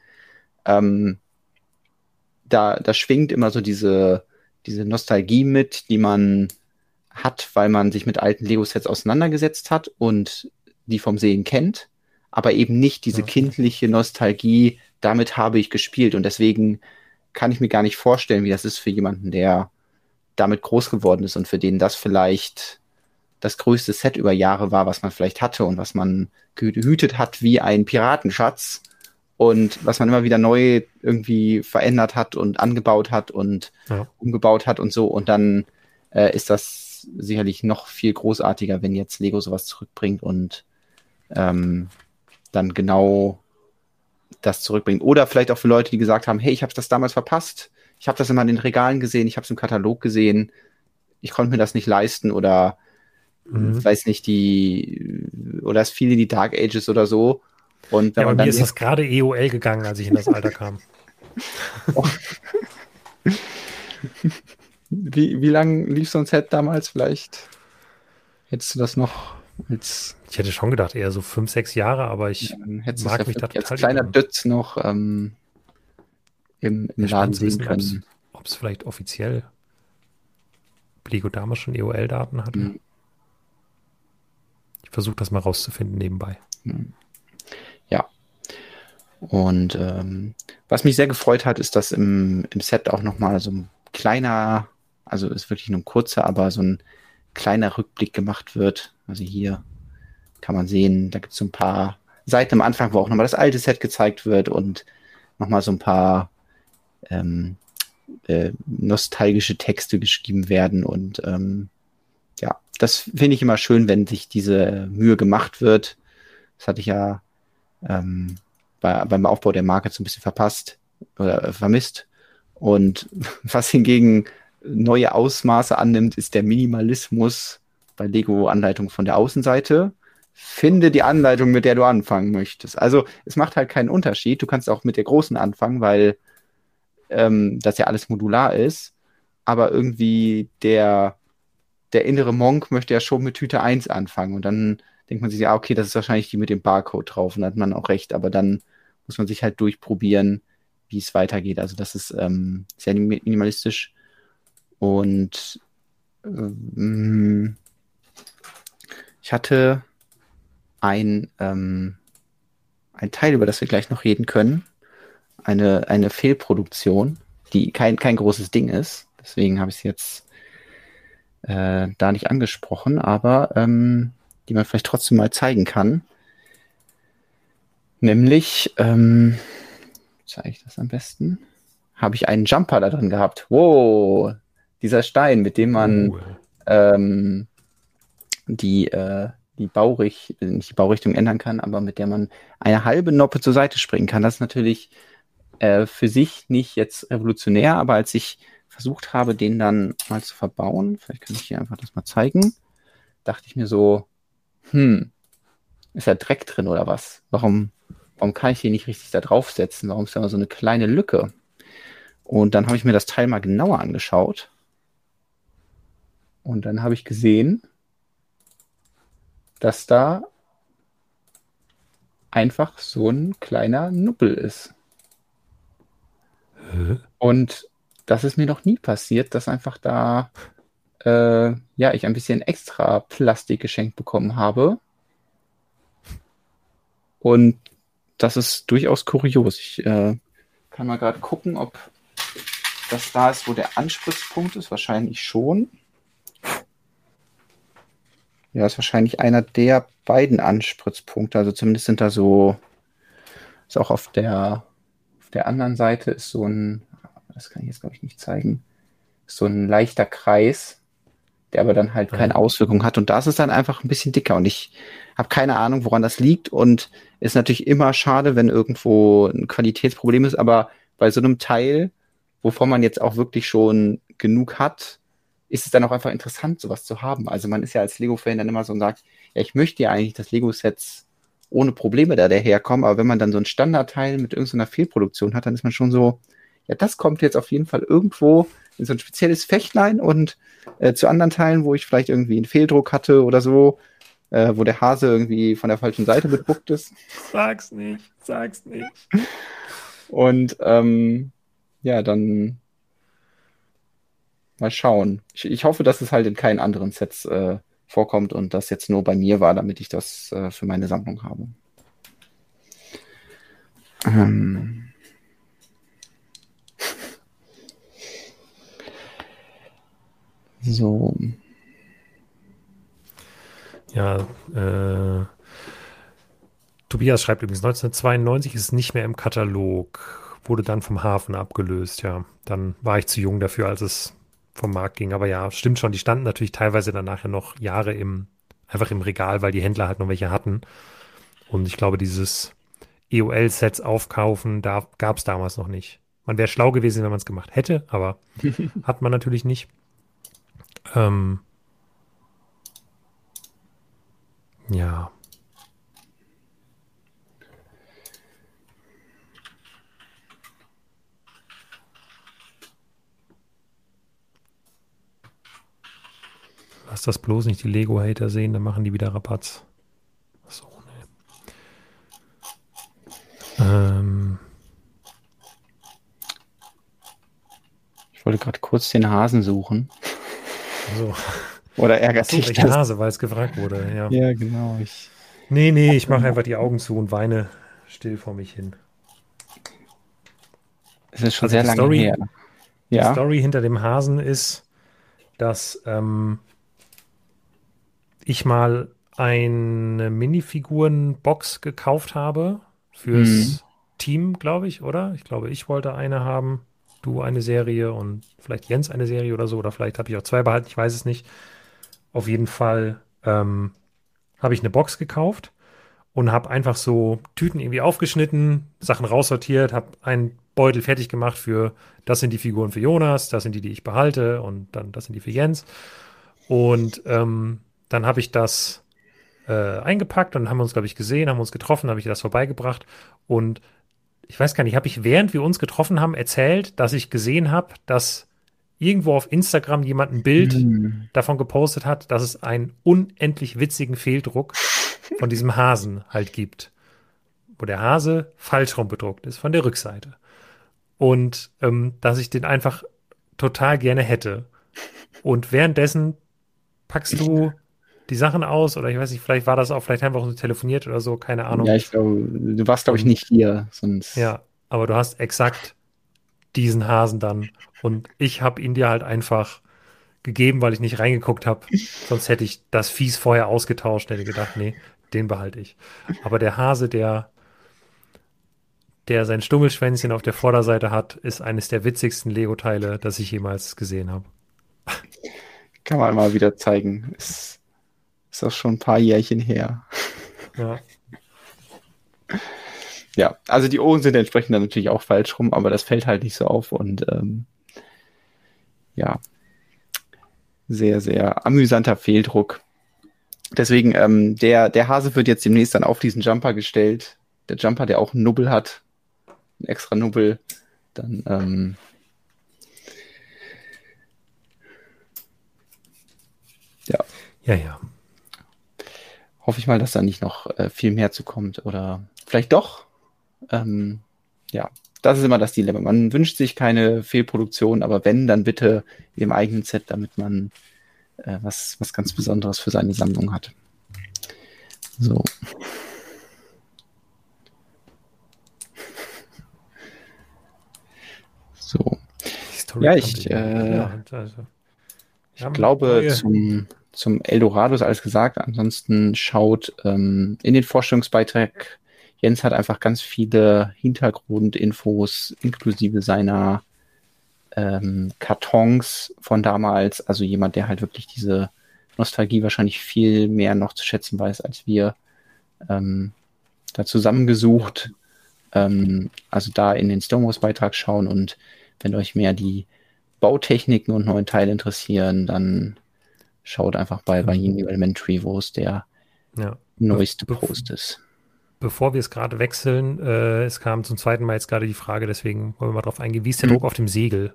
ähm, da, da schwingt immer so diese diese Nostalgie mit, die man hat, weil man sich mit alten Lego-Sets auseinandergesetzt hat und die vom Sehen kennt, aber eben nicht diese kindliche Nostalgie, damit habe ich gespielt. Und deswegen kann ich mir gar nicht vorstellen, wie das ist für jemanden, der damit groß geworden ist und für den das vielleicht das größte Set über Jahre war, was man vielleicht hatte und was man gehütet hat wie ein Piratenschatz und was man immer wieder neu irgendwie verändert hat und angebaut hat und Ja. umgebaut hat und so. Und dann äh, ist das sicherlich noch viel großartiger, wenn jetzt Lego sowas zurückbringt und ähm, dann genau das zurückbringt. Oder vielleicht auch für Leute, die gesagt haben, hey, ich habe das damals verpasst. Ich habe das immer in den Regalen gesehen, ich habe es im Katalog gesehen. Ich konnte mir das nicht leisten oder Mhm. ich weiß nicht, die oder es viele die Dark Ages oder so. Und Ja, bei mir ist das gerade EOL gegangen, als ich in das Alter kam. wie, wie lange lief so ein Set damals? Vielleicht hättest du das noch als Ich hätte schon gedacht, eher so fünf, sechs Jahre, aber ich hättest mag es mich ja da vielleicht als total kleiner. Dötz noch ähm, im, im Laden sehen können. ob es vielleicht offiziell Lego damals schon EOL-Daten hatte. Mhm. Ich versuche das mal rauszufinden nebenbei. Ja. Und ähm, was mich sehr gefreut hat, ist, dass im, im Set auch nochmal so ein kleiner, also ist wirklich nur ein kurzer, aber so ein kleiner Rückblick gemacht wird. Also hier kann man sehen, da gibt es so ein paar Seiten am Anfang, wo auch nochmal das alte Set gezeigt wird und nochmal so ein paar ähm, äh, nostalgische Texte geschrieben werden. Und ähm, ja, das finde ich immer schön, wenn sich diese Mühe gemacht wird. Das hatte ich ja ähm, bei, beim Aufbau der Marke so ein bisschen verpasst oder vermisst. Und was hingegen neue Ausmaße annimmt, ist der Minimalismus bei Lego-Anleitung von der Außenseite. Finde die Anleitung, mit der du anfangen möchtest. Also es macht halt keinen Unterschied. Du kannst auch mit der großen anfangen, weil ähm, das ja alles modular ist. Aber irgendwie der, der innere Monk möchte ja schon mit Tüte 1 anfangen. Und dann denkt man sich, ja, okay, das ist wahrscheinlich die mit dem Barcode drauf. Und dann hat man auch recht. Aber dann muss man sich halt durchprobieren, wie es weitergeht. Also das ist ähm, sehr minimalistisch. Und ähm, ich hatte ein, ähm, ein Teil, über das wir gleich noch reden können. Eine, eine Fehlproduktion, die kein, kein großes Ding ist. Deswegen habe ich es jetzt äh, da nicht angesprochen, aber ähm, die man vielleicht trotzdem mal zeigen kann. Nämlich, ähm, zeige ich das am besten, habe ich einen Jumper da drin gehabt. Wow, dieser Stein, mit dem man Uh, ähm, die, äh, die Bauricht, nicht die Baurichtung ändern kann, aber mit der man eine halbe Noppe zur Seite springen kann. Das ist natürlich äh, für sich nicht jetzt revolutionär, aber als ich versucht habe, den dann mal zu verbauen, vielleicht kann ich hier einfach das mal zeigen, dachte ich mir so, hm, ist da Dreck drin oder was? Warum, warum kann ich den nicht richtig da draufsetzen? Warum ist da so eine kleine Lücke? Und dann habe ich mir das Teil mal genauer angeschaut. Und dann habe ich gesehen, dass da einfach so ein kleiner Nuppel ist. hä? Und das ist mir noch nie passiert, dass einfach da äh, ja ich ein bisschen extra Plastik geschenkt bekommen habe. Und das ist durchaus kurios. Ich äh, kann mal gerade gucken, ob das da ist, wo der Anspritzpunkt ist. Wahrscheinlich schon. Ja, ist wahrscheinlich einer der beiden Anspritzpunkte. Also zumindest sind da so, ist auch auf der, auf der anderen Seite ist so ein, das kann ich jetzt glaube ich nicht zeigen, ist so ein leichter Kreis, der aber dann halt keine. Auswirkung hat. Und das ist dann einfach ein bisschen dicker. Und ich habe keine Ahnung, woran das liegt. Und ist natürlich immer schade, wenn irgendwo ein Qualitätsproblem ist. Aber bei so einem Teil, wovon man jetzt auch wirklich schon genug hat, ist es dann auch einfach interessant, sowas zu haben. Also man ist ja als Lego-Fan dann immer so und sagt, ja, ich möchte ja eigentlich, dass Lego-Sets ohne Probleme da daherkommen, aber wenn man dann so ein Standardteil mit irgendeiner Fehlproduktion hat, dann ist man schon so, ja, das kommt jetzt auf jeden Fall irgendwo in so ein spezielles Fächlein und äh, zu anderen Teilen, wo ich vielleicht irgendwie einen Fehldruck hatte oder so, äh, wo der Hase irgendwie von der falschen Seite bedruckt ist. Sag's nicht, sag's nicht. Und ähm, ja, dann mal schauen. Ich, ich hoffe, dass es halt in keinen anderen Sets äh, vorkommt und das jetzt nur bei mir war, damit ich das äh, für meine Sammlung habe. Ähm. So. Ja, äh, Tobias schreibt übrigens, 1992 ist es nicht mehr im Katalog, wurde dann vom Hafen abgelöst, ja. Dann war ich zu jung dafür, als es vom Markt ging. Aber ja, stimmt schon, die standen natürlich teilweise danach ja noch Jahre im, einfach im Regal, weil die Händler halt noch welche hatten. Und ich glaube, dieses EOL-Sets aufkaufen, da gab es damals noch nicht. Man wäre schlau gewesen, wenn man es gemacht hätte, aber hat man natürlich nicht. Ähm, ja. Lass das bloß nicht die Lego-Hater sehen, dann machen die wieder Rabatz. Achso, ne. Ähm. Ich wollte gerade kurz den Hasen suchen. So. Oder ärgert dich das? Hase, weil es gefragt wurde, ja. Ja, genau. Ich nee, nee, ich mache einfach die Augen zu und weine still vor mich hin. Es ist schon also sehr lange Story, her. Ja. Die Story hinter dem Hasen ist, dass ähm, ich mal eine Minifiguren-Box gekauft habe fürs mhm. Team, glaube ich, oder? Ich glaube, ich wollte eine haben, du eine Serie und vielleicht Jens eine Serie oder so, oder vielleicht habe ich auch zwei behalten, ich weiß es nicht. Auf jeden Fall ähm, habe ich eine Box gekauft und habe einfach so Tüten irgendwie aufgeschnitten, Sachen raussortiert, habe einen Beutel fertig gemacht für, das sind die Figuren für Jonas, das sind die, die ich behalte und dann das sind die für Jens. Und ähm, dann habe ich das äh, eingepackt und haben uns, glaube ich, gesehen, haben uns getroffen, habe ich das vorbeigebracht und ich weiß gar nicht, habe ich während wir uns getroffen haben erzählt, dass ich gesehen habe, dass irgendwo auf Instagram jemand ein Bild mhm. davon gepostet hat, dass es einen unendlich witzigen Fehldruck von diesem Hasen halt gibt, wo der Hase falsch rum bedruckt ist von der Rückseite. Und ähm, dass ich den einfach total gerne hätte. Und währenddessen packst du die Sachen aus oder ich weiß nicht, vielleicht war das auch, vielleicht haben wir auch so telefoniert oder so, keine Ahnung. Ja, ich glaube, du warst, glaube ich, nicht hier. Sonst ja, aber du hast exakt diesen Hasen dann und ich habe ihn dir halt einfach gegeben, weil ich nicht reingeguckt habe. Sonst hätte ich das Fies vorher ausgetauscht, hätte gedacht, nee, den behalte ich. Aber der Hase, der der sein Stummelschwänzchen auf der Vorderseite hat, ist eines der witzigsten Lego-Teile, das ich jemals gesehen habe. Kann man mal wieder zeigen. Ist ist auch schon ein paar Jährchen her. Ja. Ja, also die Ohren sind entsprechend dann natürlich auch falsch rum, aber das fällt halt nicht so auf und ähm, ja, sehr, sehr amüsanter Fehldruck. Deswegen, ähm, der, der Hase wird jetzt demnächst dann auf diesen Jumper gestellt. Der Jumper, der auch einen Nubbel hat, einen extra Nubbel, dann ähm, ja. Ja, ja hoffe ich mal, dass da nicht noch äh, viel mehr zu kommt oder vielleicht doch. Ähm, ja, das ist immer das Dilemma. Man wünscht sich keine Fehlproduktion, aber wenn, dann bitte im eigenen Set, damit man äh, was, was ganz Besonderes für seine Sammlung hat. So. So. Ja, ich, äh, ja, also, ich glaube, zum, zum Eldorado ist alles gesagt. Ansonsten schaut ähm, in den Vorstellungsbeitrag. Jens hat einfach ganz viele Hintergrundinfos inklusive seiner ähm, Kartons von damals. Also jemand, der halt wirklich diese Nostalgie wahrscheinlich viel mehr noch zu schätzen weiß als wir. Ähm, da zusammengesucht. Ähm, also da in den Stonewalls-Beitrag schauen und wenn euch mehr die Bautechniken und neuen Teile interessieren, dann Schaut einfach bei Vahini. Elementary, wo es der ja. neueste Be Post ist. Bevor wir es gerade wechseln, äh, es kam zum zweiten Mal jetzt gerade die Frage, deswegen wollen wir mal drauf eingehen, wie ist der mhm. Druck auf dem Segel?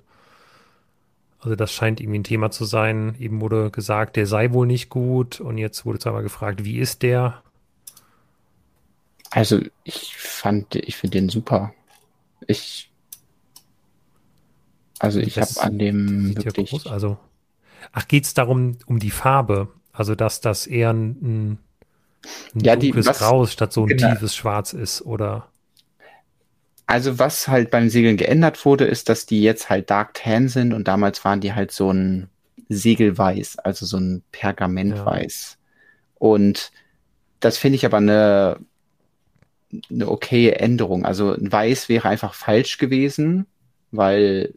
Also das scheint irgendwie ein Thema zu sein. Eben wurde gesagt, der sei wohl nicht gut und jetzt wurde zweimal gefragt, wie ist der? Also ich fand, ich finde den super. Ich, also ich habe an dem wirklich, also Ach, geht es darum, um die Farbe? Also, dass das eher ein, ein Ja, die- dunkles was- Grau statt so ein genau. tiefes Schwarz ist, oder? Also was halt beim Segeln geändert wurde, ist, dass die jetzt halt Dark Tan sind und damals waren die halt so ein Segelweiß, also so ein Pergamentweiß. Und das finde ich aber eine, eine okaye Änderung. Also ein Weiß wäre einfach falsch gewesen, weil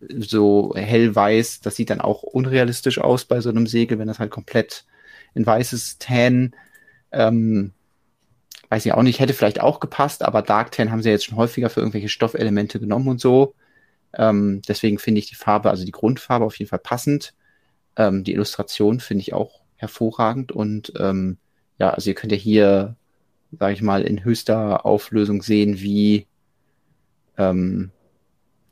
so hellweiß, das sieht dann auch unrealistisch aus bei so einem Segel, wenn das halt komplett in weißes Tan ähm, weiß ich auch nicht, hätte vielleicht auch gepasst, aber Dark Tan haben sie jetzt schon häufiger für irgendwelche Stoffelemente genommen und so. Ähm, deswegen finde ich die Farbe, also die Grundfarbe auf jeden Fall passend. Ähm, die Illustration finde ich auch hervorragend und ähm, ja, also ihr könnt ja hier, sage ich mal, in höchster Auflösung sehen, wie ähm,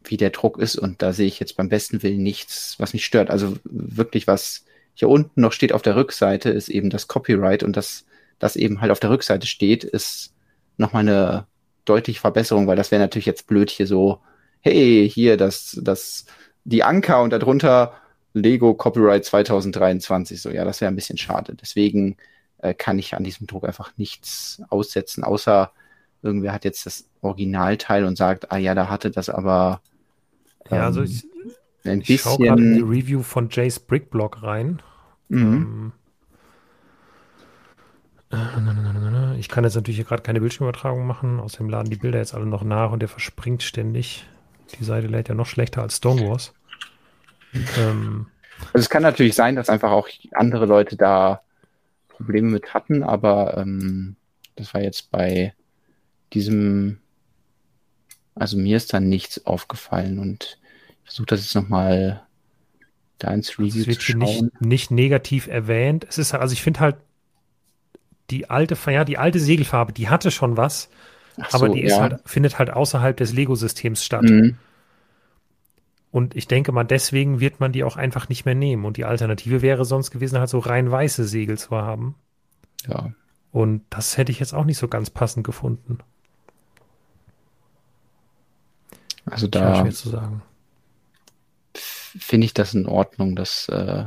wie der Druck ist und da sehe ich jetzt beim besten Willen nichts, was mich stört. Also wirklich, was hier unten noch steht auf der Rückseite, ist eben das Copyright und das das eben halt auf der Rückseite steht, ist nochmal eine deutliche Verbesserung, weil das wäre natürlich jetzt blöd hier so, hey, hier das, das, die Anker und darunter Lego Copyright 2023. So, ja, das wäre ein bisschen schade. Deswegen äh, kann ich an diesem Druck einfach nichts aussetzen, außer irgendwer hat jetzt das Originalteil und sagt, ah ja, da hatte das aber Ja, also ähm, ich, ein ich schaue gerade in die bisschen. Review von Jace Brickblock rein. Mhm. Ähm, äh. Ich kann jetzt natürlich hier gerade keine Bildschirmübertragung machen, außerdem laden die Bilder jetzt alle noch nach und der verspringt ständig. Die Seite lädt ja noch schlechter als Stonewalls. Ähm, Also es kann natürlich sein, dass einfach auch andere Leute da Probleme mit hatten, aber ähm, das war jetzt bei diesem, also mir ist da nichts aufgefallen und ich versuche das jetzt nochmal da ins es Review wird zu hier nicht, schauen. nicht negativ erwähnt. Es ist halt- also ich finde halt die alte, ja, die alte Segelfarbe, die hatte schon was, Ach aber so, die ja. halt, findet halt außerhalb des Lego-Systems statt. Mhm. Und ich denke mal, deswegen wird man die auch einfach nicht mehr nehmen. Und die Alternative wäre sonst gewesen, halt so rein weiße Segel zu haben. Ja. Und das hätte ich jetzt auch nicht so ganz passend gefunden. Also da schwer zu sagen. finde ich das in Ordnung, dass äh,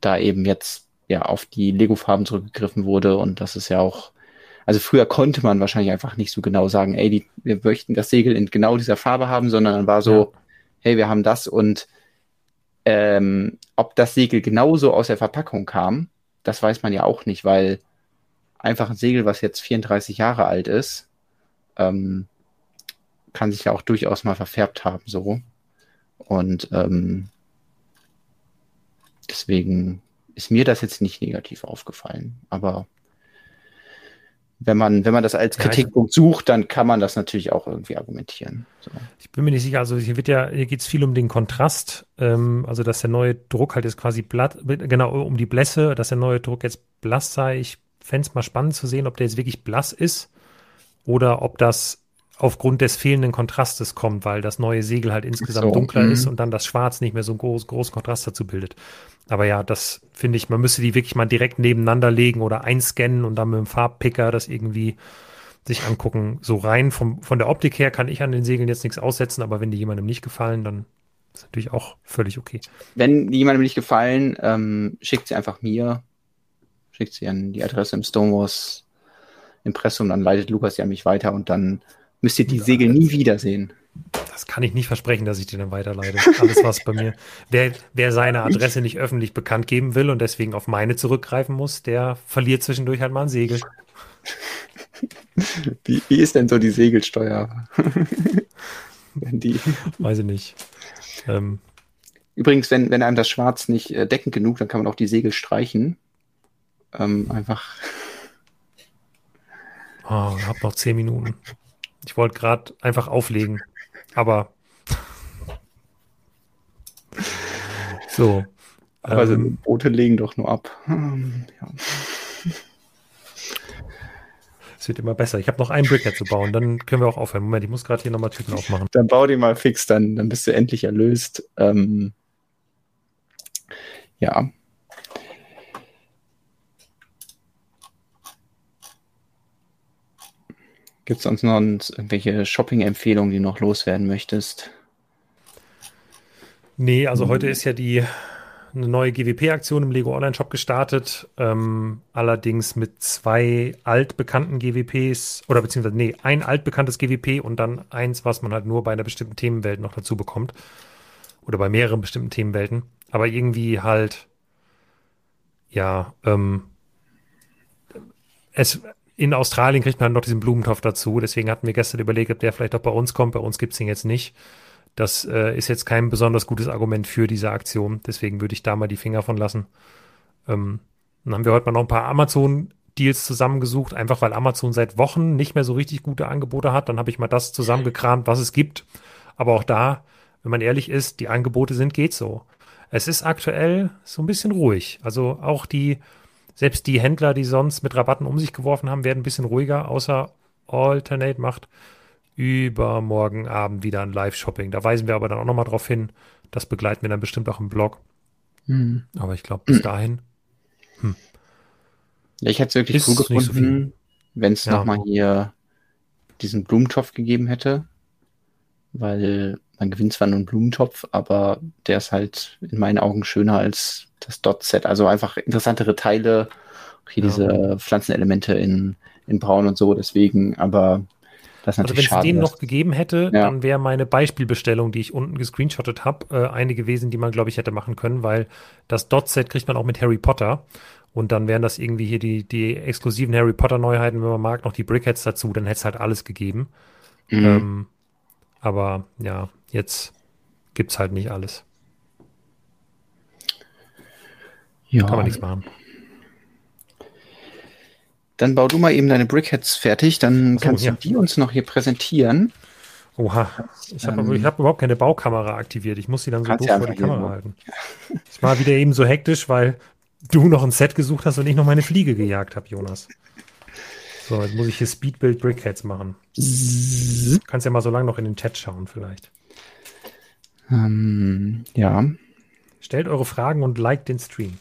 da eben jetzt ja auf die Lego-Farben zurückgegriffen wurde und das ist ja auch, also früher konnte man wahrscheinlich einfach nicht so genau sagen, ey, die, wir möchten das Segel in genau dieser Farbe haben, sondern dann war so, hey, wir haben das und ähm, ob das Segel genauso aus der Verpackung kam, das weiß man ja auch nicht, weil einfach ein Segel, was jetzt 34 Jahre alt ist, ähm, kann sich ja auch durchaus mal verfärbt haben, so. Und ähm, deswegen ist mir das jetzt nicht negativ aufgefallen. Aber wenn man, wenn man das als Kritikpunkt sucht, dann kann man das natürlich auch irgendwie argumentieren. So. Ich bin mir nicht sicher, also hier wird ja, hier geht es viel um den Kontrast, ähm, also dass der neue Druck halt jetzt quasi blatt, genau, um die Blässe, dass der neue Druck jetzt blass sei. Ich fände es mal spannend zu sehen, ob der jetzt wirklich blass ist oder ob das aufgrund des fehlenden Kontrastes kommt, weil das neue Segel halt insgesamt so, dunkler mhm. ist und dann das Schwarz nicht mehr so einen groß, großen Kontrast dazu bildet. Aber ja, das finde ich, man müsste die wirklich mal direkt nebeneinander legen oder einscannen und dann mit dem Farbpicker das irgendwie sich angucken. So rein vom, von der Optik her kann ich an den Segeln jetzt nichts aussetzen, aber wenn die jemandem nicht gefallen, dann ist natürlich auch völlig okay. Wenn jemandem nicht gefallen, ähm, schickt sie einfach mir. Schickt sie an die Adresse im Stonewalls Impressum, dann leitet Lukas sie an mich weiter und dann müsst ihr die Ja, Segel nie wiedersehen. Das kann ich nicht versprechen, dass ich dir dann weiterleite. Alles, was bei mir, wer, wer seine Adresse nicht öffentlich bekannt geben will und deswegen auf meine zurückgreifen muss, der verliert zwischendurch halt mal ein Segel. Wie, wie ist denn so die Segelsteuer? wenn die Weiß ich nicht. Ähm, Übrigens, wenn, wenn einem das Schwarz nicht äh, deckend genug, dann kann man auch die Segel streichen. Ähm, einfach. oh, hab noch zehn Minuten. Ich wollte gerade einfach auflegen, aber so. Aber so ähm, Boote legen doch nur ab. Ja. es wird immer besser. Ich habe noch einen Brickhead zu bauen, dann können wir auch aufhören. Moment, ich muss gerade hier nochmal Tüten aufmachen. Dann bau die mal fix, dann, dann bist du endlich erlöst. Ähm, ja. Gibt es sonst noch irgendwelche Shopping-Empfehlungen, die du noch loswerden möchtest? Nee, also heute ist ja die eine neue GWP-Aktion im Lego Online Shop gestartet. Ähm, allerdings mit zwei altbekannten GWPs oder beziehungsweise, nee, ein altbekanntes GWP und dann eins, was man halt nur bei einer bestimmten Themenwelt noch dazu bekommt. Oder bei mehreren bestimmten Themenwelten. Aber irgendwie halt, ja, ähm, es, in Australien kriegt man noch diesen Blumentopf dazu. Deswegen hatten wir gestern überlegt, ob der vielleicht auch bei uns kommt. Bei uns gibt es ihn jetzt nicht. Das äh, ist jetzt kein besonders gutes Argument für diese Aktion. Deswegen würde ich da mal die Finger von lassen. Ähm, dann haben wir heute mal noch ein paar Amazon-Deals zusammengesucht, einfach weil Amazon seit Wochen nicht mehr so richtig gute Angebote hat. Dann habe ich mal das zusammengekramt, was es gibt. Aber auch da, wenn man ehrlich ist, die Angebote sind, geht so. Es ist aktuell so ein bisschen ruhig. Also auch die, selbst die Händler, die sonst mit Rabatten um sich geworfen haben, werden ein bisschen ruhiger, außer Alternate macht übermorgen Abend wieder ein Live-Shopping. Da weisen wir aber dann auch nochmal drauf hin. Das begleiten wir dann bestimmt auch im Blog. Mhm. Aber ich glaube, bis dahin. Hm. Ich hätte es wirklich ist cool gefunden, so wenn es ja. nochmal hier diesen Blumentopf gegeben hätte. Weil man gewinnt zwar nur einen Blumentopf, aber der ist halt in meinen Augen schöner als das Dot-Set. Also einfach interessantere Teile. Hier ja. diese Pflanzenelemente in, in Braun und so, deswegen, aber das also wenn es den noch gegeben hätte, ja. dann wäre meine Beispielbestellung, die ich unten gescreenshottet habe, äh, eine gewesen, die man, glaube ich, hätte machen können, weil das Dot-Set kriegt man auch mit Harry Potter. Und dann wären das irgendwie hier die, die exklusiven Harry Potter-Neuheiten, wenn man mag, noch die Brickheads dazu, dann hätte es halt alles gegeben. Mhm. Ähm, aber ja, jetzt gibt es halt nicht alles. Ja. Kann man nichts machen. Dann bau du mal eben deine Brickheads fertig, dann so, kannst ja. du die uns noch hier präsentieren. Oha, ich habe ähm, hab überhaupt keine Baukamera aktiviert. Ich muss sie dann so doof vor die Kamera halten. Ich war wieder eben so hektisch, weil du noch ein Set gesucht hast und ich noch meine Fliege gejagt habe, Jonas. So, jetzt muss ich hier Speedbuild Brickheads machen. Du kannst ja mal so lange noch in den Chat schauen, vielleicht. Ähm, ja. Stellt eure Fragen und liked den Stream.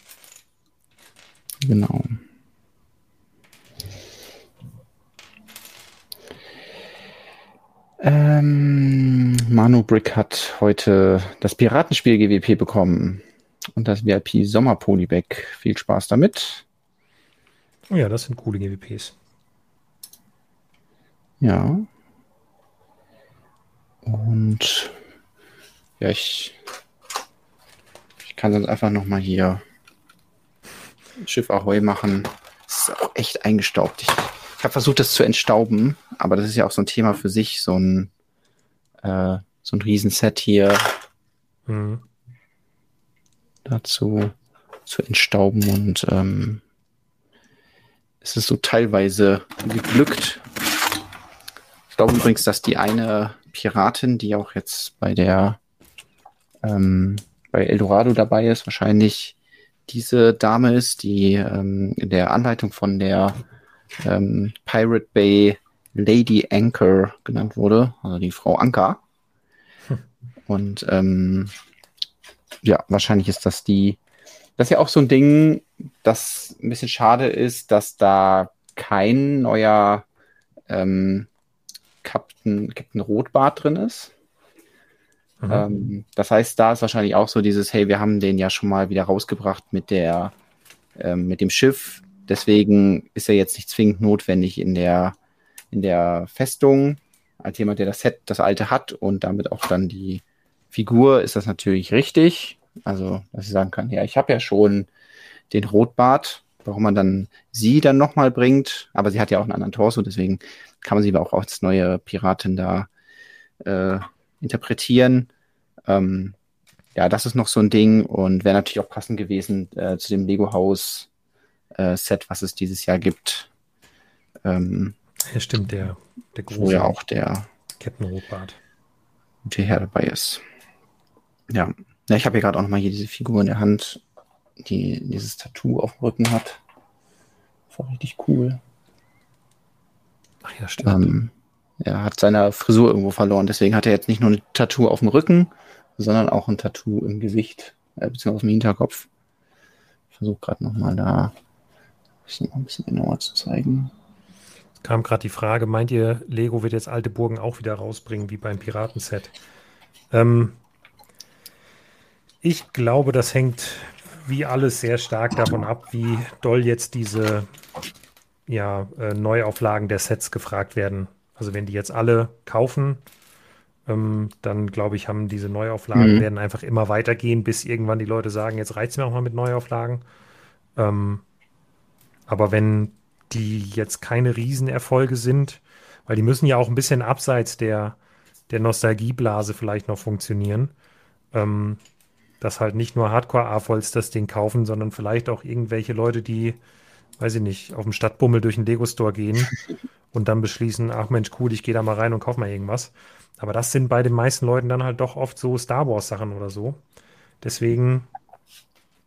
Genau. Ähm, Manu Brick hat heute das Piratenspiel GWP bekommen und das VIP Sommer Polybag. Viel Spaß damit. Oh ja, das sind coole GWPs. Ja. Und ja, ich, ich kann sonst einfach nochmal hier Schiff Ahoi machen. Das ist auch echt eingestaubt. Ich ich habe versucht, das zu entstauben, aber das ist ja auch so ein Thema für sich, so ein, äh, so ein Riesenset hier mhm. dazu zu entstauben und ähm, es ist so teilweise geglückt. Ich glaube übrigens, dass die eine Piratin, die auch jetzt bei der ähm, bei Eldorado dabei ist, wahrscheinlich diese Dame ist, die ähm, in der Anleitung von der ähm, Pirate Bay Lady Anchor genannt wurde, also die Frau Anker. Hm. Und ähm, ja, wahrscheinlich ist das die. Das ist ja auch so ein Ding, das ein bisschen schade ist, dass da kein neuer ähm, Captain, Captain Rotbart drin ist. Mhm. Ähm, das heißt, da ist wahrscheinlich auch so dieses, hey, wir haben den ja schon mal wieder rausgebracht mit der, ähm, mit dem Schiff. Deswegen ist er jetzt nicht zwingend notwendig in der, in der Festung. Als jemand, der das Set, das alte hat und damit auch dann die Figur, ist das natürlich richtig. Also, dass ich sagen kann, ja, ich habe ja schon den Rotbart, warum man dann sie dann nochmal bringt. Aber sie hat ja auch einen anderen Torso, deswegen kann man sie auch als neue Piratin da äh, interpretieren. Ähm, ja, das ist noch so ein Ding und wäre natürlich auch passend gewesen äh, zu dem Lego-Haus äh, Set, was es dieses Jahr gibt. Ähm, ja, stimmt, der, der große. Wo ja auch der Captain Rotbart. Der Herr dabei ist. Ja, ja ich habe hier gerade auch nochmal hier diese Figur in der Hand, die dieses Tattoo auf dem Rücken hat. Das war richtig cool. Ach ja, stimmt. Ähm, er hat seine Frisur irgendwo verloren, deswegen hat er jetzt nicht nur ein Tattoo auf dem Rücken, sondern auch ein Tattoo im Gesicht, äh, beziehungsweise auf dem Hinterkopf. Ich versuche gerade nochmal da ein bisschen genauer zu zeigen. Es kam gerade die Frage, meint ihr, Lego wird jetzt alte Burgen auch wieder rausbringen, wie beim Piratenset? Ähm, ich glaube, das hängt wie alles sehr stark davon ab, wie doll jetzt diese ja, äh, Neuauflagen der Sets gefragt werden. Also wenn die jetzt alle kaufen, ähm, dann glaube ich, haben diese Neuauflagen mhm. werden einfach immer weitergehen, bis irgendwann die Leute sagen, jetzt reizt es mir auch mal mit Neuauflagen. Ähm, aber wenn die jetzt keine Riesenerfolge sind, weil die müssen ja auch ein bisschen abseits der, der Nostalgieblase vielleicht noch funktionieren, ähm, dass halt nicht nur Hardcore-AFOLs das Ding kaufen, sondern vielleicht auch irgendwelche Leute, die, weiß ich nicht, auf dem Stadtbummel durch den Lego-Store gehen und dann beschließen, ach Mensch, cool, ich gehe da mal rein und kaufe mal irgendwas. Aber das sind bei den meisten Leuten dann halt doch oft so Star Wars-Sachen oder so. Deswegen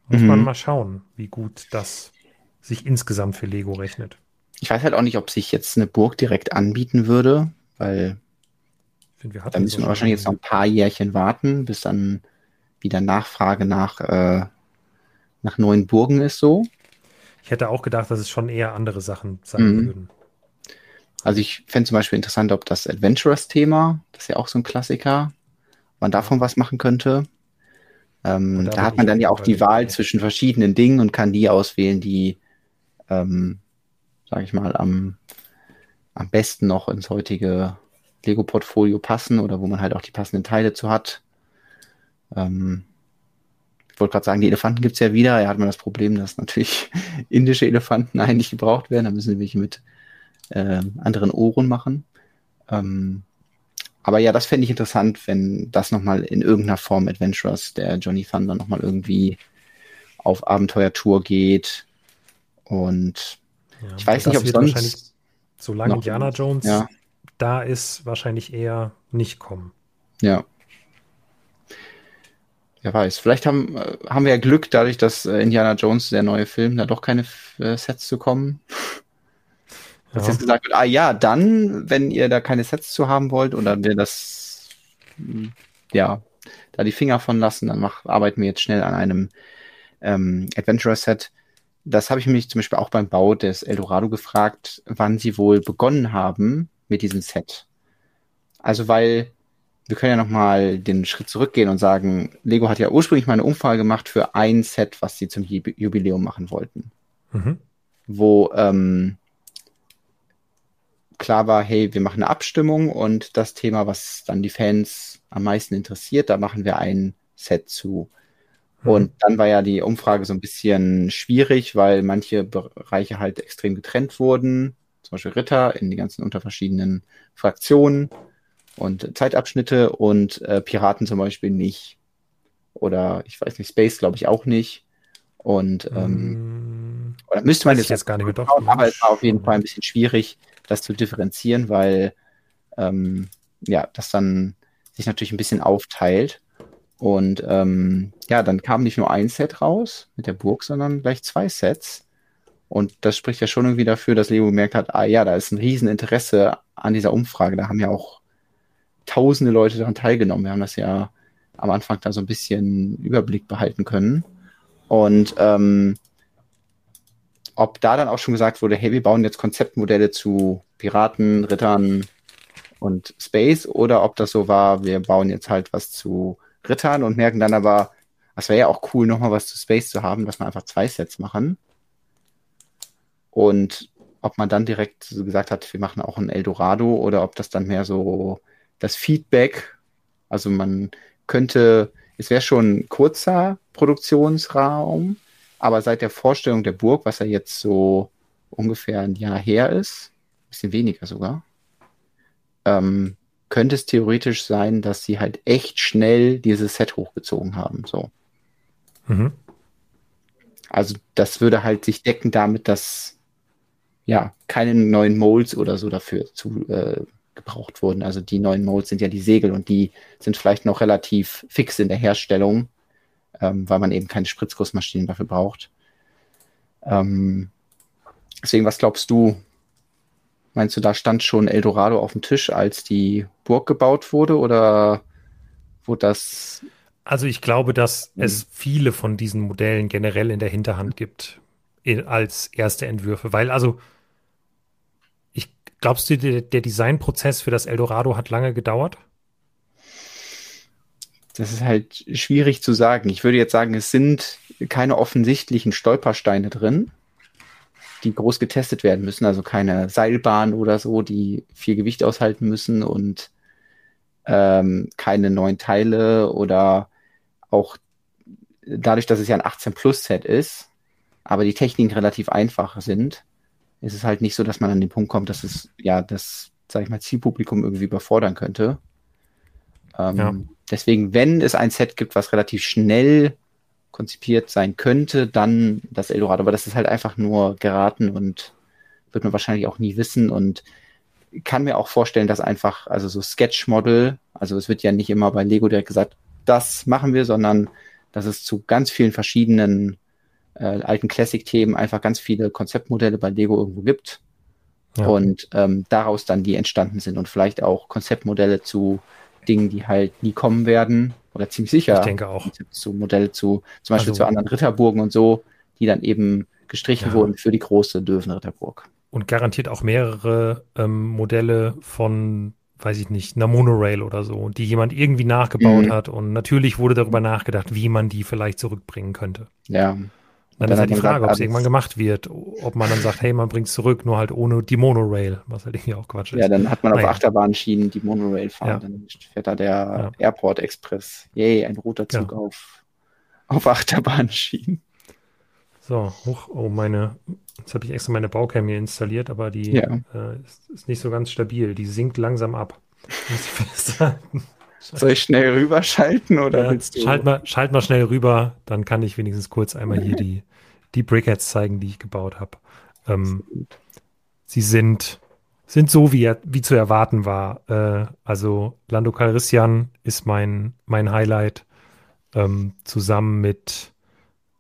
muss mhm. man mal schauen, wie gut das sich insgesamt für Lego rechnet. Ich weiß halt auch nicht, ob sich jetzt eine Burg direkt anbieten würde, weil Finde, da müssen wir wahrscheinlich jetzt noch ein paar Jährchen warten, bis dann wieder Nachfrage nach, äh, nach neuen Burgen ist so. Ich hätte auch gedacht, dass es schon eher andere Sachen sein mhm. würden. Also ich fände zum Beispiel interessant, ob das Adventurers-Thema, das ist ja auch so ein Klassiker, man davon was machen könnte. Ähm, da hat man dann ja auch die Wahl zwischen verschiedenen Dingen und kann die auswählen, die, ähm, sage ich mal, am, am besten noch ins heutige Lego-Portfolio passen oder wo man halt auch die passenden Teile zu hat. Ähm, ich wollte gerade sagen, die Elefanten gibt es ja wieder. Ja, hat man das Problem, dass natürlich indische Elefanten eigentlich gebraucht werden. Da müssen wir welche mit äh, anderen Ohren machen. Ähm, aber ja, das fände ich interessant, wenn das nochmal in irgendeiner Form Adventurers, der Johnny Thunder nochmal irgendwie auf Abenteuertour geht. Und ja, ich weiß nicht, ob sonst. Solange Indiana Jones ja. da ist, wahrscheinlich eher nicht kommen. Ja. Wer weiß. Vielleicht haben, äh, haben wir ja Glück, dadurch, dass äh, Indiana Jones, der neue Film, da doch keine äh, Sets zu kommen. Ja. Dass jetzt gesagt wird, ah ja, dann, wenn ihr da keine Sets zu haben wollt oder wir das, hm, ja, da die Finger von lassen, dann mach, arbeiten wir jetzt schnell an einem ähm, Adventurer-Set. Das habe ich mich zum Beispiel auch beim Bau des Eldorado gefragt, wann sie wohl begonnen haben mit diesem Set. Also weil wir können ja nochmal den Schritt zurückgehen und sagen, Lego hat ja ursprünglich mal eine Umfrage gemacht für ein Set, was sie zum Jubiläum machen wollten. Mhm. Wo ähm, klar war, hey, wir machen eine Abstimmung und das Thema, was dann die Fans am meisten interessiert, da machen wir ein Set zu. Mhm. Und dann war ja die Umfrage so ein bisschen schwierig, weil manche Bereiche halt extrem getrennt wurden. Zum Beispiel Ritter in die ganzen unter verschiedenen Fraktionen und Zeitabschnitte und äh, Piraten zum Beispiel nicht. Oder ich weiß nicht, Space glaube ich auch nicht. Und ähm, mm, oder müsste man jetzt, jetzt gar nicht mehr doch. Aber es war auf jeden Fall ein bisschen schwierig, das zu differenzieren, weil ähm, ja, das dann sich natürlich ein bisschen aufteilt. Und ähm, ja, dann kam nicht nur ein Set raus mit der Burg, sondern gleich zwei Sets. Und das spricht ja schon irgendwie dafür, dass Leo gemerkt hat, ah ja, da ist ein Rieseninteresse an dieser Umfrage. Da haben ja auch tausende Leute daran teilgenommen. Wir haben das ja am Anfang da so ein bisschen Überblick behalten können. Und ähm, ob da dann auch schon gesagt wurde, hey, wir bauen jetzt Konzeptmodelle zu Piraten, Rittern und Space, oder ob das so war, wir bauen jetzt halt was zu Rittern und merken dann aber, das wäre ja auch cool, nochmal was zu Space zu haben, dass wir einfach zwei Sets machen. Und ob man dann direkt so gesagt hat, wir machen auch ein Eldorado oder ob das dann mehr so das Feedback, also man könnte, es wäre schon ein kurzer Produktionsraum, aber seit der Vorstellung der Burg, was ja jetzt so ungefähr ein Jahr her ist, ein bisschen weniger sogar, ähm, könnte es theoretisch sein, dass sie halt echt schnell dieses Set hochgezogen haben. So. Mhm. Also das würde halt sich decken damit, dass ja keine neuen Molds oder so dafür zu äh, gebraucht wurden. Also die neuen Molds sind ja die Segel und die sind vielleicht noch relativ fix in der Herstellung, ähm, weil man eben keine Spritzgussmaschinen dafür braucht. Ähm, deswegen, was glaubst du? Meinst du, da stand schon Eldorado auf dem Tisch, als die Burg gebaut wurde oder wurde das? Also ich glaube, dass mhm. es viele von diesen Modellen generell in der Hinterhand gibt als erste Entwürfe, weil also Glaubst du, der, Designprozess für das Eldorado hat lange gedauert? Das ist halt schwierig zu sagen. Ich würde jetzt sagen, es sind keine offensichtlichen Stolpersteine drin, die groß getestet werden müssen, also keine Seilbahn oder so, die viel Gewicht aushalten müssen und ähm, keine neuen Teile oder auch dadurch, dass es ja ein 18 Plus Set ist, aber die Techniken relativ einfach sind, ist es halt nicht so, dass man an den Punkt kommt, dass es ja das, sag ich mal, Zielpublikum irgendwie überfordern könnte. Ähm, ja. Deswegen, wenn es ein Set gibt, was relativ schnell konzipiert sein könnte, dann das Eldorado. Aber das ist halt einfach nur geraten und wird man wahrscheinlich auch nie wissen und kann mir auch vorstellen, dass einfach, also so Sketch-Model, also es wird ja nicht immer bei Lego direkt gesagt, das machen wir, sondern dass es zu ganz vielen verschiedenen äh, alten Classic-Themen einfach ganz viele Konzeptmodelle bei Lego irgendwo gibt ja. und ähm, daraus dann die entstanden sind und vielleicht auch Konzeptmodelle zu Dingen, die halt nie kommen werden oder ziemlich sicher. Ich denke auch. Zu Modelle zu, zum Beispiel also, zu anderen Ritterburgen und so, die dann eben gestrichen ja. wurden für die große Löwenritterburg. Und garantiert auch mehrere ähm, Modelle von, weiß ich nicht, einer Monorail oder so, die jemand irgendwie nachgebaut mhm. hat. Und natürlich wurde darüber nachgedacht, wie man die vielleicht zurückbringen könnte. Ja. Dann, dann ist halt die Frage, ob es irgendwann gemacht wird, ob man dann sagt, hey, man bringt es zurück, nur halt ohne die Monorail, was halt irgendwie auch Quatsch ist. Ja, dann hat man naja. auf Achterbahnschienen die Monorail fahren, ja. dann fährt da der ja. Airport Express. Yay, ein roter Zug ja. auf, auf Achterbahnschienen. So, hoch, oh, meine, jetzt habe ich extra meine Baucam hier installiert, aber die äh, ist, ist, nicht so ganz stabil. Die sinkt langsam ab. Muss ich festhalten. Soll ich schnell rüberschalten oder ja, willst du? Schalt mal, schalt mal schnell rüber, dann kann ich wenigstens kurz einmal hier die, die Brickheads zeigen, die ich gebaut habe. Ähm, sie sind, sind so, wie, wie zu erwarten war. Äh, also Lando Calrissian ist mein, mein Highlight, ähm, zusammen mit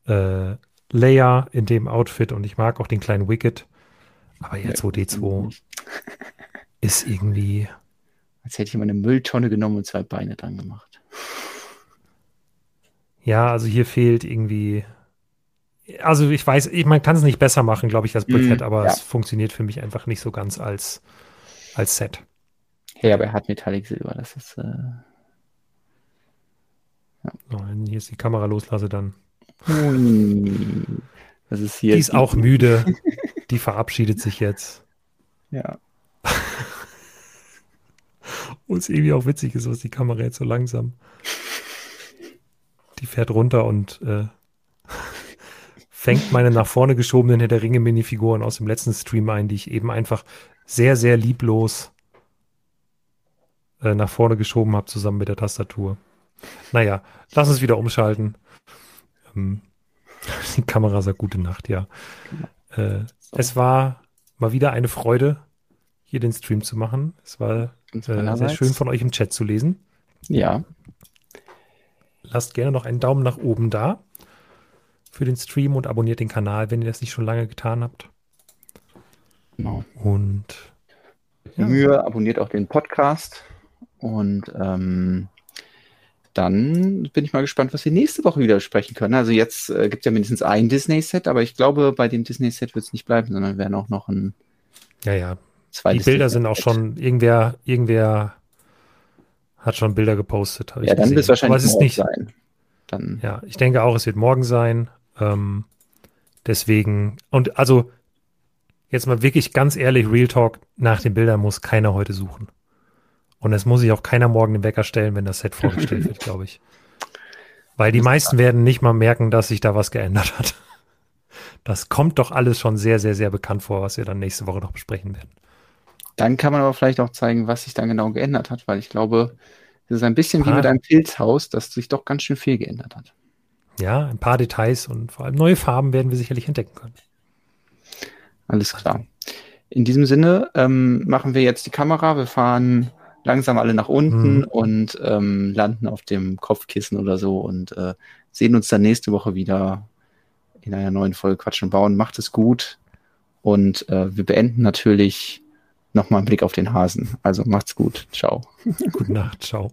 äh, Leia in dem Outfit und ich mag auch den kleinen Wicket. Aber jetzt, wo D2 ist irgendwie als hätte ich mal eine Mülltonne genommen und zwei Beine dran gemacht. Ja, also hier fehlt irgendwie. Also ich weiß, ich, man kann es nicht besser machen, glaube ich, als Brickhead, mm, aber ja. es funktioniert für mich einfach nicht so ganz als, als Set. Hey, aber er hat Metallic Silber, das ist. Äh, ja. so, wenn ich jetzt die Kamera loslasse, dann. Das ist hier. Die ist auch müde. die verabschiedet sich jetzt. Ja. Und es irgendwie auch witzig ist, was die Kamera jetzt so langsam. Die fährt runter und äh, fängt meine nach vorne geschobenen Herr der Ringe Minifiguren aus dem letzten Stream ein, die ich eben einfach sehr, sehr lieblos äh, nach vorne geschoben habe, zusammen mit der Tastatur. Naja, lass uns wieder umschalten. Ähm, die Kamera sagt gute Nacht, ja. Äh, es war mal wieder eine Freude, hier den Stream zu machen. Es war äh, sehr schön von euch im Chat zu lesen. Ja. Lasst gerne noch einen Daumen nach oben da für den Stream und abonniert den Kanal, wenn ihr das nicht schon lange getan habt. Genau. Und ja. Mühe, abonniert auch den Podcast. Und ähm, dann bin ich mal gespannt, was wir nächste Woche wieder sprechen können. Also jetzt äh, gibt es ja mindestens ein Disney-Set, aber ich glaube, bei dem Disney-Set wird es nicht bleiben, sondern wir werden auch noch ein ja, ja. Die Bilder sind auch schon, irgendwer, irgendwer hat schon Bilder gepostet. Ja, dann wird es wahrscheinlich ist nicht, sein. Dann. Ja, ich denke auch, es wird morgen sein. Ähm, deswegen, und also jetzt mal wirklich ganz ehrlich, Real Talk, nach den Bildern muss keiner heute suchen. Und es muss sich auch keiner morgen den Wecker stellen, wenn das Set vorgestellt wird, glaube ich. Weil die meisten werden nicht mal merken, dass sich da was geändert hat. Das kommt doch alles schon sehr, sehr, sehr bekannt vor, was wir dann nächste Woche noch besprechen werden. Dann kann man aber vielleicht auch zeigen, was sich dann genau geändert hat, weil ich glaube, es ist ein bisschen wie mit einem Pilzhaus, das sich doch ganz schön viel geändert hat. Ja, ein paar Details und vor allem neue Farben werden wir sicherlich entdecken können. Alles klar. In diesem Sinne ähm, machen wir jetzt die Kamera. Wir fahren langsam alle nach unten mhm. und ähm, landen auf dem Kopfkissen oder so und äh, sehen uns dann nächste Woche wieder in einer neuen Folge Quatsch und Bauen. Macht es gut und äh, wir beenden natürlich nochmal einen Blick auf den Hasen. Also macht's gut. Ciao. Gute Nacht. Ciao.